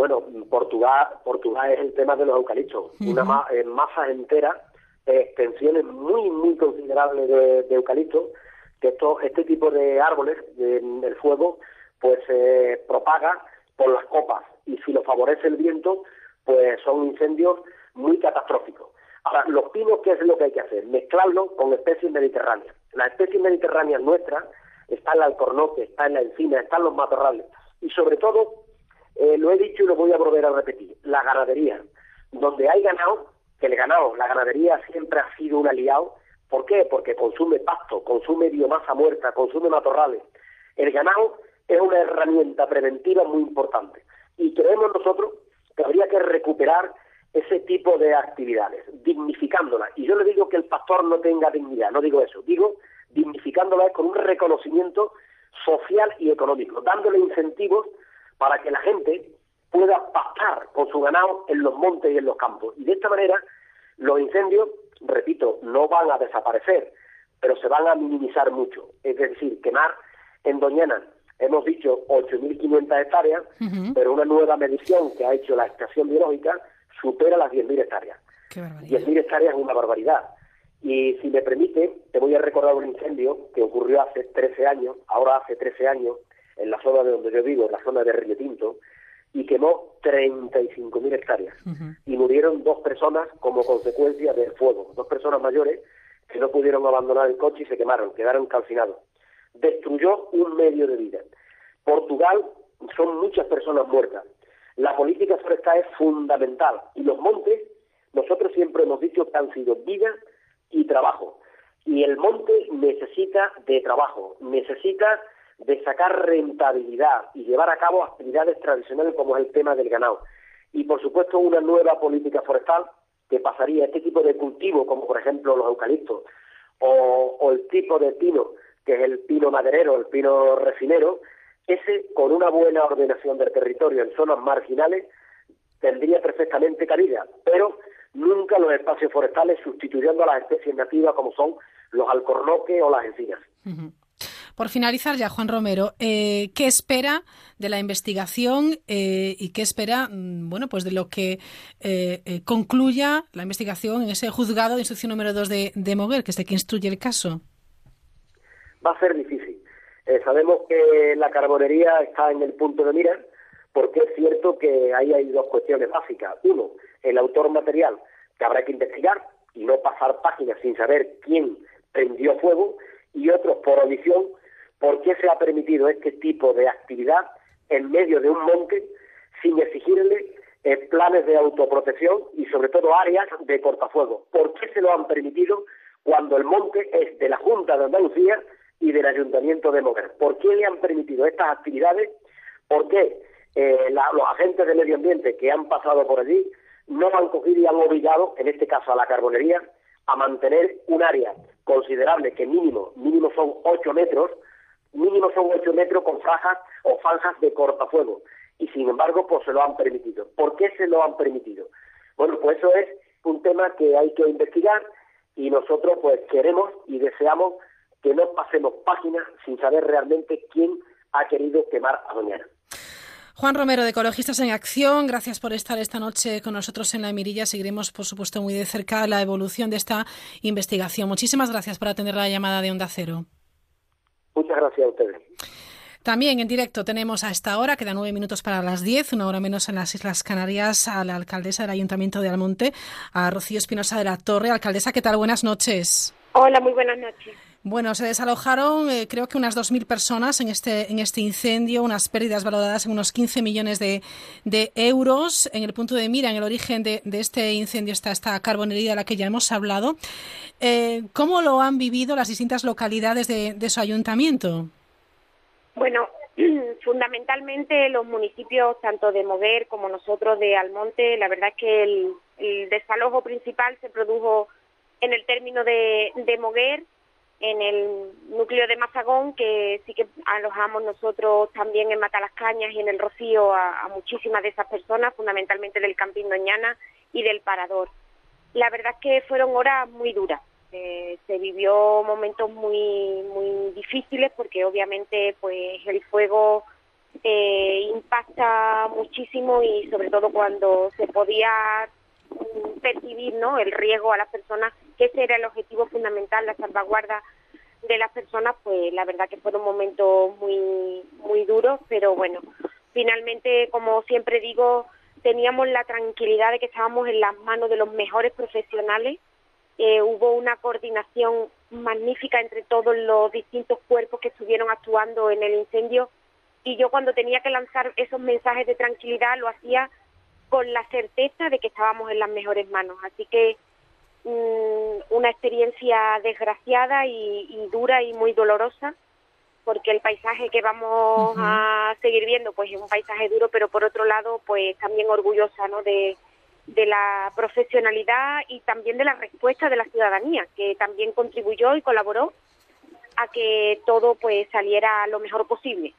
Bueno, Portugal, Portugal es el tema de los eucaliptos. Ujú. Una ma- eh, masa entera, eh, extensiones muy, muy considerables de, de eucaliptos, que esto, este tipo de árboles, de- el fuego, pues se propaga por las copas. Y si lo favorece el viento, pues son incendios muy catastróficos. Ahora, los pinos, ¿qué es lo que hay que hacer? Mezclarlo con especies mediterráneas. Las especies mediterráneas nuestras, está el alcornoque, está en la encina, están los matorrales. Y sobre todo, eh, lo he dicho y lo voy a volver a repetir, la ganadería. Donde hay ganado, que el ganado, la ganadería siempre ha sido un aliado. ¿Por qué? Porque consume pasto, consume biomasa muerta, consume matorrales. El ganado es una herramienta preventiva muy importante. Y creemos nosotros que habría que recuperar ese tipo de actividades, dignificándolas. Y yo le digo que el pastor no tenga dignidad, no digo eso, digo dignificándolas con un reconocimiento social y económico, dándole incentivos para que la gente pueda pastar con su ganado en los montes y en los campos. Y de esta manera los incendios, repito, no van a desaparecer, pero se van a minimizar mucho. Es decir, quemar en Doñana, hemos dicho 8.500 hectáreas, pero una nueva medición que ha hecho la estación biológica supera las 10.000 hectáreas. Qué barbaridad. 10.000 hectáreas es una barbaridad. Y si me permite, te voy a recordar un incendio que ocurrió hace 13 años, ahora hace 13 años, en la zona de donde yo vivo, en la zona de Río Tinto, y quemó 35.000 hectáreas. Y murieron dos personas como consecuencia del fuego, dos personas mayores que no pudieron abandonar el coche y se quemaron, quedaron calcinados. Destruyó un medio de vida. Portugal son muchas personas muertas. La política forestal es fundamental y los montes, nosotros siempre hemos dicho que han sido vida y trabajo. Y el monte necesita de trabajo, necesita de sacar rentabilidad y llevar a cabo actividades tradicionales como es el tema del ganado. Y por supuesto una nueva política forestal que pasaría este tipo de cultivo, como por ejemplo los eucaliptos, o, el tipo de pino, que es el pino maderero, el pino refinero, ese con una buena ordenación del territorio en zonas marginales tendría perfectamente cabida, pero nunca los espacios forestales sustituyendo a las especies nativas como son los alcornoques o las encinas. Por finalizar ya, Juan Romero, eh, ¿qué espera de la investigación eh, y qué espera, mm, bueno, pues de lo que eh, eh, concluya la investigación en ese juzgado de instrucción número 2 de, de Moguer, que es el que instruye el caso? Va a ser difícil. Eh, sabemos que la carbonería está en el punto de mira, porque es cierto que ahí hay dos cuestiones básicas. Uno, el autor material, que habrá que investigar y no pasar páginas sin saber quién prendió fuego, y otro, por omisión, por qué se ha permitido este tipo de actividad en medio de un monte sin exigirle eh, planes de autoprotección y sobre todo áreas de cortafuego. ¿Por qué se lo han permitido cuando el monte es de la Junta de Andalucía y del Ayuntamiento de Moguer? ¿Por qué le han permitido estas actividades? ¿Por qué eh, los agentes de medio ambiente que han pasado por allí no han cogido y han obligado, en este caso a la carbonería, a mantener un área considerable que mínimo, mínimo son 8 metros, mínimo son 8 metros con franjas o franjas de cortafuego. Y sin embargo, pues se lo han permitido. ¿Por qué se lo han permitido? Bueno, pues eso es un tema que hay que investigar y nosotros pues queremos y deseamos que no pasemos páginas sin saber realmente quién ha querido quemar a Doñana. Juan Romero, de Ecologistas en Acción, gracias por estar esta noche con nosotros en La Mirilla. Seguiremos, por supuesto, muy de cerca la evolución de esta investigación. Muchísimas gracias por atender la llamada de Onda Cero. Muchas gracias a ustedes. También en directo tenemos a esta hora, quedan nueve minutos para las diez, una hora menos en las Islas Canarias, a la alcaldesa del Ayuntamiento de Almonte, a Rocío Espinosa de la Torre. Alcaldesa, ¿qué tal? Buenas noches. Hola, muy buenas noches. Bueno, se desalojaron eh, creo que unas 2.000 personas en este, en este incendio, unas pérdidas valoradas en unos 15 millones de, de euros. En el punto de mira, en el origen de, de este incendio está esta carbonería de la que ya hemos hablado. Eh, ¿Cómo lo han vivido las distintas localidades de, de su ayuntamiento? Bueno, <clears throat> fundamentalmente los municipios, tanto de Moguer como nosotros de Almonte, la verdad es que el, el desalojo principal se produjo en el término de, de Moguer, en el núcleo de Mazagón, que sí que alojamos nosotros también en Matalascañas y en el Rocío a, muchísimas de esas personas, fundamentalmente del Campín Doñana y del Parador. La verdad es que fueron horas muy duras. Eh, se vivió momentos muy muy difíciles porque obviamente pues el fuego eh, impacta muchísimo y sobre todo cuando se podía percibir no el riesgo a las personas que ese era el objetivo fundamental la salvaguarda de las personas pues la verdad que fueron momentos muy muy duros pero bueno finalmente como siempre digo teníamos la tranquilidad de que estábamos en las manos de los mejores profesionales. Eh, hubo una coordinación magnífica entre todos los distintos cuerpos que estuvieron actuando en el incendio y yo cuando tenía que lanzar esos mensajes de tranquilidad lo hacía con la certeza de que estábamos en las mejores manos. Así que mm, una experiencia desgraciada y, y dura y muy dolorosa porque el paisaje que vamos a seguir viendo pues es un paisaje duro pero por otro lado pues también orgullosa ¿no? de, de la profesionalidad y también de la respuesta de la ciudadanía que también contribuyó y colaboró a que todo pues saliera lo mejor posible.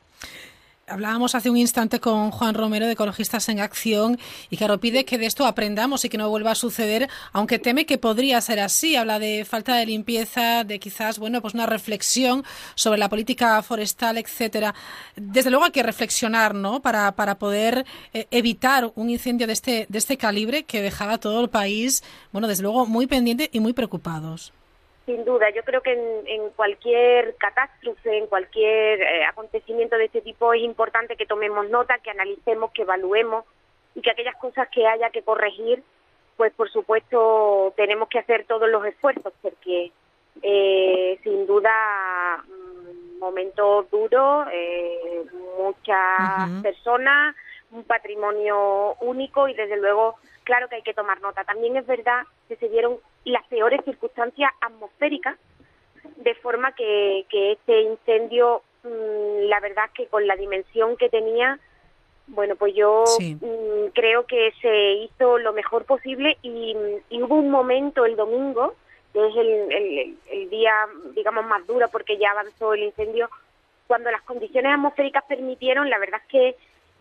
Hablábamos hace un instante con Juan Romero de Ecologistas en Acción y claro, pide que de esto aprendamos y que no vuelva a suceder, aunque teme que podría ser así. Habla de falta de limpieza, de quizás, bueno, pues una reflexión sobre la política forestal, etcétera. Desde luego hay que reflexionar, ¿no? Para, para poder eh, evitar un incendio de este, de este calibre que dejaba todo el país, bueno, desde luego muy pendiente y muy preocupados. Sin duda, yo creo que en, en cualquier catástrofe, en cualquier eh, acontecimiento de este tipo es importante que tomemos nota, que analicemos, que evaluemos y que aquellas cosas que haya que corregir, pues por supuesto tenemos que hacer todos los esfuerzos porque eh, sin duda mm, momentos duros, eh, muchas personas, un patrimonio único y desde luego claro que hay que tomar nota. También es verdad que se dieron las peores circunstancias atmosféricas de forma que, que este incendio, mm, la verdad que con la dimensión que tenía, bueno, pues yo Sí. mm, creo que se hizo lo mejor posible y, y hubo un momento el domingo, que es el, el- el día, digamos, más duro porque ya avanzó el incendio, cuando las condiciones atmosféricas permitieron, la verdad es que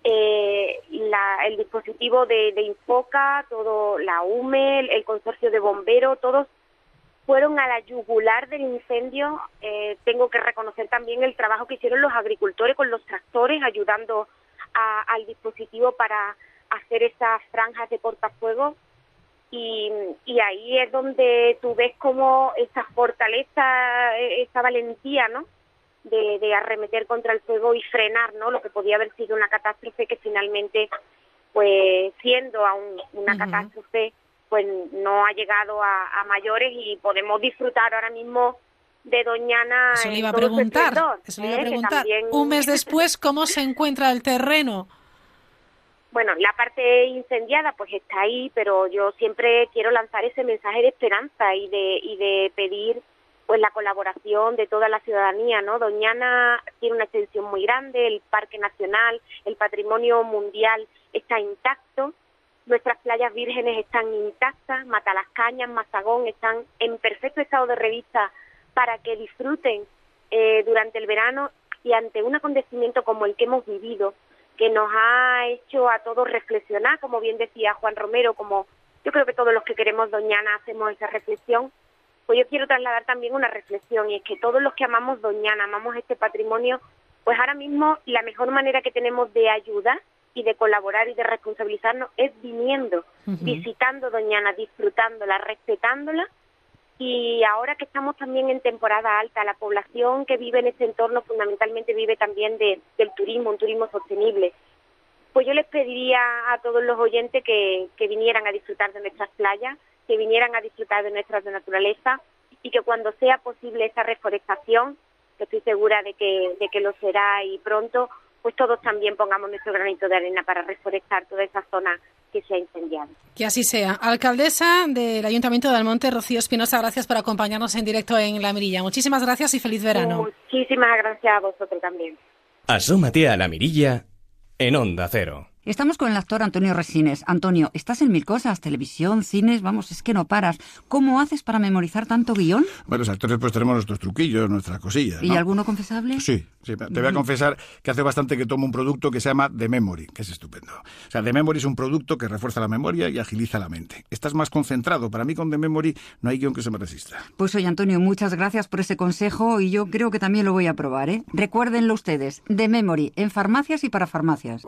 eh, la- el dispositivo de, Infoca, todo la UME, el, consorcio de bomberos, todos fueron a la yugular del incendio. Eh, tengo que reconocer también el trabajo que hicieron los agricultores con los tractores, ayudando a- al dispositivo para hacer esas franjas de cortafuegos. Y, y ahí es donde tú ves como esa fortaleza, eh, esa valentía, ¿no? De, de arremeter contra el fuego y frenar, ¿no? Lo que podía haber sido una catástrofe que finalmente, pues siendo aún una catástrofe, pues no ha llegado a, a mayores y podemos disfrutar ahora mismo de Doñana Eso le iba a su preguntar. Eso le iba a ¿eh? Preguntar. también- Un mes <laughs> después, ¿cómo se encuentra el terreno? Bueno, la parte incendiada pues está ahí, pero yo siempre quiero lanzar ese mensaje de esperanza y de, y de pedir pues la colaboración de toda la ciudadanía, ¿no? Doñana tiene una extensión muy grande, el Parque Nacional, el patrimonio mundial está intacto, nuestras playas vírgenes están intactas, Matalascañas, Mazagón están en perfecto estado de revista para que disfruten eh, durante el verano y ante un acontecimiento como el que hemos vivido, que nos ha hecho a todos reflexionar, como bien decía Juan Romero, como yo creo que todos los que queremos Doñana hacemos esa reflexión, pues yo quiero trasladar también una reflexión y es que todos los que amamos Doñana, amamos este patrimonio, pues ahora mismo la mejor manera que tenemos de ayudar y de colaborar y de responsabilizarnos es viniendo, visitando Doñana, disfrutándola, respetándola y ahora que estamos también en temporada alta, la población que vive en este entorno fundamentalmente vive también de- del turismo, un turismo sostenible. Pues yo les pediría a todos los oyentes que, que vinieran a disfrutar de nuestras playas, que vinieran a disfrutar de nuestra naturaleza y que cuando sea posible esa reforestación, que estoy segura de que, de que lo será y pronto, pues todos también pongamos nuestro granito de arena para reforestar toda esa zona que se ha incendiado. Que así sea. Alcaldesa del Ayuntamiento de Almonte, Rocío Espinosa, gracias por acompañarnos en directo en La Mirilla. Muchísimas gracias y feliz verano. Muchísimas gracias a vosotros también. Asómate a la mirilla en Onda Cero. Estamos con el actor Antonio Resines. Antonio, estás en mil cosas, televisión, cines, vamos, es que no paras. ¿Cómo haces para memorizar tanto guion? Bueno, los actores pues tenemos nuestros truquillos, nuestras cosillas. ¿Y ¿no? alguno confesable? Sí, sí, te voy a confesar que hace bastante que tomo un producto que se llama The Memory, que es estupendo. O sea, The Memory es un producto que refuerza la memoria y agiliza la mente. Estás más concentrado. Para mí con The Memory no hay guion que se me resista. Pues oye, Antonio, muchas gracias por ese consejo y yo creo que también lo voy a probar, ¿eh? Recuérdenlo ustedes, de Memory, en farmacias y para farmacias.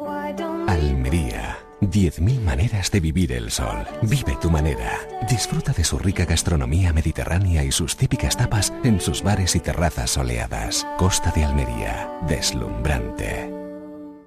Almería. 10.000 maneras de vivir el sol. Vive tu manera. Disfruta de su rica gastronomía mediterránea y sus típicas tapas en sus bares y terrazas soleadas. Costa de Almería. Deslumbrante.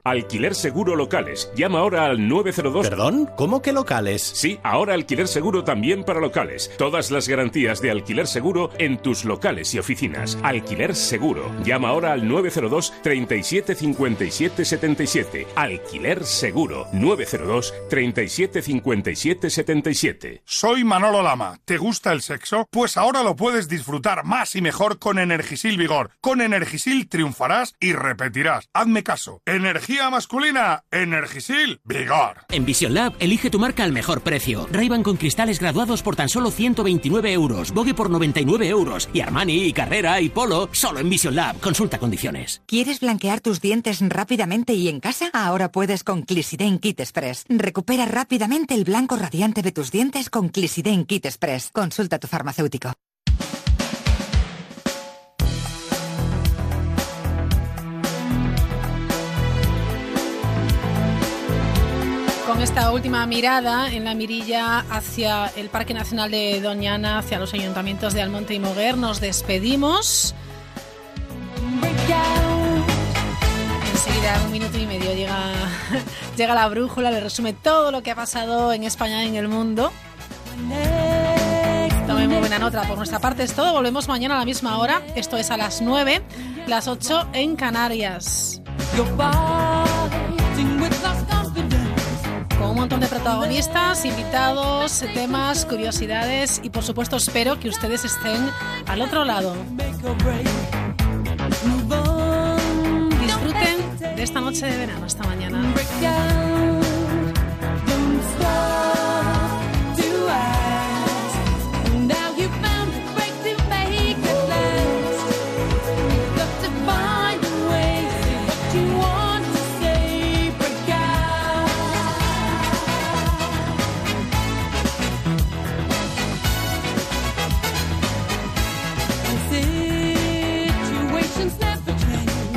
Alquiler Seguro Locales. Llama ahora al 902. ¿Perdón? ¿Cómo que locales? Sí, ahora Alquiler Seguro también para locales. Todas las garantías de Alquiler Seguro en tus locales y oficinas. Alquiler Seguro. Llama ahora al 902 37 57 77. Alquiler Seguro. 902 37 57 77. Soy Manolo Lama. ¿Te gusta el sexo? Pues ahora lo puedes disfrutar más y mejor con Energisil Vigor. Con Energisil triunfarás y repetirás. Hazme caso. Masculina. Energisil Vigor. En Vision Lab, elige tu marca al mejor precio. ray con cristales graduados por tan solo 129 euros, Vogue por 99 euros y Armani y Carrera y Polo solo en Vision Lab. Consulta condiciones. ¿Quieres blanquear tus dientes rápidamente y en casa? Ahora puedes con Clisiden Kit Express. Recupera rápidamente el blanco radiante de tus dientes con Clisiden Kit Express. Consulta a tu farmacéutico. Con esta última mirada en la mirilla hacia el Parque Nacional de Doñana, hacia los ayuntamientos de Almonte y Moguer, nos despedimos. Enseguida, en un minuto y medio, llega, <laughs> llega la brújula, le resume todo lo que ha pasado en España y en el mundo. Tome muy buena nota. Por nuestra parte es todo. Volvemos mañana a la misma hora. Esto es a las 9, las 8 en Canarias. Un montón de protagonistas, invitados, temas, curiosidades y por supuesto espero que ustedes estén al otro lado. Disfruten de esta noche de verano. Hasta mañana.